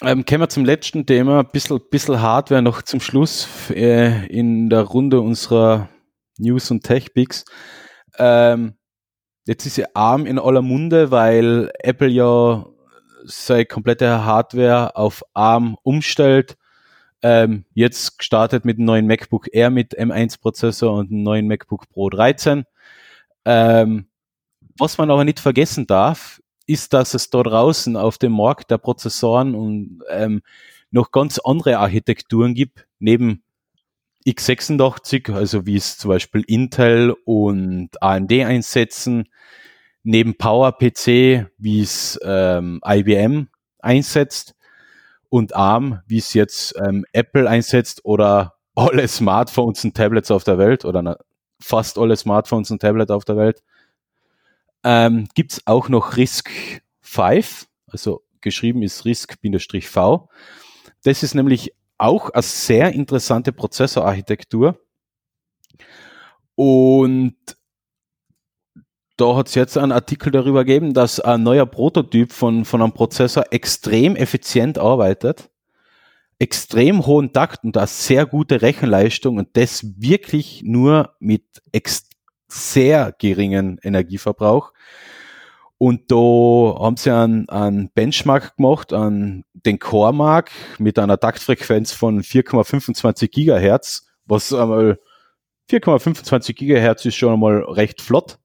Ähm, kommen wir zum letzten Thema, ein bisschen, bisschen Hardware noch zum Schluss äh, in der Runde unserer News und Tech Picks. Ähm, jetzt ist ja ARM in aller Munde, weil Apple ja seine komplette Hardware auf ARM umstellt. Ähm, jetzt gestartet mit dem neuen MacBook Air mit M1-Prozessor und einem neuen MacBook Pro 13. Ähm, was man aber nicht vergessen darf, ist, dass es da draußen auf dem Markt der Prozessoren und ähm, noch ganz andere Architekturen gibt, neben x86, also wie es zum Beispiel Intel und AMD einsetzen, neben PowerPC, wie es ähm, IBM einsetzt und ARM, wie es jetzt ähm, Apple einsetzt oder alle Smartphones und Tablets auf der Welt oder na, fast alle Smartphones und Tablets auf der Welt ähm, gibt es auch noch RISC V, also geschrieben ist RISC-V. Das ist nämlich auch eine sehr interessante Prozessorarchitektur. Und da hat es jetzt einen Artikel darüber gegeben, dass ein neuer Prototyp von, von einem Prozessor extrem effizient arbeitet, extrem hohen Takt und eine sehr gute Rechenleistung und das wirklich nur mit sehr geringen Energieverbrauch. Und da haben sie einen, einen Benchmark gemacht an den Core Mark mit einer Taktfrequenz von 4,25 Gigahertz, was einmal 4,25 Gigahertz ist schon einmal recht flott.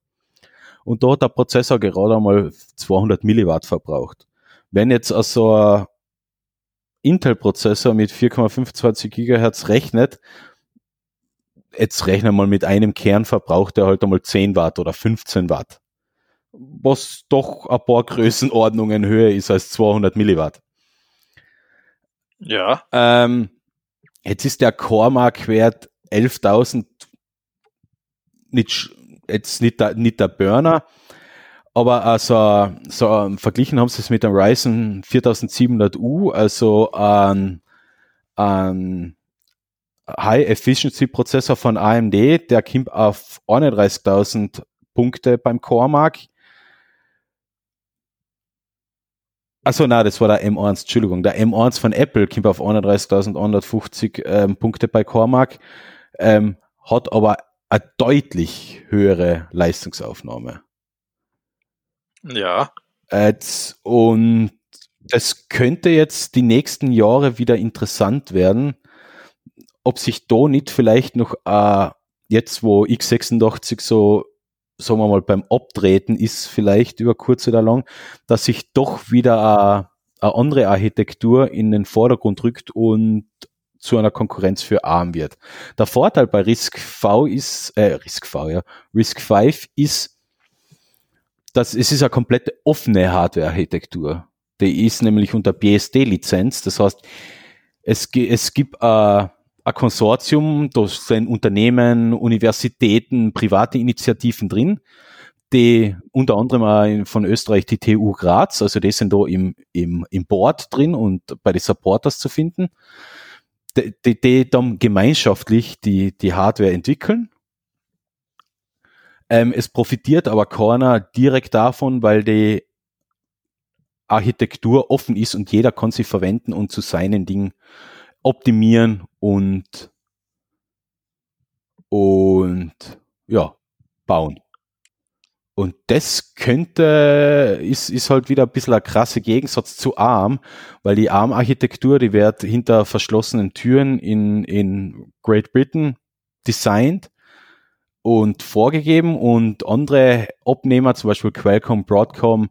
Und da hat der Prozessor gerade einmal 200 Milliwatt verbraucht. Wenn jetzt also ein Intel-Prozessor mit 4,25 Gigahertz rechnet, jetzt rechne mal mit einem Kern verbraucht er halt einmal 10 Watt oder 15 Watt. Was doch ein paar Größenordnungen höher ist als 200 Milliwatt. Ja. Ähm, jetzt ist der Core-Mark-Wert 11.000 nicht, jetzt nicht der, nicht der Burner, aber also, so verglichen haben sie es mit dem Ryzen 4700U, also ein, ein High-Efficiency-Prozessor von AMD, der kommt auf 31.000 Punkte beim Core-Mark. Achso, na, das war der M1, Entschuldigung. Der M1 von Apple kommt auf 31.150 ähm, Punkte bei Core-Mark, ähm, hat aber eine deutlich höhere Leistungsaufnahme. Ja. Und das könnte jetzt die nächsten Jahre wieder interessant werden, ob sich da nicht vielleicht noch äh, jetzt, wo x86 so, sagen wir mal, beim Abtreten ist, vielleicht über kurz oder lang, dass sich doch wieder eine, eine andere Architektur in den Vordergrund rückt und zu einer Konkurrenz für ARM wird. Der Vorteil bei RISC V ist, äh, RISC V, ja, RISC V ist, dass es ist eine komplett offene Hardware-Architektur. Die ist nämlich unter BSD-Lizenz. Das heißt, es, es gibt äh, ein Konsortium, da sind Unternehmen, Universitäten, private Initiativen drin, die unter anderem auch von Österreich die TU Graz, also die sind da im, im, im Board drin und bei den Supporters zu finden, die, die, die dann gemeinschaftlich die, die Hardware entwickeln. Ähm, es profitiert aber keiner direkt davon, weil die Architektur offen ist und jeder kann sie verwenden und zu seinen Dingen optimieren und, und ja, bauen. Und das könnte, ist, ist halt wieder ein bisschen ein krasser Gegensatz zu ARM, weil die ARM-Architektur, die wird hinter verschlossenen Türen in, in Great Britain designt und vorgegeben. Und andere Abnehmer, zum Beispiel Qualcomm, Broadcom,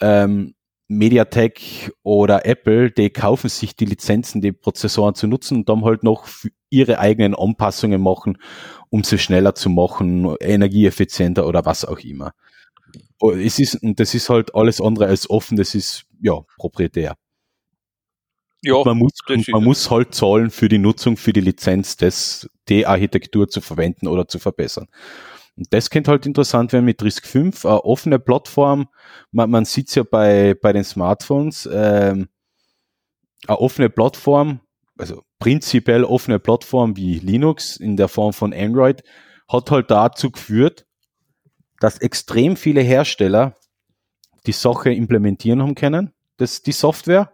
ähm, Mediatek oder Apple, die kaufen sich die Lizenzen, die Prozessoren zu nutzen und dann halt noch ihre eigenen Anpassungen machen, um sie schneller zu machen, energieeffizienter oder was auch immer. oh, es ist, das ist halt alles andere als offen, das ist ja proprietär. Ja, man muss, man muss halt zahlen für die Nutzung, für die Lizenz, das, die Architektur zu verwenden oder zu verbessern. Und das könnte halt interessant werden mit RISC 5, eine offene Plattform. Man, man sieht es ja bei, bei den Smartphones, ähm, eine offene Plattform, also prinzipiell offene Plattform wie Linux in der Form von Android, hat halt dazu geführt, dass extrem viele Hersteller die Sache implementieren haben können, das, die Software,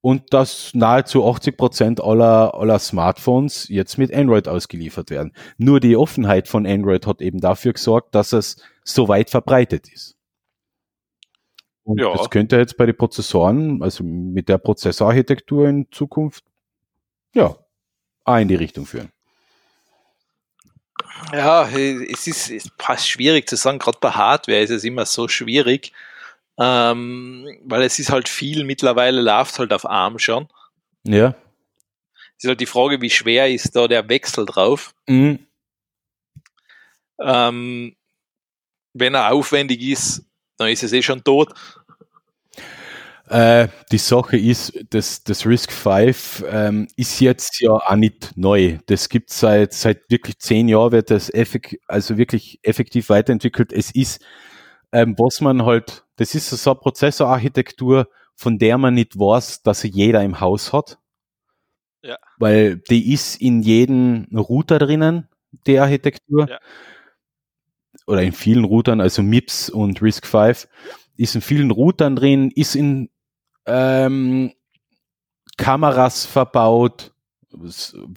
und dass nahezu 80 Prozent aller, aller Smartphones jetzt mit Android ausgeliefert werden. Nur die Offenheit von Android hat eben dafür gesorgt, dass es so weit verbreitet ist. Und ja. das könnte jetzt bei den Prozessoren, also mit der Prozessorarchitektur in Zukunft, ja, auch in die Richtung führen. Ja, es ist, es ist schwierig zu sagen, gerade bei Hardware ist es immer so schwierig, ähm, weil es ist halt viel, mittlerweile läuft halt auf ARM schon. Ja. Es ist halt die Frage, wie schwer ist da der Wechsel drauf. Mhm. Ähm, wenn er aufwendig ist, dann ist es eh schon tot. Äh, die Sache ist, das, das Risk 5 ähm, ist jetzt ja auch nicht neu. Das gibt seit, seit wirklich zehn Jahren, wird das effekt, also wirklich effektiv weiterentwickelt. Es ist, ähm, was man halt das ist so eine Prozessorarchitektur, von der man nicht weiß, dass sie jeder im Haus hat. Ja. Weil die ist in jedem Router drinnen, die Architektur. Ja. Oder in vielen Routern, also MIPS und RISC-V, ist in vielen Routern drin, ist in ähm, Kameras verbaut,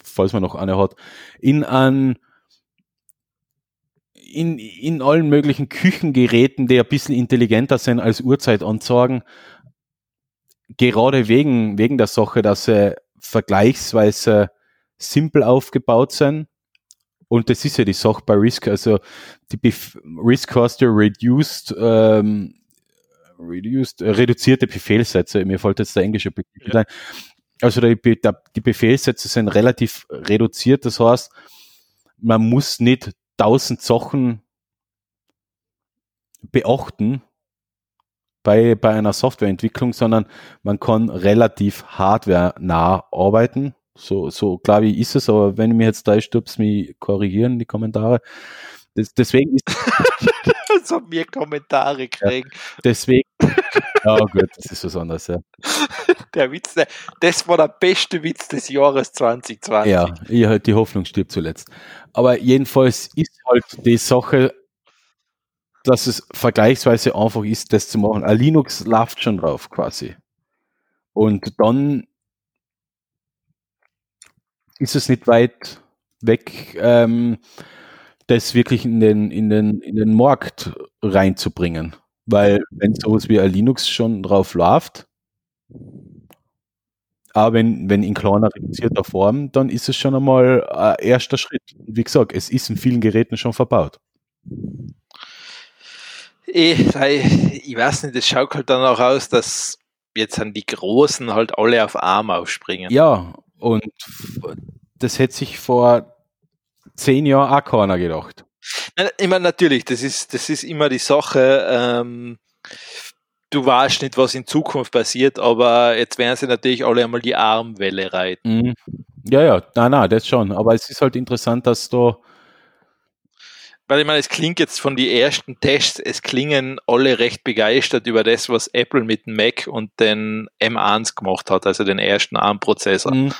falls man noch eine hat, in an in, in allen möglichen Küchengeräten, die ein bisschen intelligenter sind als Uhrzeitanzeigen, gerade wegen, wegen der Sache, dass sie vergleichsweise simpel aufgebaut sind. Und das ist ja die Sache bei Risk, also die Bef Risk hast ja reduced, ähm, reduced, äh, reduzierte Befehlssätze. Mir fällt jetzt der englische Begriff ja. ein. Also die, die Befehlssätze sind relativ reduziert. Das heißt, man muss nicht tausend Sachen beachten bei, bei einer Softwareentwicklung, sondern man kann relativ hardware-nah arbeiten. So, so klar wie ist es, aber wenn ich mir jetzt da stupst, mich korrigieren die Kommentare. Das, deswegen ist. so mir Kommentare kriegen. Ja, deswegen. Ja, gut, das ist was anderes, ja. Der Witz, das war der beste Witz des Jahres 2020. Ja, ich halt die Hoffnung stirbt zuletzt. Aber jedenfalls ist halt die Sache, dass es vergleichsweise einfach ist, das zu machen. Ein Linux läuft schon drauf quasi. Und dann ist es nicht weit weg, ähm, das wirklich in den, in den, in den Markt reinzubringen. Weil wenn sowas wie ein Linux schon drauf läuft, aber wenn, wenn in kleiner reduzierter Form, dann ist es schon einmal ein erster Schritt. Wie gesagt, es ist in vielen Geräten schon verbaut. Ich, ich weiß nicht, es schaut halt dann auch aus, dass jetzt an die Großen halt alle auf Arm aufspringen. Ja, und das hätte sich vor zehn Jahren auch keiner gedacht. Ich meine, natürlich, das ist, das ist immer die Sache, ähm, du weißt nicht, was in Zukunft passiert, aber jetzt werden sie natürlich alle einmal die Armwelle reiten. Mhm. Ja, ja, nein, nein, das schon. Aber es ist halt interessant, dass du. Weil ich meine, es klingt jetzt von den ersten Tests, es klingen alle recht begeistert über das, was Apple mit dem Mac und den M1 gemacht hat, also den ersten ARM-Prozessor. Mhm.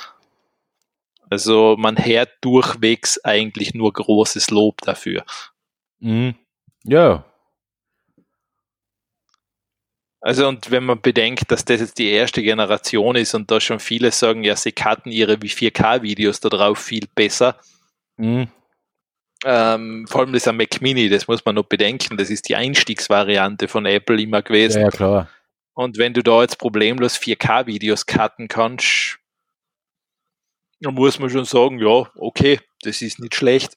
Also man hört durchwegs eigentlich nur großes Lob dafür. Mhm. Ja, also und wenn man bedenkt, dass das jetzt die erste Generation ist und da schon viele sagen, ja, sie cutten ihre 4K-Videos da drauf viel besser. Mhm. Ähm, vor allem das am Mac Mini, das muss man noch bedenken, das ist die Einstiegsvariante von Apple immer gewesen. Ja, ja klar. Und wenn du da jetzt problemlos 4K-Videos cutten kannst, dann muss man schon sagen, ja, okay, das ist nicht schlecht.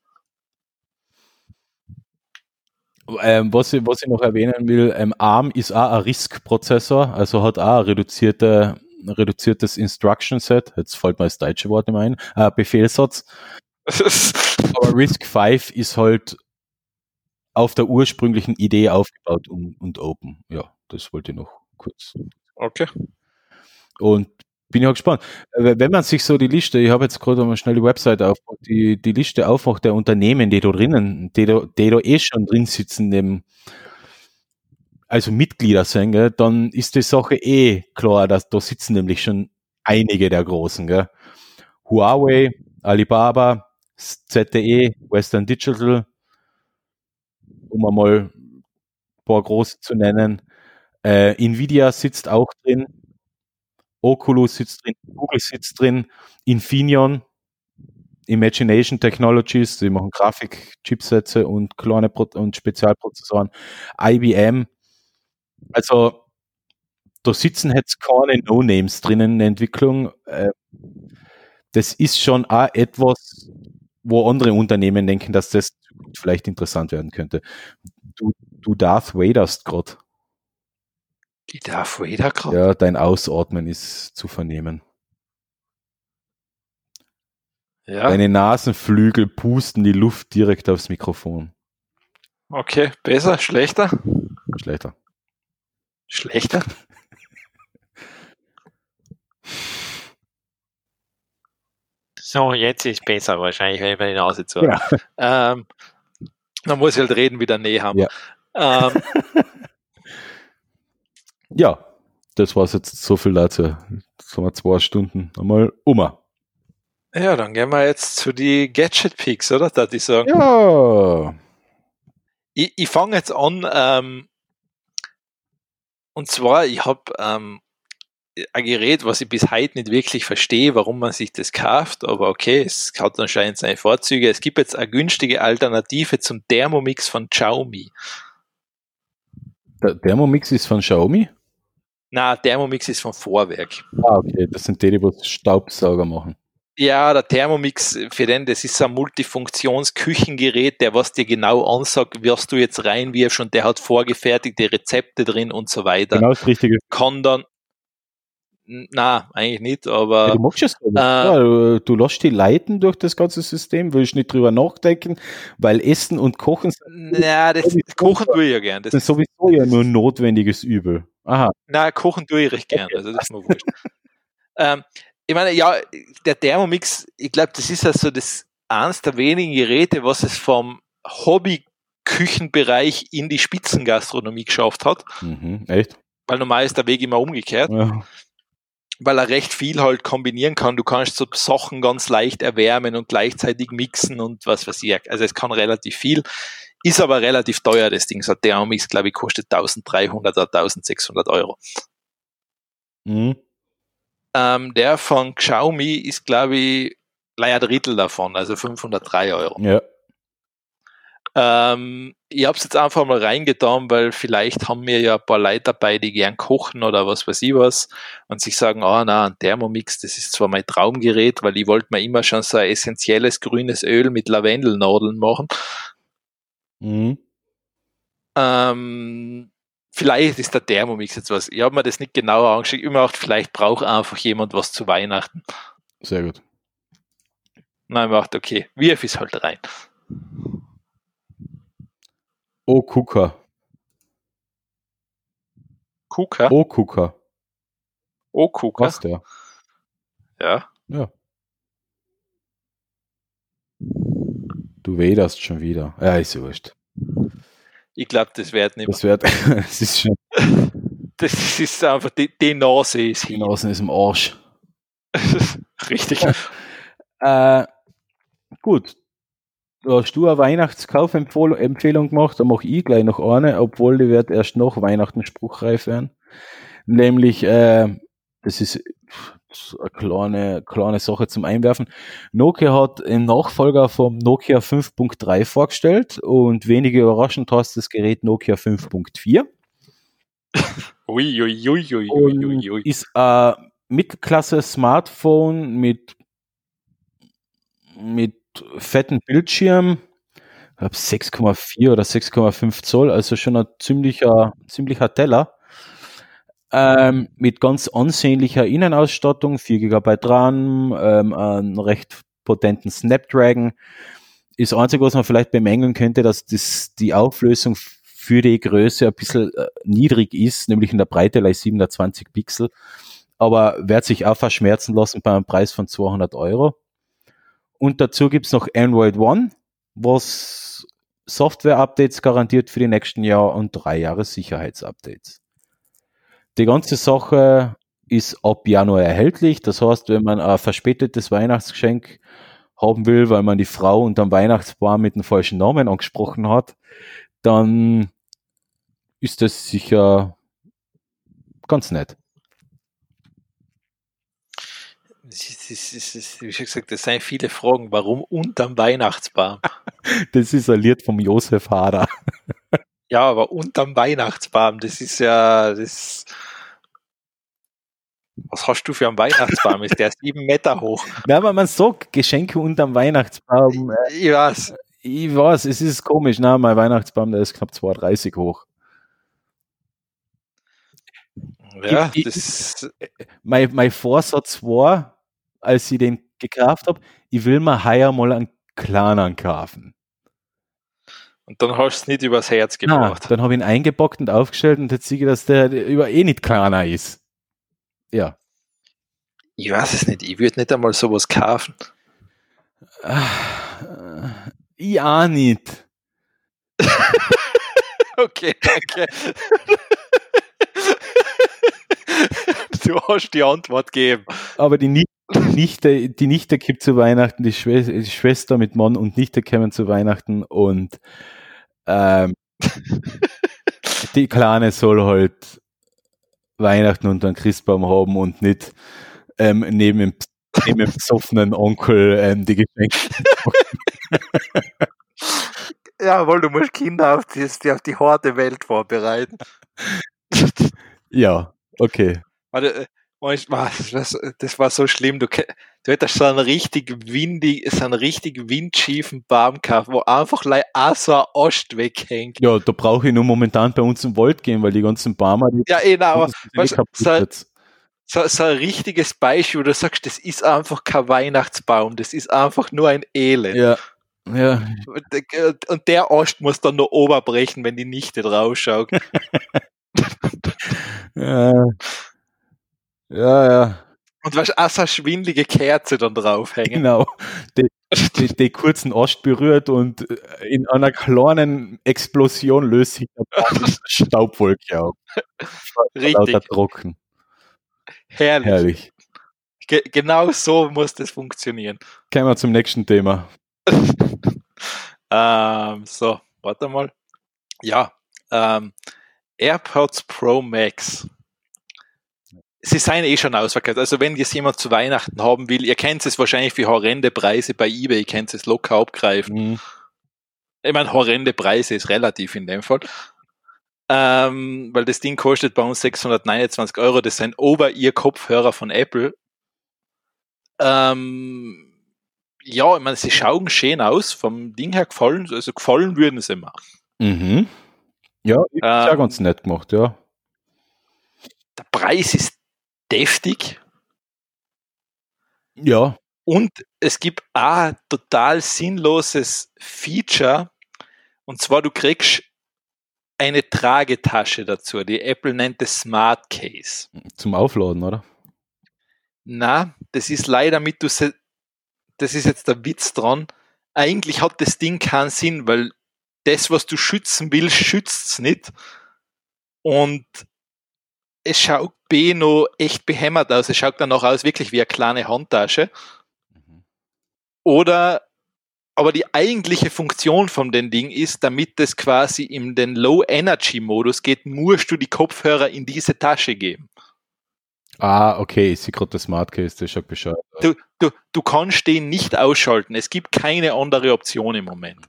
Ähm, was, ich, was ich noch erwähnen will, ähm, ARM ist auch ein RISC-Prozessor, also hat auch ein reduzierte, reduziertes Instruction Set. Jetzt fällt mir das deutsche Wort nicht mehr ein. Äh, Befehlssatz. Aber RISC 5 ist halt auf der ursprünglichen Idee aufgebaut und, und open. Ja, das wollte ich noch kurz. Okay. Und bin ja gespannt. Äh, wenn man sich so die Liste, ich habe jetzt gerade mal schnell die Webseite auf, die, die Liste aufmacht der Unternehmen, die da drinnen, die da, die da eh schon drin sitzen, dem, also Mitglieder sind, gell, dann ist die Sache eh klar, dass da sitzen nämlich schon einige der Großen. Gell. Huawei, Alibaba, ZTE, Western Digital, um einmal ein paar große zu nennen. Äh, Nvidia sitzt auch drin. Oculus sitzt drin, Google sitzt drin, Infineon, Imagination Technologies, die machen Grafik-Chipsätze und kleine Pro und Spezialprozessoren, IBM. Also da sitzen jetzt keine No-Names drinnen in der Entwicklung. Äh, das ist schon auch etwas, wo andere Unternehmen denken, dass das vielleicht interessant werden könnte. Du, du Darth Vaderst gerade. Die Darth Vader gerade? Ja, dein Ausatmen ist zu vernehmen. Ja. Deine Nasenflügel pusten die Luft direkt aufs Mikrofon. Okay, besser, schlechter? Schlechter. Schlechter? So, jetzt ist besser wahrscheinlich, wenn ich meine Nase zu ja. ähm, Man muss halt reden, wie der Nähe haben. Ja. Ähm, ja, das war es jetzt so viel dazu. Jetzt haben wir zwei Stunden einmal um. Ja, dann gehen wir jetzt zu die Gadget Picks, oder? Da ich sagen. Ja. Ich, ich fange jetzt an, ähm, und zwar, ich habe ähm, ein Gerät, was ich bis heute nicht wirklich verstehe, warum man sich das kauft, aber okay, es hat anscheinend seine Vorzüge. Es gibt jetzt eine günstige Alternative zum Thermomix von Xiaomi. Der Thermomix ist von Xiaomi? Na, Thermomix ist von Vorwerk. Ah, okay, das sind die, die was Staubsauger machen. Ja, der Thermomix, für den, das ist ein Multifunktionsküchengerät, der was dir genau ansagt, wirst du jetzt reinwirfst und der hat vorgefertigte Rezepte drin und so weiter. Genau das Richtige. Kann dann, na, eigentlich nicht, aber. Ja, du machst es äh, ja, du, du lässt die leiten durch das ganze System, willst nicht drüber nachdenken, weil Essen und Kochen. Ja, das, Kochen tue ich ja gern. Das, das ist sowieso ja nur ein notwendiges Übel. Aha. Na, kochen tue ich recht gern, also das ist mir wurscht. ähm, ich meine, ja, der Thermomix, ich glaube, das ist also das eines der wenigen Geräte, was es vom Hobby-Küchenbereich in die Spitzengastronomie geschafft hat. Mhm, echt? Weil normal ist der Weg immer umgekehrt. Ja. Weil er recht viel halt kombinieren kann. Du kannst so Sachen ganz leicht erwärmen und gleichzeitig mixen und was weiß ich. Also es kann relativ viel. Ist aber relativ teuer, das Ding. So Thermomix, glaube ich, kostet 1300 oder 1600 Euro. Mhm. Ähm, der von Xiaomi ist, glaube ich, ein Drittel davon, also 503 Euro. Ja. Ähm, ich habe es jetzt einfach mal reingetan, weil vielleicht haben wir ja ein paar Leute dabei, die gern kochen oder was weiß ich was und sich sagen, ah oh, na, ein Thermomix, das ist zwar mein Traumgerät, weil ich wollte mir immer schon so ein essentielles grünes Öl mit Lavendelnadeln machen Mhm. Ähm, vielleicht ist der Thermomix jetzt was. Ich habe mir das nicht genauer angeschaut. Ich habe vielleicht braucht einfach jemand was zu Weihnachten. Sehr gut. Nein, macht okay. Wirf es halt rein. Oh, Kuka. Kuka? Oh, Kuka. Oh, Kuka. Was der? Ja. Ja. Du wederst schon wieder. Ja, ist wurscht. Ich glaube, das wird nicht. Das wird, das ist schon. Das ist einfach, die, die Nase ist hier. Die Nase ist im Arsch. Richtig. äh, gut. Da hast du eine Weihnachtskaufempfehlung gemacht, da mache ich gleich noch eine, obwohl die wird erst nach Weihnachten spruchreif werden. Nämlich, äh, das ist eine kleine, kleine Sache zum Einwerfen. Nokia hat einen Nachfolger vom Nokia 5.3 vorgestellt und wenige überraschend hast das Gerät Nokia 5.4. Ui, ui, ui, ui, ui, ui. Ist ein Mittelklasse-Smartphone mit, mit fetten Bildschirm, ich glaube 6,4 oder 6,5 Zoll, also schon ein ziemlicher, ziemlicher Teller ähm, mit ganz ansehnlicher Innenausstattung, 4 GB RAM, ähm, einen recht potenten Snapdragon, das Einzige, was man vielleicht bemängeln könnte, dass das, die Auflösung für die Größe ein bisschen äh, niedrig ist, nämlich in der Breite gleich 720 Pixel. Aber wird sich auch verschmerzen lassen bei einem Preis von 200 Euro. Und dazu gibt's noch Android One, was Software-Updates garantiert für die nächsten Jahre und drei Jahre Sicherheitsupdates. Die ganze Sache ist ab Januar erhältlich. Das heißt, wenn man ein verspätetes Weihnachtsgeschenk haben will, weil man die Frau unterm Weihnachtsbaum mit dem falschen Namen angesprochen hat, dann ist das sicher ganz nett. wie schon gesagt, das sind viele Fragen. Warum unterm Weihnachtsbaum? das ist ein Lied vom Josef Hader. Ja, aber unterm Weihnachtsbaum, das ist ja, das, was hast du für einen Weihnachtsbaum? Ist der sieben Meter hoch? Ja, aber man sagt Geschenke unterm Weihnachtsbaum. Ich weiß. Ich weiß, es ist komisch. Na, mein Weihnachtsbaum, der ist knapp 2,30 hoch. Ja, ich, das mein, mein Vorsatz war, als ich den gekauft habe, ich will mir heuer mal einen kleinen kaufen. Und dann hast du es nicht übers Herz gebracht. Nein, dann habe ich ihn eingepackt und aufgestellt und jetzt sehe ich, dass der über eh nicht kleiner ist. Ja. Ich weiß es nicht, ich würde nicht einmal sowas kaufen. Ich auch nicht. okay, danke. du hast die Antwort gegeben. Aber die Nichte, die Nichte gibt zu Weihnachten, die, Schwester, die Schwester mit Mann und Nichte kommen zu Weihnachten und ähm, die Kleine soll halt Weihnachten unter einem Christbaum haben und nicht ähm, neben dem, neben dem besoffenen Onkel ähm, die Geschenke. Jawohl, du musst Kinder auf die, auf die harte Welt vorbereiten. Ja, okay. Warte, äh, das, das war so schlimm. Du, du hättest so einen richtig windig, so einen richtig windschiefen Baum gehabt, wo einfach auch so ein Ost weghängt. Ja, da brauche ich nur momentan bei uns im Wald gehen, weil die ganzen Bäume. Die ja, eh, aber weißt, so, so, so ein richtiges Beispiel, wo du sagst, das ist einfach kein Weihnachtsbaum, das ist einfach nur ein Elend. Ja. Ja. Und der Ost muss dann nur oberbrechen, wenn die Nichte draufschaut. ja. Ja, ja. Und was auch so eine schwindelige Kerze dann draufhängen. Genau. Die, die, die kurzen Ost berührt und äh, in einer kleinen Explosion löst sich der Staubwolke auf. Richtig. Trocken. Herrlich. Herrlich. Ge genau so muss das funktionieren. Kommen wir zum nächsten Thema. ähm, so, warte mal. Ja, ähm, AirPods Pro Max sie seien eh schon ausverkauft. Also wenn jetzt jemand zu Weihnachten haben will, ihr kennt es wahrscheinlich für horrende Preise bei eBay, ihr kennt es locker abgreifen. Mhm. Ich meine, horrende Preise ist relativ in dem Fall. Ähm, weil das Ding kostet bei uns 629 Euro, das sind Over-Ear-Kopfhörer von Apple. Ähm, ja, ich meine, sie schauen schön aus, vom Ding her gefallen, also gefallen würden sie mir. Mhm. Ja, ist ähm, ja ganz nett gemacht, ja. Der Preis ist deftig. Ja. Und es gibt ein total sinnloses Feature. Und zwar, du kriegst eine Tragetasche dazu. Die Apple nennt es Smart Case. Zum Aufladen, oder? Na, das ist leider mit, du das ist jetzt der Witz dran. Eigentlich hat das Ding keinen Sinn, weil das, was du schützen willst, schützt es nicht. Und es schaut B noch echt behämmert aus. Es schaut dann noch aus wirklich wie eine kleine Handtasche. Mhm. Oder, aber die eigentliche Funktion von dem Ding ist, damit es quasi in den Low-Energy-Modus geht, musst du die Kopfhörer in diese Tasche geben. Ah, okay, ich sehe gerade das Smart Case, das schaut Bescheid. Du, du, du kannst den nicht ausschalten. Es gibt keine andere Option im Moment.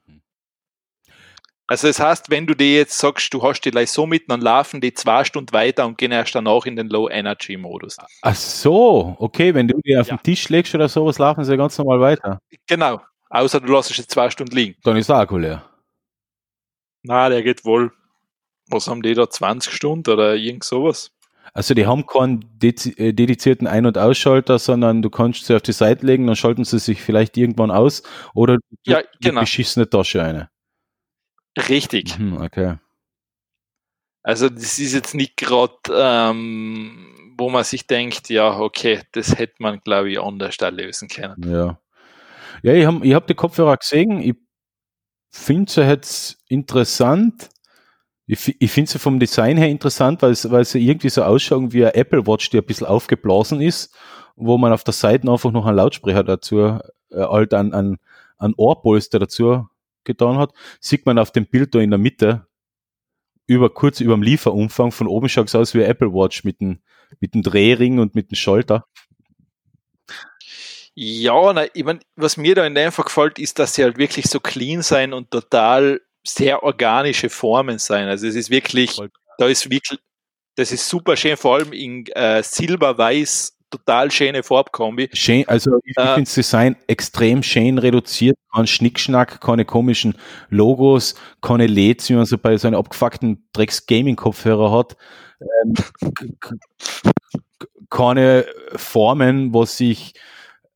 Also das heißt, wenn du dir jetzt sagst, du hast die gleich so mitten, dann laufen die zwei Stunden weiter und gehen erst danach in den Low-Energy-Modus. Ach so, okay, wenn du die auf ja. den Tisch legst oder sowas, laufen sie ganz normal weiter. Genau, außer du lässt es zwei Stunden liegen. Dann ist der Akku leer. Na, der geht wohl, was haben die da, 20 Stunden oder irgend sowas? Also die haben keinen äh, dedizierten Ein- und Ausschalter, sondern du kannst sie auf die Seite legen, dann schalten sie sich vielleicht irgendwann aus oder ja, genau. beschissene Tasche eine. Richtig. Mhm, okay. Also das ist jetzt nicht gerade, ähm, wo man sich denkt, ja, okay, das hätte man, glaube ich, anders da lösen können. Ja. Ja, ich habe ich hab die Kopfhörer gesehen, ich finde sie jetzt interessant. Ich, ich finde sie vom Design her interessant, weil, weil sie irgendwie so ausschauen wie eine Apple Watch, die ein bisschen aufgeblasen ist, wo man auf der Seite einfach noch einen Lautsprecher dazu, äh, halt an, an, an Ohrpolster dazu getan hat. Sieht man auf dem Bild da in der Mitte, über kurz über dem Lieferumfang, von oben schaut es aus wie Apple Watch mit dem, mit dem Drehring und mit dem Schalter. Ja, na, ich mein, was mir da in dem Fall gefällt, ist, dass sie halt wirklich so clean sein und total sehr organische Formen sein. Also es ist wirklich, da ist wirklich, das ist super schön, vor allem in äh, Silber-Weiß, total schöne Farbkombi. Schön, also ich äh, finde das Design extrem schön reduziert, kein Schnickschnack, keine komischen Logos, keine LEDs, wie man so bei so einem abgefuckten Drecks-Gaming-Kopfhörer hat. Ähm, keine Formen, wo sich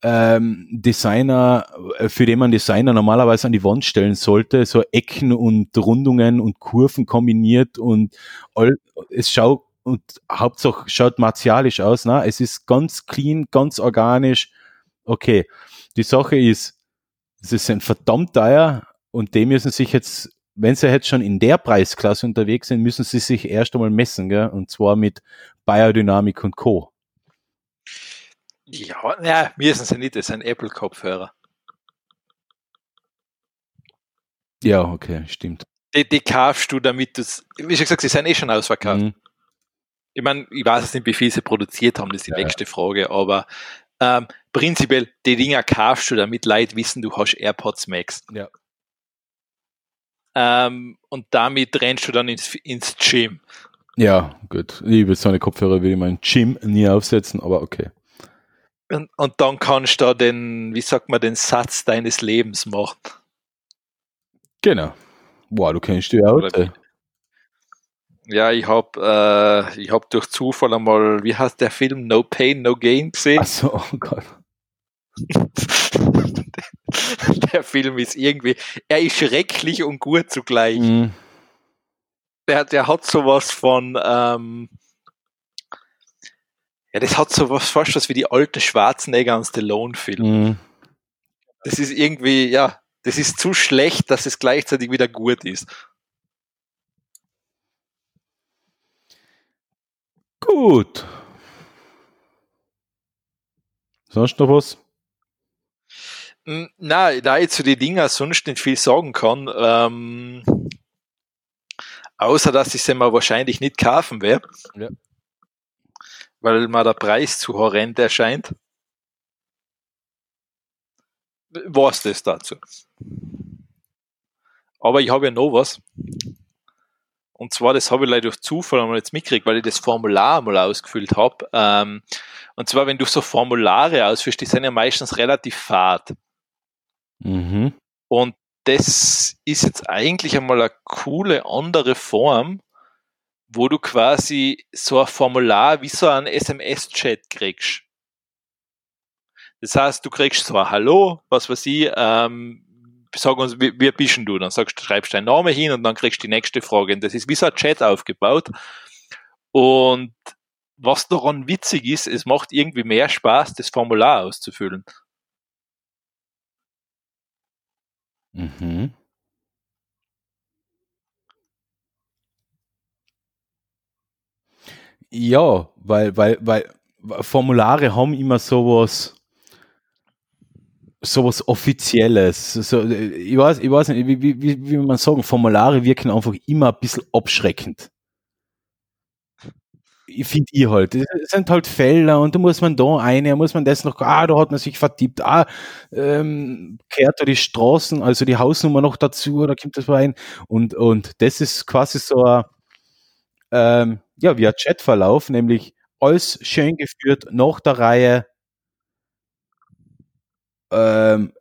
ähm, Designer, für den man Designer normalerweise an die Wand stellen sollte, so Ecken und Rundungen und Kurven kombiniert und all, es schaut und Hauptsache schaut martialisch aus, ne? Es ist ganz clean, ganz organisch. Okay. Die Sache ist, es ist ein verdammt teuer und die müssen sich jetzt, wenn sie jetzt schon in der Preisklasse unterwegs sind, müssen sie sich erst einmal messen, gell? Und zwar mit Biodynamik und Co. Ja, ja, müssen sie nicht, das ist ein Apple-Kopfhörer. Ja, okay, stimmt. Die, die kaufst du, damit du wie schon gesagt, sie sind eh schon ausverkauft. Mhm. Ich meine, ich weiß nicht, wie viel sie produziert haben, das ist die ja, nächste Frage, aber ähm, prinzipiell, die Dinger kaufst du, damit Leute wissen, du hast AirPods Max. Ja. Ähm, und damit rennst du dann ins, ins Gym. Ja, gut. Ich will so eine Kopfhörer ich meinen Gym nie aufsetzen, aber okay. Und, und dann kannst du da den, wie sagt man, den Satz deines Lebens machen. Genau. Wow, du kennst die Auto. Ja, ich habe äh, hab durch Zufall einmal, wie heißt der Film, No Pain, No Gain gesehen. Achso, oh Gott. der Film ist irgendwie, er ist schrecklich und gut zugleich. Mhm. Der, der hat sowas von, ähm, ja, das hat so was fast was wie die alte Schwarzenegger und Stallone-Film. Mhm. Das ist irgendwie, ja, das ist zu schlecht, dass es gleichzeitig wieder gut ist. Gut. Sonst noch was? Na, da ich zu den Dingen sonst nicht viel sagen kann, ähm, außer dass ich sie mir wahrscheinlich nicht kaufen werde. Ja weil mir der Preis zu horrend erscheint. Was das dazu? Aber ich habe ja noch was. Und zwar, das habe ich leider durch Zufall einmal jetzt mitgekriegt, weil ich das Formular mal ausgefüllt habe. Ähm, und zwar, wenn du so Formulare ausführst, die sind ja meistens relativ fad. Mhm. Und das ist jetzt eigentlich einmal eine coole andere Form, wo du quasi so ein Formular wie so ein SMS-Chat kriegst. Das heißt, du kriegst so ein Hallo, was weiß ich, ähm, sag uns, wie, wie bist du? Dann sagst, schreibst deinen Namen hin und dann kriegst du die nächste Frage. Und das ist wie so ein Chat aufgebaut. Und was daran witzig ist, es macht irgendwie mehr Spaß, das Formular auszufüllen. Mhm. Ja, weil, weil, weil Formulare haben immer sowas, sowas Offizielles. So, ich, weiß, ich weiß nicht, wie, wie, wie, wie man sagen, Formulare wirken einfach immer ein bisschen abschreckend. Ich finde ich halt. Es sind halt Felder und da muss man da eine, muss man das noch, ah, da hat man sich vertippt, ah, ähm, kehrt da die Straßen, also die Hausnummer noch dazu, da kommt das rein. Und, und das ist quasi so ein, ähm, ja, via Chatverlauf, nämlich alles schön geführt nach der Reihe. Ähm,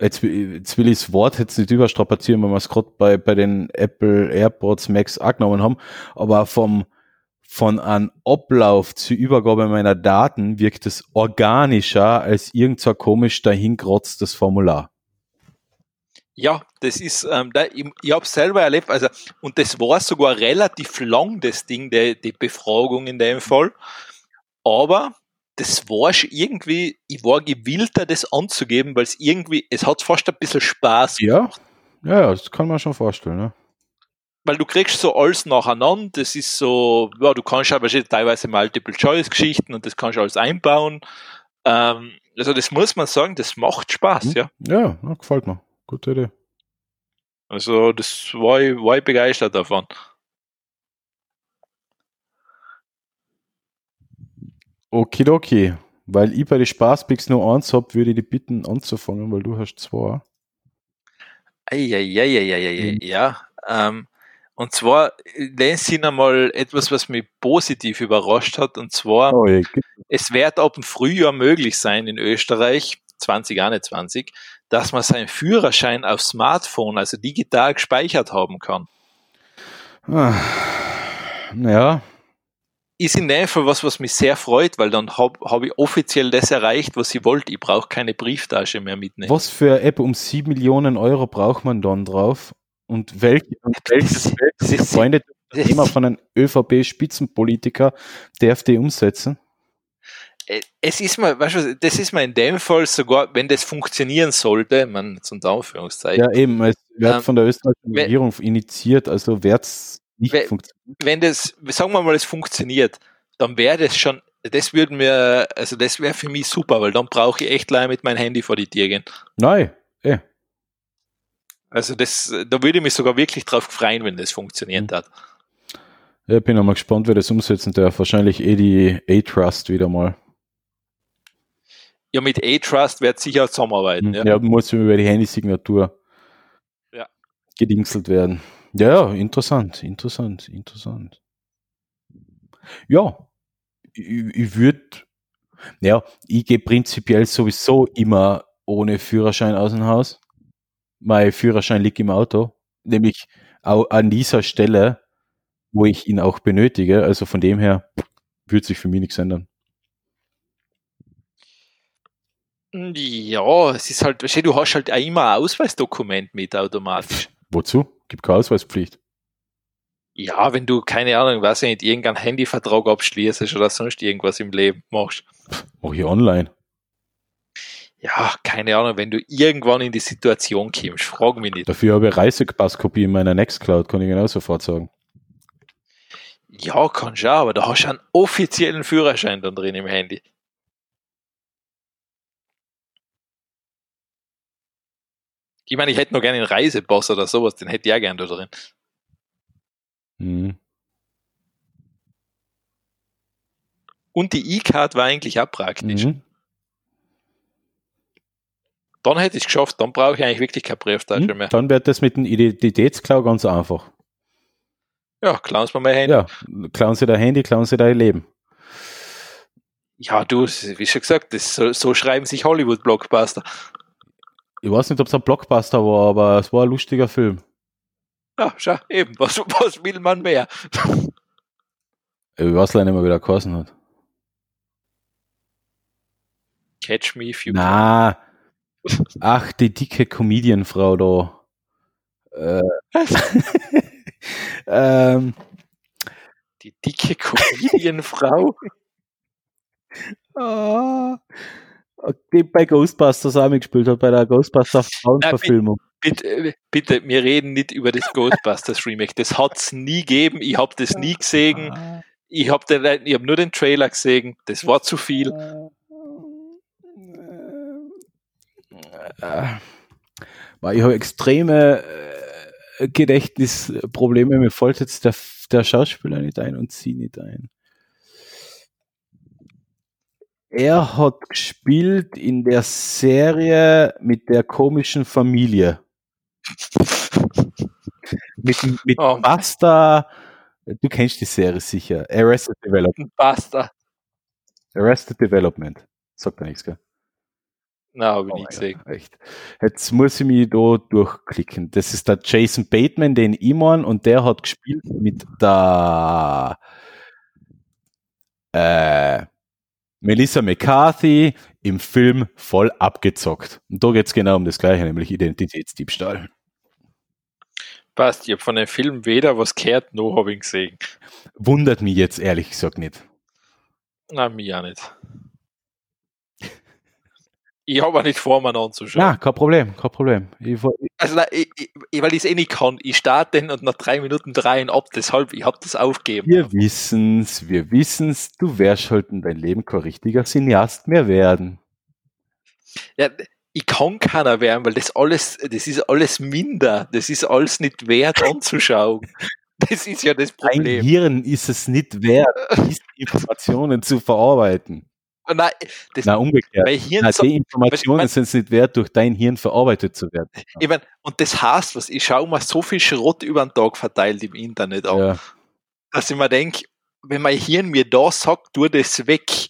jetzt, jetzt will ich das Wort jetzt nicht überstrapazieren, weil wir es gerade bei, bei den Apple AirPods Max auch genommen haben, aber vom, von einem Ablauf zur Übergabe meiner Daten wirkt es organischer als irgend so komisch dahingrotztes Formular. Ja, das ist, ähm, da, ich, ich habe selber erlebt, also, und das war sogar relativ lang, das Ding, die, die Befragung in dem Fall. Aber das war schon irgendwie, ich war gewillter, das anzugeben, weil es irgendwie, es hat fast ein bisschen Spaß gemacht. Ja, ja, das kann man schon vorstellen, ne? Weil du kriegst so alles nacheinander, das ist so, ja, du kannst aber teilweise Multiple-Choice-Geschichten und das kannst du alles einbauen. Ähm, also das muss man sagen, das macht Spaß, mhm. ja. Ja, gefällt mir. Gute Idee. Also das war ich, war ich begeistert davon. Okidoki. Weil ich bei den Spaßpicks nur eins habe, würde ich die bitten anzufangen, weil du hast zwei. Eieieiei, mhm. ja. Ähm, und zwar, den sind einmal etwas, was mich positiv überrascht hat, und zwar, oh, ja. es wird ab dem Frühjahr möglich sein in Österreich, 2021, dass man seinen Führerschein auf Smartphone, also digital gespeichert haben kann. Ah, ja, ist in dem Fall was, was mich sehr freut, weil dann habe hab ich offiziell das erreicht, was ich wollte. Ich brauche keine Brieftasche mehr mitnehmen. Was für eine App um 7 Millionen Euro braucht man dann drauf? Und, welch, und welches, welches Freunde Thema von einem ÖVP-Spitzenpolitiker darf die umsetzen? Äh, es ist mal, weißt du, das ist mal in dem Fall sogar, wenn das funktionieren sollte, man zum Anführungszeichen. Ja, eben, es wird ähm, von der österreichischen Regierung initiiert, also wird es nicht wenn, wenn das, sagen wir mal, es funktioniert, dann wäre das schon, das würde mir, also das wäre für mich super, weil dann brauche ich echt leider mit meinem Handy vor die Tür gehen. Nein, eh. Also das, da würde ich mich sogar wirklich drauf freuen, wenn das funktioniert mhm. hat. Ja, bin auch mal gespannt, wer das umsetzen darf. Wahrscheinlich eh die A-Trust wieder mal. Ja, mit A-Trust wird sicher zusammenarbeiten. Mhm. Ja, ja muss über die Handysignatur ja. gedingselt werden. Ja, interessant, interessant, interessant. Ja, ich, ich würde, ja, ich gehe prinzipiell sowieso immer ohne Führerschein aus dem Haus. Mein Führerschein liegt im Auto, nämlich auch an dieser Stelle, wo ich ihn auch benötige. Also von dem her würde sich für mich nichts ändern. Ja, es ist halt, du hast halt auch immer ein Ausweisdokument mit automatisch. Wozu? Gibt keine Ausweispflicht. Ja, wenn du, keine Ahnung, weiß ich nicht, irgendeinen Handyvertrag abschließt oder sonst irgendwas im Leben machst. Mach ich online. Ja, keine Ahnung, wenn du irgendwann in die Situation kommst, frag mich nicht. Dafür habe ich Reisepasskopie in meiner Nextcloud, kann ich genau sofort sagen. Ja, kannst du aber da hast du einen offiziellen Führerschein dann drin im Handy. Ich meine, ich hätte noch gerne einen Reisepass oder sowas, den hätte ich ja gerne da drin. Mhm. Und die E-Card war eigentlich auch praktisch. Mhm. Dann hätte ich es geschafft, dann brauche ich eigentlich wirklich keine Brieftasche mhm. mehr. Dann wird das mit dem Identitätsklau ganz einfach. Ja, klauen Sie mir mein Handy. Ja, klauen Sie dein Handy, klauen Sie dein Leben. Ja, du, wie schon gesagt, das, so, so schreiben sich Hollywood-Blockbuster. Ich weiß nicht, ob es ein Blockbuster war, aber es war ein lustiger Film. Ja, schau, eben. Was, was will man mehr? Ich weiß leider nicht mehr, wie der geheißen hat. Catch me if you Na. Ach, die dicke Comedianfrau da. Äh, ähm, die dicke Comedianfrau? oh, die bei Ghostbusters auch mitgespielt hat, bei der Ghostbusters Frauenverfilmung. Bitte, äh, bitte, wir reden nicht über das Ghostbusters Remake. Das hat es nie gegeben. Ich habe das nie gesehen. Ich habe hab nur den Trailer gesehen. Das war zu viel. Ich habe extreme äh, Gedächtnisprobleme. Mir fällt jetzt der, der Schauspieler nicht ein und sie nicht ein. Er hat gespielt in der Serie mit der komischen Familie. mit mit oh. Basta. Du kennst die Serie sicher. Arrested Development. Basta. Arrested Development. Sagt er nichts, gell? Na, habe ich oh nie gesehen. echt. Jetzt muss ich mich da durchklicken. Das ist der Jason Bateman, den mein, und der hat gespielt mit der äh, Melissa McCarthy im Film voll abgezockt. Und da geht es genau um das Gleiche, nämlich Identitätsdiebstahl. Passt, ich habe von dem Film weder was gehört, noch habe ich gesehen. Wundert mich jetzt ehrlich gesagt nicht. Nein, mich auch nicht. Ich habe auch nicht vor, mir anzuschauen. Na, kein Problem, kein Problem. Ich, also, nein, ich, ich, weil ich es eh nicht kann. Ich starte den und nach drei Minuten drehen ab. Deshalb, ich habe das aufgegeben. Wir wissen's, wir wissen's. Du wärst halt in dein Leben kein richtiger Cineast mehr werden. Ja, ich kann keiner werden, weil das alles, das ist alles minder. Das ist alles nicht wert anzuschauen. Das ist ja das Problem. Dein Hirn ist es nicht wert, Informationen zu verarbeiten. Nein, das, Nein umgekehrt. Weil Hirn Nein, die Informationen sind es nicht wert, durch dein Hirn verarbeitet zu werden. Ich mein, und das heißt was, ich schaue mir so viel Schrott über den Tag verteilt im Internet an, ja. dass ich mir denke, wenn mein Hirn mir da sagt, tu das weg.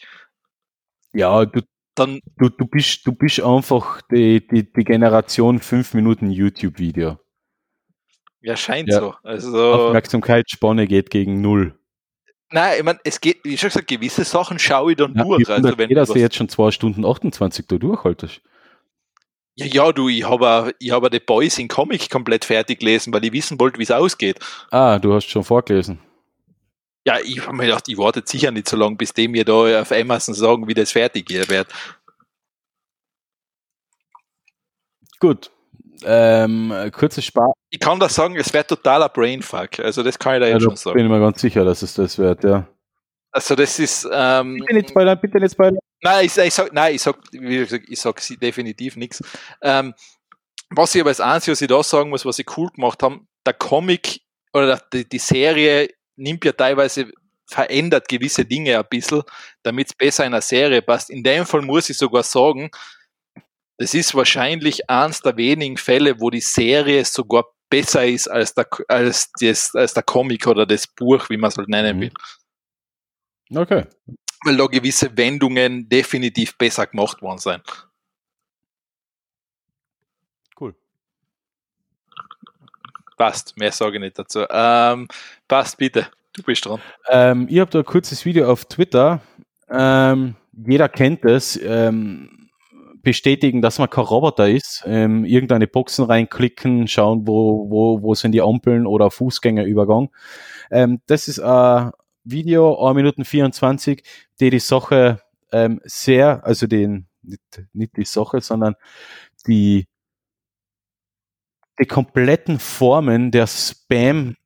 Ja, du, dann, du, du, bist, du bist einfach die, die, die Generation 5 Minuten YouTube-Video. Ja, scheint ja. so. Also, Aufmerksamkeitsspanne geht gegen null. Nein, ich meine, es geht, wie schon gesagt, gewisse Sachen schaue ich dann ja, durch. Also wenn dass du jetzt schon 2 Stunden 28 da durchhaltest. Ja, ja, du, ich habe ich hab The Boys in Comic komplett fertig gelesen, weil ich wissen wollte, wie es ausgeht. Ah, du hast schon vorgelesen. Ja, ich habe mir gedacht, ich warte sicher nicht so lange, bis die mir da auf Amazon sagen, wie das fertig wird. Gut. Ähm, kurze Spar. Ich kann das sagen, es wird totaler Brainfuck. Also das kann ich da ja, jetzt schon sagen. Bin ich mir ganz sicher, dass es das wird, ja. Also das ist. Ähm, bitte nicht spoilern, bitte nicht spoilern. Nein, ich, ich sag, nein, ich sag, ich sag definitiv nichts. Ähm, was ich aber als Einzige, was ich da sagen muss, was sie cool gemacht haben, der Comic oder die, die Serie nimmt ja teilweise verändert gewisse Dinge ein bisschen, damit es besser in einer Serie passt. In dem Fall muss ich sogar sagen, das ist wahrscheinlich eins der wenigen Fälle, wo die Serie sogar besser ist als der, als das, als der Comic oder das Buch, wie man es halt nennen mhm. will. Okay. Weil da gewisse Wendungen definitiv besser gemacht worden sind. Cool. Passt, mehr sage ich nicht dazu. Ähm, passt, bitte. Du bist dran. Ähm, ich habe da ein kurzes Video auf Twitter. Ähm, jeder kennt es. Ähm, bestätigen, dass man kein Roboter ist. Ähm, irgendeine Boxen reinklicken, schauen, wo, wo, wo sind die Ampeln oder Fußgängerübergang. Ähm, das ist ein Video, 1 Minuten 24, die die Sache ähm, sehr, also den, nicht, nicht die Sache, sondern die, die kompletten Formen der Spam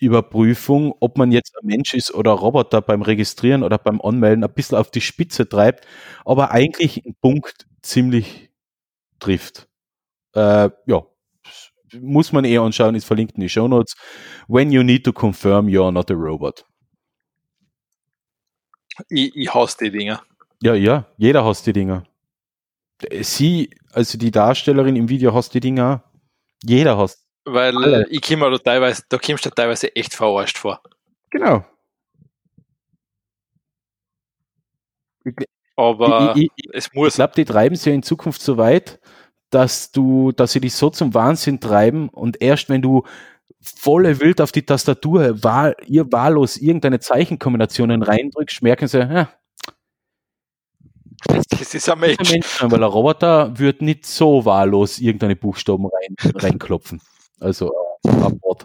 Überprüfung, ob man jetzt ein Mensch ist oder Roboter beim Registrieren oder beim Anmelden, ein bisschen auf die Spitze treibt, aber eigentlich einen Punkt ziemlich trifft. Äh, ja, muss man eher anschauen, ist verlinkt in die Show Notes. When you need to confirm you're not a robot. Ich, ich hasse die Dinger. Ja, ja, jeder hasst die Dinger. Sie, also die Darstellerin im Video hasst die Dinger. Jeder hasst. Weil Alle. ich komme da teilweise, da kommst du teilweise echt verarscht vor. Genau. Aber ich, ich, es muss. Ich glaube, die treiben sie ja in Zukunft so weit, dass du, dass sie dich so zum Wahnsinn treiben und erst wenn du volle Wild auf die Tastatur wahl, ihr wahllos irgendeine Zeichenkombinationen reindrückst, merken sie, ja, das ist ein Mensch. Weil ein Roboter wird nicht so wahllos irgendeine Buchstaben rein, reinklopfen. Also äh, Bord.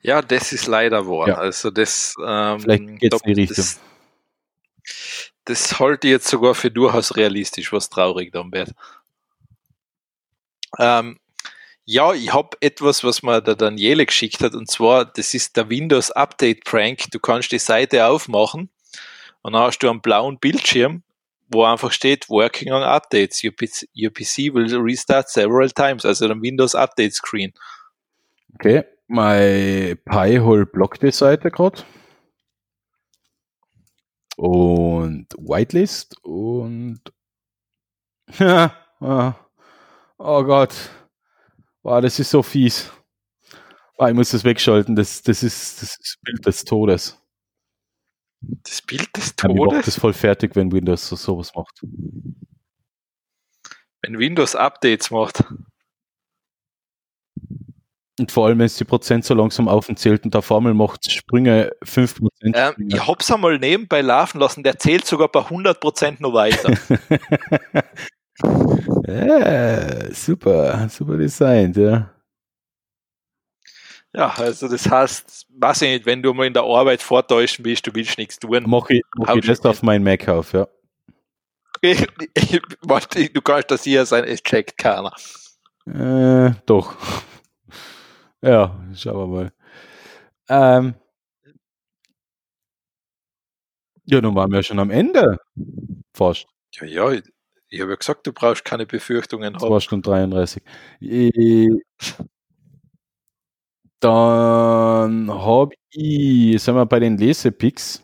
Ja, das ist leider wahr. Ja. Also das, ähm, Vielleicht geht's in die Richtung. Das, das halte ich jetzt sogar für durchaus realistisch, was traurig dann wird. Ähm, ja, ich habe etwas, was mir der Daniele geschickt hat, und zwar, das ist der Windows Update Prank. Du kannst die Seite aufmachen und dann hast du einen blauen Bildschirm, wo einfach steht, Working on Updates. Your PC, will restart several times, also ein Windows Update Screen. Okay, mein Pi-Hole blockt die Seite gerade und Whitelist und ja, oh Gott, wow, das ist so fies. Oh, ich muss das wegschalten, das, das, ist, das ist das Bild des Todes. Das Bild des Todes? Ja, macht das voll fertig, wenn Windows so, sowas macht. Wenn Windows Updates macht. Und vor allem, wenn es die Prozent so langsam aufzählt und der Formel macht Sprünge 5%. Ähm, ich hab's einmal nebenbei laufen lassen, der zählt sogar bei 100% noch weiter. ja, super, super designt, ja. Ja, also das heißt, weiß ich nicht, wenn du mal in der Arbeit vortäuschen willst, du willst nichts tun. Mach ich, mach ich das auf meinen Mac auf, ja. Ich, ich, du kannst das hier sein, es checkt keiner. Äh, doch. Ja, schauen wir mal. Ähm, ja, nun waren wir schon am Ende. Fast. Ja, ja, ich, ich habe ja gesagt, du brauchst keine Befürchtungen haben. 2 Stunden 33. Ich, dann habe ich, sagen wir bei den Lesepicks,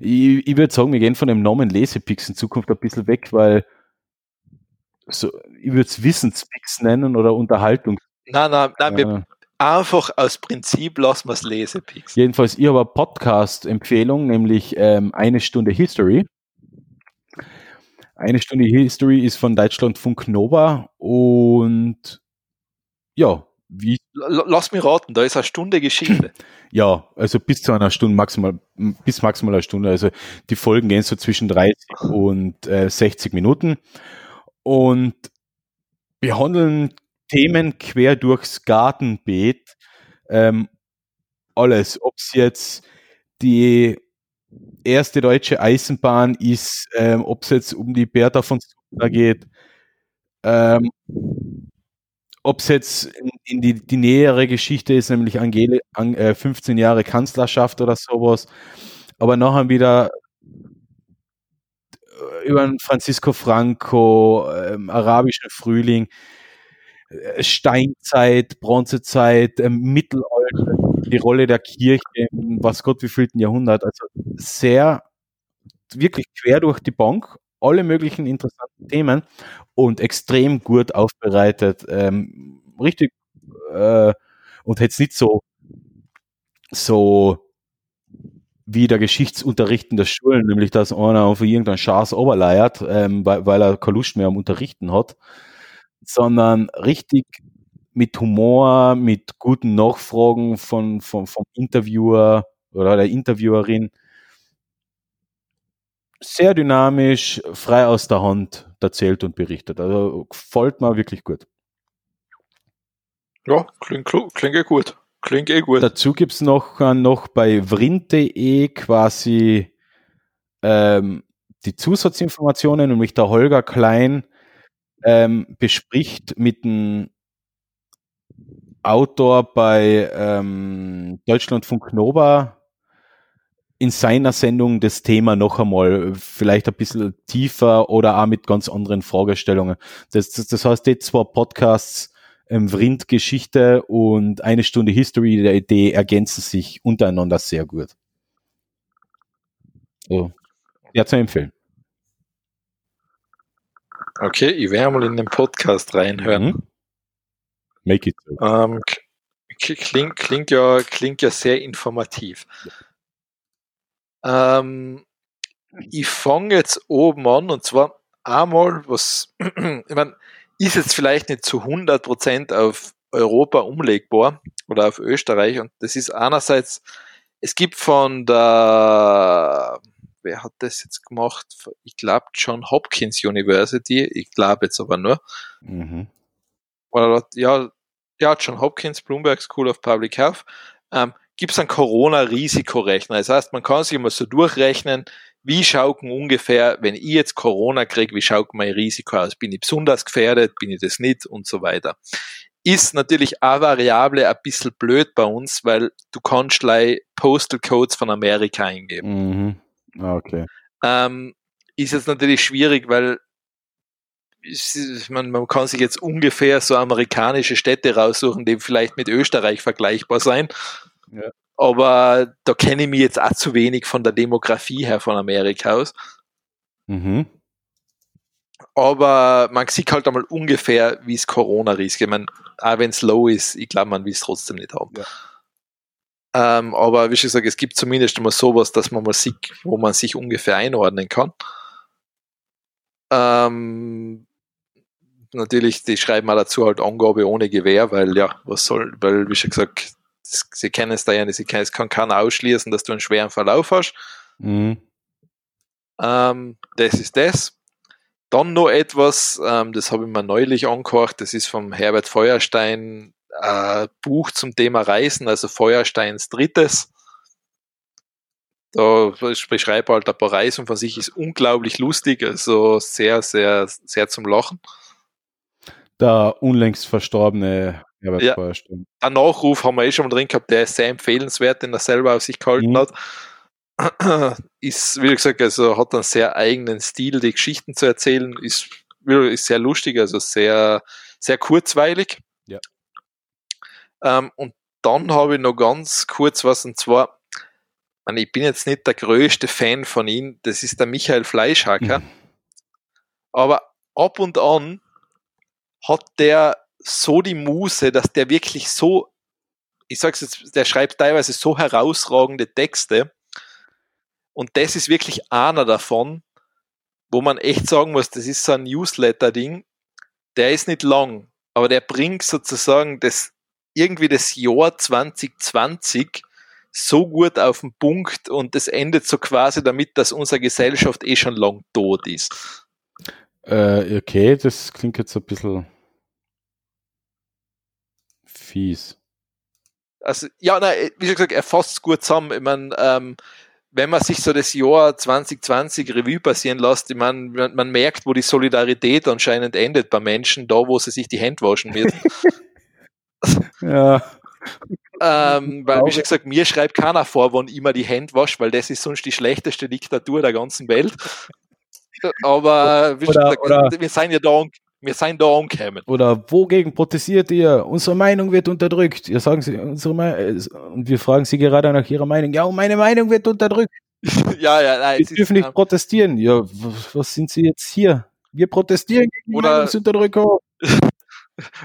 ich, ich würde sagen, wir gehen von dem Namen Lesepicks in Zukunft ein bisschen weg, weil so, ich würde es Wissenspicks nennen oder Unterhaltung. Nein, nein, nein, wir, einfach aus Prinzip lassen wir es Lesepicks. Jedenfalls, ich habe eine Podcast-Empfehlung, nämlich ähm, eine Stunde History. Eine Stunde History ist von Deutschlandfunk Nova und ja, wie. Lass mich raten, da ist eine Stunde Geschichte. Ja, also bis zu einer Stunde maximal, bis maximal eine Stunde. Also die Folgen gehen so zwischen 30 und äh, 60 Minuten und behandeln Themen quer durchs Gartenbeet. Ähm, alles, ob es jetzt die erste deutsche Eisenbahn ist, ähm, ob es jetzt um die Bertha von Sutter geht, ähm, ob es jetzt in, in, die, die nähere Geschichte ist, nämlich Angele, an, äh, 15 Jahre Kanzlerschaft oder sowas, aber nachher wieder äh, über Francisco Franco, ähm, arabischen Frühling, Steinzeit, Bronzezeit, äh, Mittelalter, die Rolle der Kirche im was Gott wievielten Jahrhundert, also sehr wirklich quer durch die Bank, alle möglichen interessanten Themen und extrem gut aufbereitet, ähm, richtig äh, und jetzt nicht so so wie der Geschichtsunterricht in der Schule, nämlich dass einer auf irgendeinen Schaß oberleiert, ähm, weil, weil er keine Lust mehr am Unterrichten hat, sondern richtig mit Humor, mit guten Nachfragen von, von, vom Interviewer oder der Interviewerin sehr dynamisch, frei aus der Hand erzählt und berichtet. Also gefällt mir wirklich gut. Ja, klingt, klingt eh gut. Klingt eh gut. Dazu gibt es noch, äh, noch bei vrind.de quasi ähm, die Zusatzinformationen, nämlich der Holger Klein ähm, bespricht mit dem Autor bei ähm, Deutschlandfunk Nova in seiner Sendung das Thema noch einmal vielleicht ein bisschen tiefer oder auch mit ganz anderen Fragestellungen. Das, das, das heißt, die zwei Podcasts, ähm, Vrind Geschichte und eine Stunde History der Idee ergänzen sich untereinander sehr gut. So. Ja, zu empfehlen. Okay, ich werde mal in den Podcast reinhören. Mhm. Make it. Ähm, klingt, klingt, ja, klingt ja sehr informativ. Ähm, ich fange jetzt oben an und zwar einmal, was, ich meine, ist jetzt vielleicht nicht zu 100% auf Europa umlegbar oder auf Österreich und das ist einerseits, es gibt von der, wer hat das jetzt gemacht? Ich glaube John Hopkins University, ich glaube jetzt aber nur. Mhm. Oder ja, ja, John Hopkins, Bloomberg School of Public Health. Ähm, gibt es einen Corona-Risikorechner. Das heißt, man kann sich immer so durchrechnen, wie schaut ungefähr, wenn ich jetzt Corona kriege, wie schaut mein Risiko aus? Bin ich besonders gefährdet, bin ich das nicht und so weiter. Ist natürlich eine Variable ein bisschen blöd bei uns, weil du kannst gleich Postal Codes von Amerika eingeben. Mhm. Ah, okay. Ähm, ist jetzt natürlich schwierig, weil man, man kann sich jetzt ungefähr so amerikanische Städte raussuchen, die vielleicht mit Österreich vergleichbar sein. Ja. Aber da kenne ich mich jetzt auch zu wenig von der Demografie her von Amerika aus. Mhm. Aber man sieht halt einmal ungefähr, wie es Corona-Risiko. Ich meine, auch wenn es low ist, ich glaube, man will es trotzdem nicht haben. Ja. Ähm, aber wie ich sage, es gibt zumindest immer sowas, dass man mal sieht, wo man sich ungefähr einordnen kann. Ähm, natürlich, die schreiben auch dazu halt Angabe ohne Gewehr, weil ja, was soll, weil wie schon gesagt, sie kennen es da ja nicht, sie können, es kann keiner ausschließen, dass du einen schweren Verlauf hast. Mhm. Ähm, das ist das. Dann noch etwas, ähm, das habe ich mir neulich angehört, das ist vom Herbert Feuerstein äh, Buch zum Thema Reisen, also Feuersteins drittes. Da beschreibe halt ein paar Reisen von sich, ist unglaublich lustig, also sehr, sehr, sehr zum Lachen. Der unlängst verstorbene Herbert ja, Feuerstein. Ein Nachruf haben wir eh schon drin gehabt, der ist sehr empfehlenswert, den er selber auf sich gehalten mhm. hat. Ist, wie gesagt, also hat einen sehr eigenen Stil, die Geschichten zu erzählen, ist, ist sehr lustig, also sehr, sehr kurzweilig. Ähm, und dann habe ich noch ganz kurz was, und zwar, ich bin jetzt nicht der größte Fan von ihm, das ist der Michael Fleischhacker, mhm. aber ab und an hat der so die Muse, dass der wirklich so, ich sag's jetzt, der schreibt teilweise so herausragende Texte. Und das ist wirklich einer davon, wo man echt sagen muss, das ist so ein Newsletter-Ding. Der ist nicht lang, aber der bringt sozusagen das, irgendwie das Jahr 2020 so gut auf den Punkt und das endet so quasi damit, dass unsere Gesellschaft eh schon lang tot ist. Äh, okay, das klingt jetzt ein bisschen fies. Also, ja, nein, wie schon gesagt, er fasst es gut zusammen. Ich meine, ähm, wenn man sich so das Jahr 2020 Revue passieren lässt, ich meine, man, man, merkt, wo die Solidarität anscheinend endet bei Menschen, da wo sie sich die Hände waschen müssen. ja. ähm, weil, wie schon gesagt, mir schreibt keiner vor, wann immer die Hände wascht, weil das ist sonst die schlechteste Diktatur der ganzen Welt. Aber wie oder, gesagt, oder, wir sind ja da wir sind da umgekommen. Oder wogegen protestiert ihr? Unsere Meinung wird unterdrückt. Ihr sagen sie, unsere Me und wir fragen sie gerade nach ihrer Meinung. Ja, meine Meinung wird unterdrückt. ja, ja, nein. Sie dürfen nicht protestieren. Ja, was sind sie jetzt hier? Wir protestieren gegen Oder, Meinungsunterdrückung.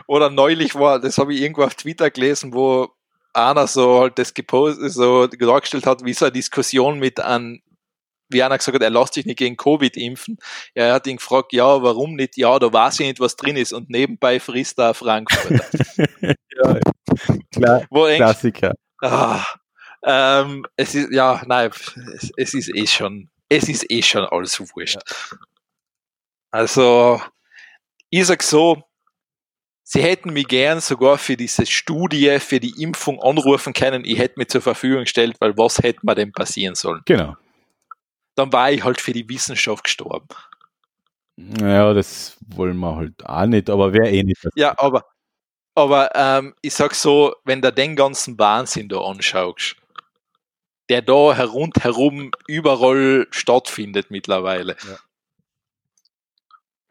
Oder neulich war, das habe ich irgendwo auf Twitter gelesen, wo einer so halt das gepostet, so dargestellt hat, wie so eine Diskussion mit einem wie einer gesagt hat, er lässt sich nicht gegen Covid impfen. Er hat ihn gefragt, ja, warum nicht? Ja, da weiß ich nicht, was drin ist. Und nebenbei frisst er Frankfurt. ja, klar, Wo Klassiker. Ah, ähm, es ist, ja, nein, es, es, ist eh schon, es ist eh schon alles wurscht. Ja. Also, ich sag so, Sie hätten mich gern sogar für diese Studie, für die Impfung anrufen können. Ich hätte mir zur Verfügung gestellt, weil was hätte mir denn passieren sollen? Genau dann war ich halt für die Wissenschaft gestorben. Ja, das wollen wir halt auch nicht, aber wer eh nicht. Ja, aber, aber ähm, ich sag so, wenn du den ganzen Wahnsinn da anschaust, der da herumherum überall stattfindet mittlerweile. Ja.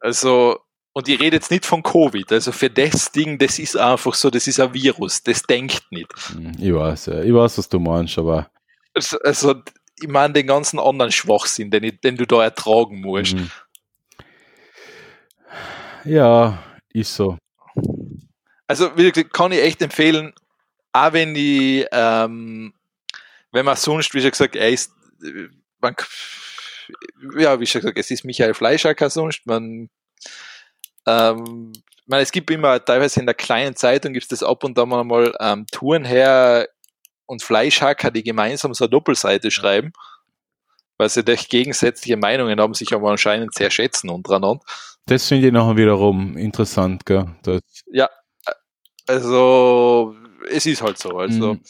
Also, und ich rede jetzt nicht von Covid, also für das Ding, das ist einfach so, das ist ein Virus, das denkt nicht. Ich weiß, ja, ich weiß, was du meinst, aber. Also, also ich meine den ganzen anderen Schwachsinn, den, ich, den du da ertragen musst. Mhm. Ja, ist so. Also, gesagt, kann ich echt empfehlen, auch wenn ich, ähm, wenn man sonst, wie schon gesagt, er ist, man, ja, wie schon gesagt, es ist Michael Fleischacker sonst, man, ähm, man, es gibt immer, teilweise in der kleinen Zeitung gibt es das ab und an mal ähm, Touren her, und Fleischhacker, die gemeinsam so eine Doppelseite schreiben, weil sie durch gegensätzliche Meinungen haben, sich aber anscheinend sehr schätzen untereinander. Das finde ich nachher wiederum interessant, gell? Das ja, also es ist halt so. Also, mhm.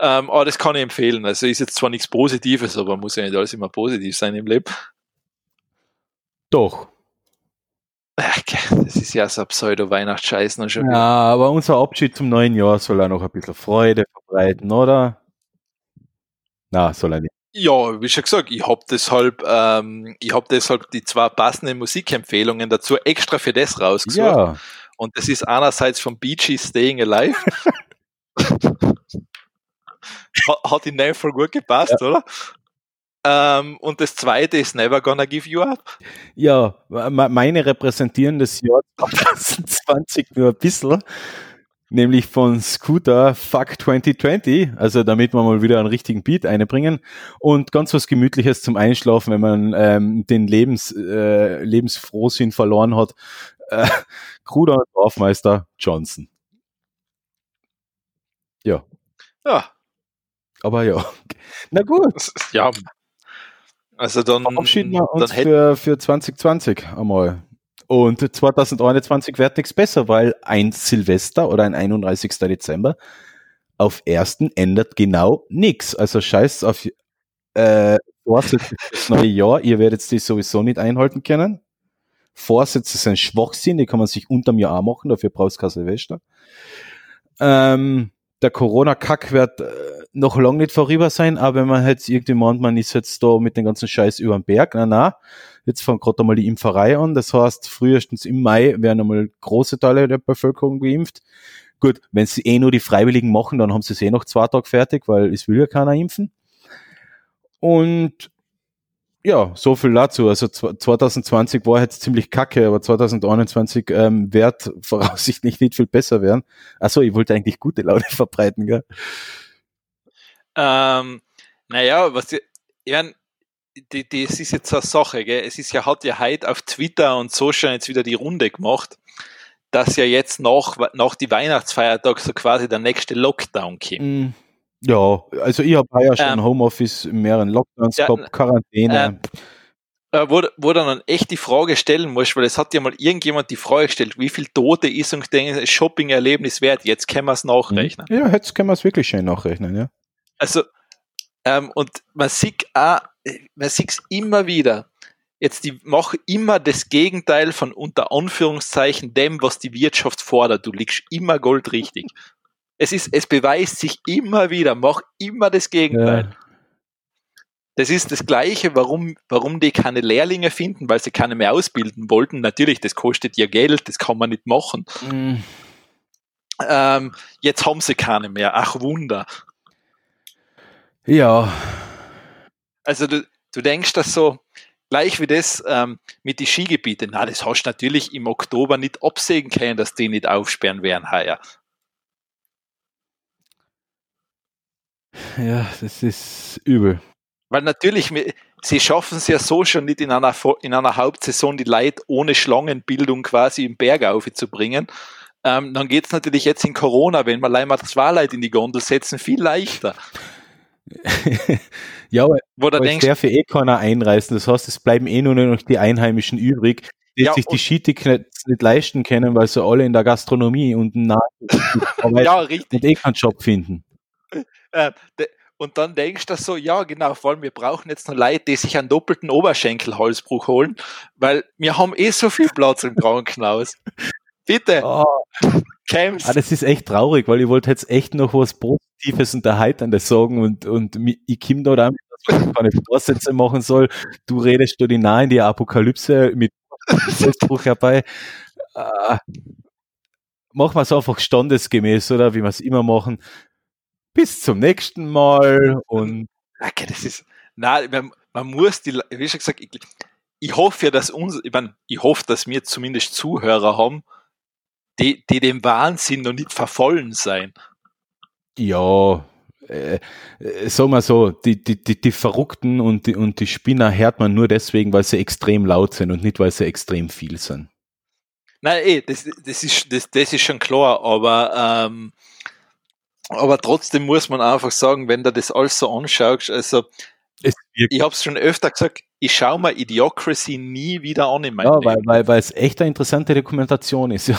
ähm, aber das kann ich empfehlen. Also ist jetzt zwar nichts Positives, aber muss ja nicht alles immer positiv sein im Leben. Doch. Das ist ja so ein Pseudo-Weihnachtsscheiß noch schon. Ja, aber unser Abschied zum neuen Jahr soll auch noch ein bisschen Freude verbreiten, oder? Na, soll er nicht. Ja, wie schon gesagt, ich habe deshalb, ähm, ich habe deshalb die zwei passenden Musikempfehlungen dazu extra für das rausgesucht. Ja. Und das ist einerseits von Beachy Staying Alive. hat in dem voll gut gepasst, ja. oder? Ähm, und das zweite ist Never Gonna Give You Up. Ja, meine repräsentieren das Jahr 2020 nur ein bisschen, nämlich von Scooter Fuck 2020, also damit wir mal wieder einen richtigen Beat einbringen und ganz was Gemütliches zum Einschlafen, wenn man ähm, den Lebens, äh, Lebensfrohsinn verloren hat. Äh, Kruder und Dorfmeister Johnson. Ja. Ja. Aber ja. Na gut. Ja. Also dann. Verabschieden wir uns für, für 2020 einmal. Und 2021 wird nichts besser, weil ein Silvester oder ein 31. Dezember auf ersten ändert genau nichts. Also scheiß auf äh, Vorsätze fürs neue Jahr. Ihr werdet die sowieso nicht einhalten können. Vorsätze sind Schwachsinn, die kann man sich unterm Jahr auch machen, dafür brauchst du kein Silvester. Ähm, der Corona-Kack wird äh, noch lange nicht vorüber sein, aber wenn man jetzt irgendwie meint, man ist jetzt da mit dem ganzen Scheiß über den Berg, na na, jetzt fangen gerade einmal die Impferei an, das heißt, frühestens im Mai werden einmal große Teile der Bevölkerung geimpft. Gut, wenn sie eh nur die Freiwilligen machen, dann haben sie es eh noch zwei Tage fertig, weil es will ja keiner impfen. Und ja, so viel dazu. Also 2020 war jetzt ziemlich kacke, aber 2021 ähm, wird voraussichtlich nicht viel besser werden. Achso, ich wollte eigentlich gute Laune verbreiten, gell? Ähm, naja, was die, ja, die, die, es ist jetzt eine Sache, gell? Es ist ja, hat ja heute auf Twitter und Social jetzt wieder die Runde gemacht, dass ja jetzt nach, nach die Weihnachtsfeiertag so quasi der nächste Lockdown kommt. Mm. Ja, also ich habe ja schon ähm, Homeoffice, mehreren Lockdowns ja, gehabt, Quarantäne. Äh, wo, wo dann echt die Frage stellen muss, weil es hat ja mal irgendjemand die Frage gestellt, wie viel Tote ist und denke, Shopping-Erlebnis wert? Jetzt können wir es nachrechnen. Ja, jetzt können wir es wirklich schön nachrechnen, ja. Also, ähm, und man sieht auch, man sieht es immer wieder. Jetzt, die machen immer das Gegenteil von unter Anführungszeichen dem, was die Wirtschaft fordert. Du liegst immer goldrichtig. Es ist, es beweist sich immer wieder, mach immer das Gegenteil. Ja. Das ist das Gleiche, warum, warum die keine Lehrlinge finden, weil sie keine mehr ausbilden wollten. Natürlich, das kostet ja Geld, das kann man nicht machen. Mhm. Ähm, jetzt haben sie keine mehr. Ach, Wunder. Ja. Also du, du denkst das so, gleich wie das ähm, mit die Skigebiete, na, das hast du natürlich im Oktober nicht absägen können, dass die nicht aufsperren werden heuer. Ja, das ist übel. Weil natürlich, sie schaffen es ja so schon nicht in einer, in einer Hauptsaison die Leute ohne Schlangenbildung quasi im Berg aufzubringen. Ähm, dann geht es natürlich jetzt in Corona, wenn man einmal zwei Leute in die Gondel setzen, viel leichter. ja, aber Wo denkst, darf eh keiner einreißen. Das heißt, es bleiben eh nur noch die Einheimischen übrig, die ja, sich die Skitickets nicht leisten können, weil sie alle in der Gastronomie und nach ja, richtig. und eh keinen Job finden. Äh, und dann denkst du so, ja genau, vor allem wir brauchen jetzt noch Leute, die sich einen doppelten Oberschenkelhalsbruch holen, weil wir haben eh so viel Platz im Krankenhaus. Bitte. Oh. Ah, das ist echt traurig, weil ich wollte jetzt echt noch was Positives und Erheiterndes sagen und, und ich komme da damit, dass ich keine Vorsätze machen soll. Du redest da die nahe in die Apokalypse mit Selbstbruch herbei. Äh, machen wir es einfach standesgemäß, oder wie wir es immer machen bis zum nächsten Mal und okay, das ist, na, man, man, muss die, wie schon gesagt, ich, ich hoffe ja, dass uns, ich meine, ich hoffe, dass wir zumindest Zuhörer haben, die, die dem Wahnsinn noch nicht verfallen sein. Ja, äh, äh, sag mal so, die, die, die, die Verrückten und die, und die Spinner hört man nur deswegen, weil sie extrem laut sind und nicht, weil sie extrem viel sind. Nein, eh, das, das, ist, das, das ist schon klar, aber ähm, aber trotzdem muss man einfach sagen, wenn du das alles so anschaust, also ich habe es schon öfter gesagt, ich schaue mir Idiocracy nie wieder an in meinem Ja, weil, weil, weil es echt eine interessante Dokumentation ist, ja.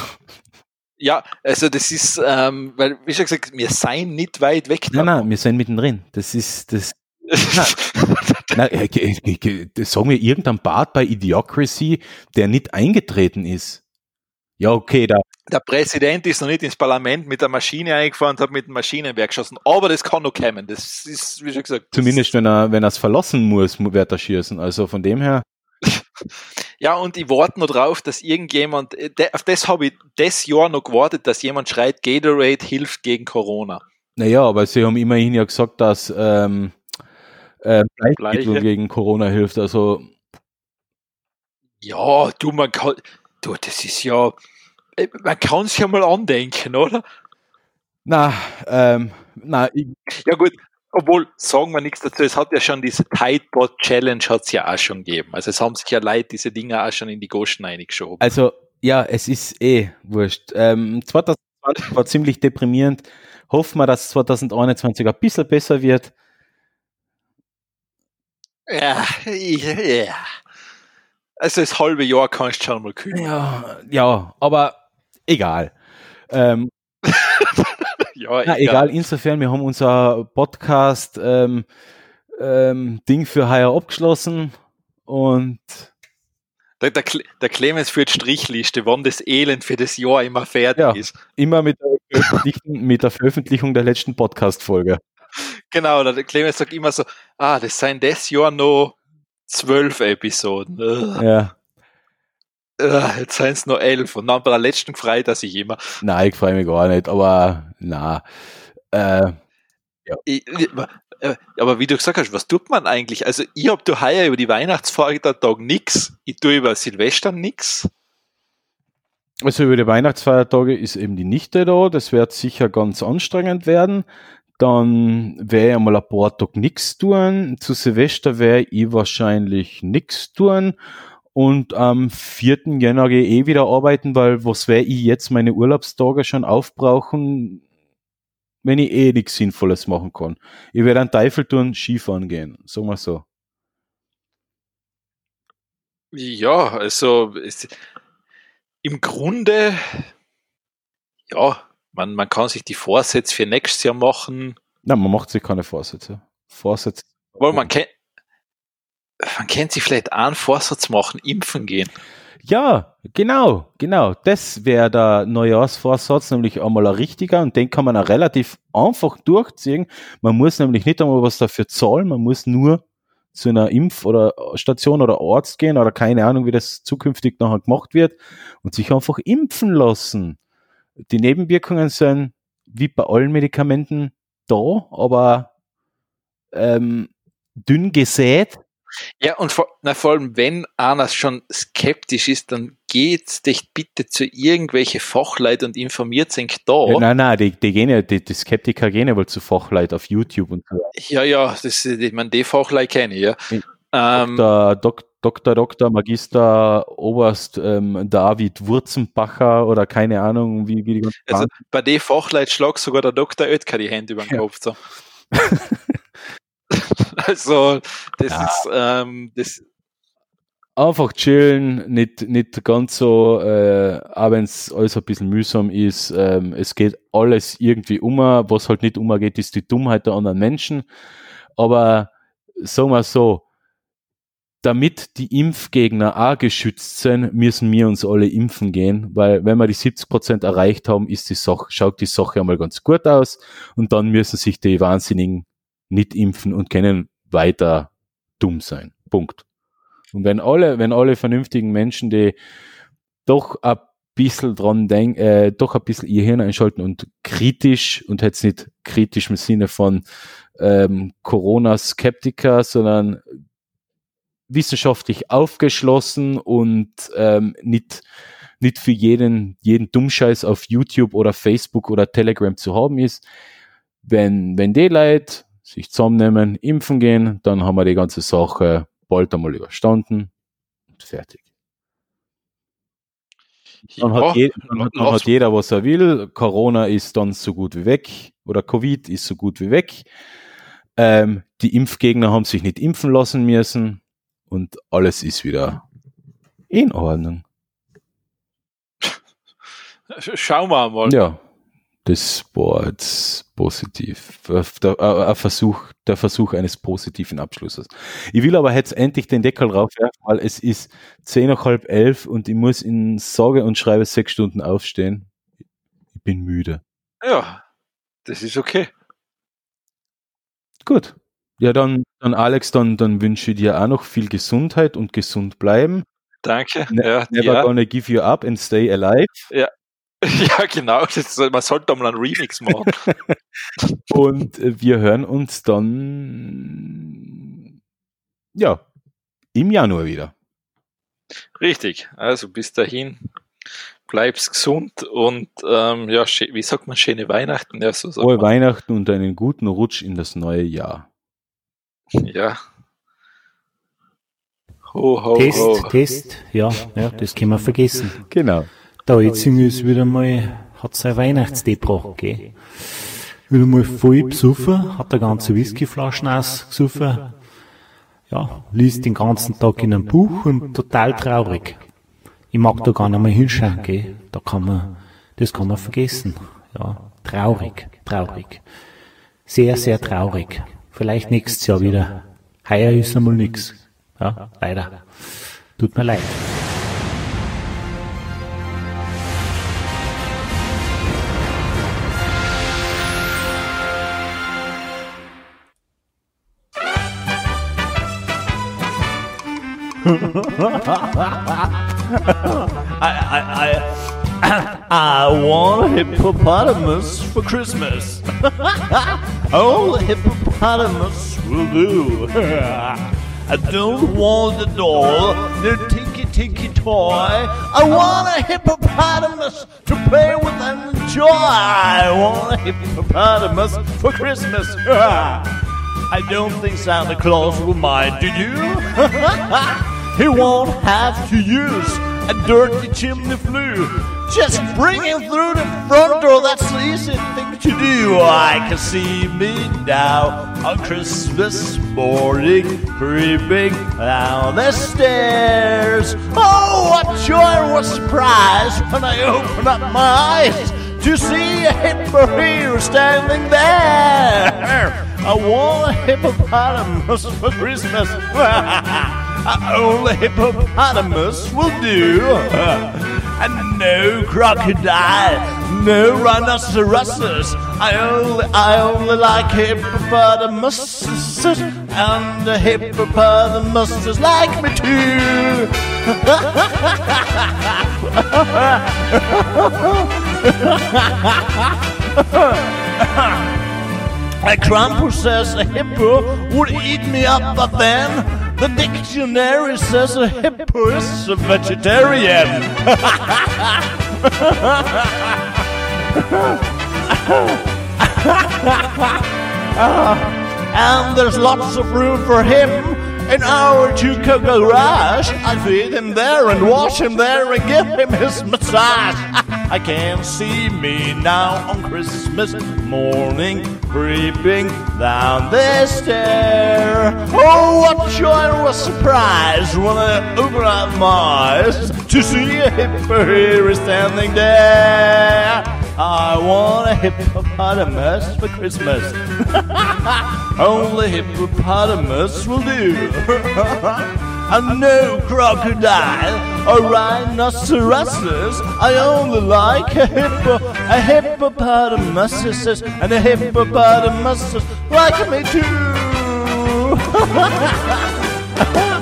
Ja, also das ist, ähm, weil, wie schon gesagt, wir seien nicht weit weg. Nein, nein, wir sind mittendrin. Das ist, das, nein, nein, sagen wir irgendein Bart bei Idiocracy, der nicht eingetreten ist. Ja, okay, da, der Präsident ist noch nicht ins Parlament mit der Maschine eingefahren und hat mit dem Maschinenwerk geschossen. Aber das kann noch kommen. Das ist, wie schon gesagt. Zumindest wenn er, wenn er es verlassen muss, wird er schießen. Also von dem her. ja, und ich warte noch drauf, dass irgendjemand, äh, auf das habe ich das Jahr noch gewartet, dass jemand schreit, Gatorade hilft gegen Corona. Naja, aber sie haben immerhin ja gesagt, dass ähm, äh, Bleichmittel gegen Corona hilft. Also. Ja, du, man kann, du, das ist ja, man kann es ja mal andenken, oder? Na, ähm, na, ja gut, obwohl, sagen wir nichts dazu, es hat ja schon diese Tidebot Challenge hat es ja auch schon gegeben. Also es haben sich ja Leute diese Dinge auch schon in die Goschen eingeschoben. Also Ja, es ist eh wurscht. Ähm, 2020 war ziemlich deprimierend. Hoffen wir, dass 2021 ein bisschen besser wird. Ja, ja. Also das halbe Jahr kannst du schon mal kühlen. Ja, ja, aber egal. Ähm, ja, na, egal. egal. Insofern, wir haben unser Podcast ähm, ähm, Ding für heuer abgeschlossen und der, der, der Clemens führt Strichliste, wann das Elend für das Jahr immer fertig ja, ist. Immer mit der, mit der Veröffentlichung der letzten Podcast-Folge. Genau, der Clemens sagt immer so, ah, das seien das Jahr noch zwölf Episoden. Ja. Jetzt seien es nur elf und dann bei der letzten freut er sich immer. Nein, ich freue mich gar nicht, aber na. Äh, ja. Ich, äh, aber wie du gesagt hast, was tut man eigentlich? Also ich habe da heuer über die Weihnachtsfeiertage nichts, ich tue über Silvester nichts. Also über die Weihnachtsfeiertage ist eben die Nichte da, das wird sicher ganz anstrengend werden. Dann werde ich einmal ein paar Tage nichts tun. Zu Silvester werde ich wahrscheinlich nichts tun. Und am 4. Jänner gehe ich eh wieder arbeiten, weil was werde ich jetzt meine Urlaubstage schon aufbrauchen, wenn ich eh nichts Sinnvolles machen kann. Ich werde einen Teufel tun, Skifahren gehen. Sagen wir so. Ja, also es, im Grunde, ja, man, man kann sich die Vorsätze für nächstes Jahr machen. Nein, man macht sich keine Vorsätze. Vorsätze. Weil man kennt, man kennt sich vielleicht einen Vorsatz machen, impfen gehen. Ja, genau, genau. Das wäre der Neujahrsvorsatz, nämlich einmal ein richtiger und den kann man auch relativ einfach durchziehen. Man muss nämlich nicht einmal was dafür zahlen, man muss nur zu einer Impf- oder Station oder Arzt gehen oder keine Ahnung, wie das zukünftig nachher gemacht wird und sich einfach impfen lassen. Die Nebenwirkungen sind wie bei allen Medikamenten da, aber ähm, dünn gesät. Ja, und vor, na, vor allem, wenn einer schon skeptisch ist, dann geht dich bitte zu irgendwelche Fachleute und informiert sich da. Ja, nein, nein, die, die gehen ja, die, die Skeptiker gehen ja wohl zu Fachleuten auf YouTube und so. Ja, ja, das, ich meine, die Fachleute kenne ich, ja. Ähm, Dr. Dok, Dr. Dr. Magister Oberst ähm, David Wurzenbacher oder keine Ahnung, wie, wie die ganzen Also bei den Fachleuten schlägt sogar der Dr. Oetker die Hände über den. Kopf. So. also, das ja. ist ähm, das einfach chillen, nicht, nicht ganz so, äh, auch wenn es alles ein bisschen mühsam ist. Ähm, es geht alles irgendwie um. Was halt nicht umgeht, ist die Dummheit der anderen Menschen. Aber sagen wir so, damit die Impfgegner auch geschützt sind, müssen wir uns alle impfen gehen, weil wenn wir die 70 Prozent erreicht haben, ist die Sache, schaut die Sache einmal ganz gut aus und dann müssen sich die Wahnsinnigen nicht impfen und können weiter dumm sein. Punkt. Und wenn alle, wenn alle vernünftigen Menschen, die doch ein bisschen dran denken, äh, doch ein bisschen ihr Hirn einschalten und kritisch und jetzt nicht kritisch im Sinne von ähm, Corona-Skeptiker, sondern wissenschaftlich aufgeschlossen und ähm, nicht, nicht für jeden, jeden Dummscheiß auf YouTube oder Facebook oder Telegram zu haben ist. Wenn, wenn die Leute sich zusammennehmen, impfen gehen, dann haben wir die ganze Sache bald einmal überstanden und fertig. Dann, hat, jeder, dann, dann hat jeder, was er will. Corona ist dann so gut wie weg oder Covid ist so gut wie weg. Ähm, die Impfgegner haben sich nicht impfen lassen müssen und alles ist wieder in Ordnung. Schauen wir mal. Ja, das war jetzt positiv. Der, ein Versuch, der Versuch eines positiven Abschlusses. Ich will aber jetzt endlich den Deckel raufwerfen, weil es ist zehn nach halb elf und ich muss in sage und schreibe sechs Stunden aufstehen. Ich bin müde. Ja, das ist okay. Gut. Ja, dann, dann Alex, dann, dann wünsche ich dir auch noch viel Gesundheit und gesund bleiben. Danke. Ne ja, never ja. gonna give you up and stay alive. Ja, ja genau. Das, man sollte mal einen Remix machen. und äh, wir hören uns dann ja im Januar wieder. Richtig. Also bis dahin bleib's gesund und ähm, ja, wie sagt man, schöne Weihnachten. Ja, so Frohe Weihnachten und einen guten Rutsch in das neue Jahr. Ja. Ho, ho, Test, ho. Test, ja, ja, das können wir vergessen. Genau. Da jetzt ist wieder mal, hat sein Weihnachtsdepro gegeben. Wieder mal voll besoffen, hat der ganze Whiskyflaschen ausgesoffen. Ja, liest den ganzen Tag in einem Buch und total traurig. Ich mag da gar nicht mehr hinschauen, gell. Da kann man, das kann man vergessen. Ja, traurig, traurig. Sehr, sehr traurig. Vielleicht nächstes Jahr wieder. Heuer ist einmal nix. Ja, leider. Tut mir leid. I, I, I I want a hippopotamus for Christmas. the hippopotamus will do. I don't want a doll, no tinky tinky toy. I want a hippopotamus to play with and enjoy. I want a hippopotamus for Christmas. I don't think Santa Claus will mind, do you? He won't have to use a dirty chimney flue. Just bring him through the front door, that's the easy thing to do. I can see me now on Christmas morning, creeping down the stairs. Oh, what joy was surprise when I opened up my eyes to see a hippo standing there. I want a hippopotamus for Christmas. Only hippopotamus will do. And no crocodile, no rhinoceroses. I only, I only like hippopotamuses. And the hippopotamuses like me too. A Krampus says a hippo would eat me up, but then the dictionary says a hippo is a vegetarian. and there's lots of room for him in our Chuka garage. I feed him there and wash him there and give him his massage. I can see me now on Christmas morning creeping down the stair. Oh, what joy was surprise when I opened up my eyes to see a hippo standing there. I want a hippopotamus for Christmas. Only hippopotamus will do. and no crocodile or rhinoceroses. I only like a hippo, a hippopotamus, and a hippopotamus like me too.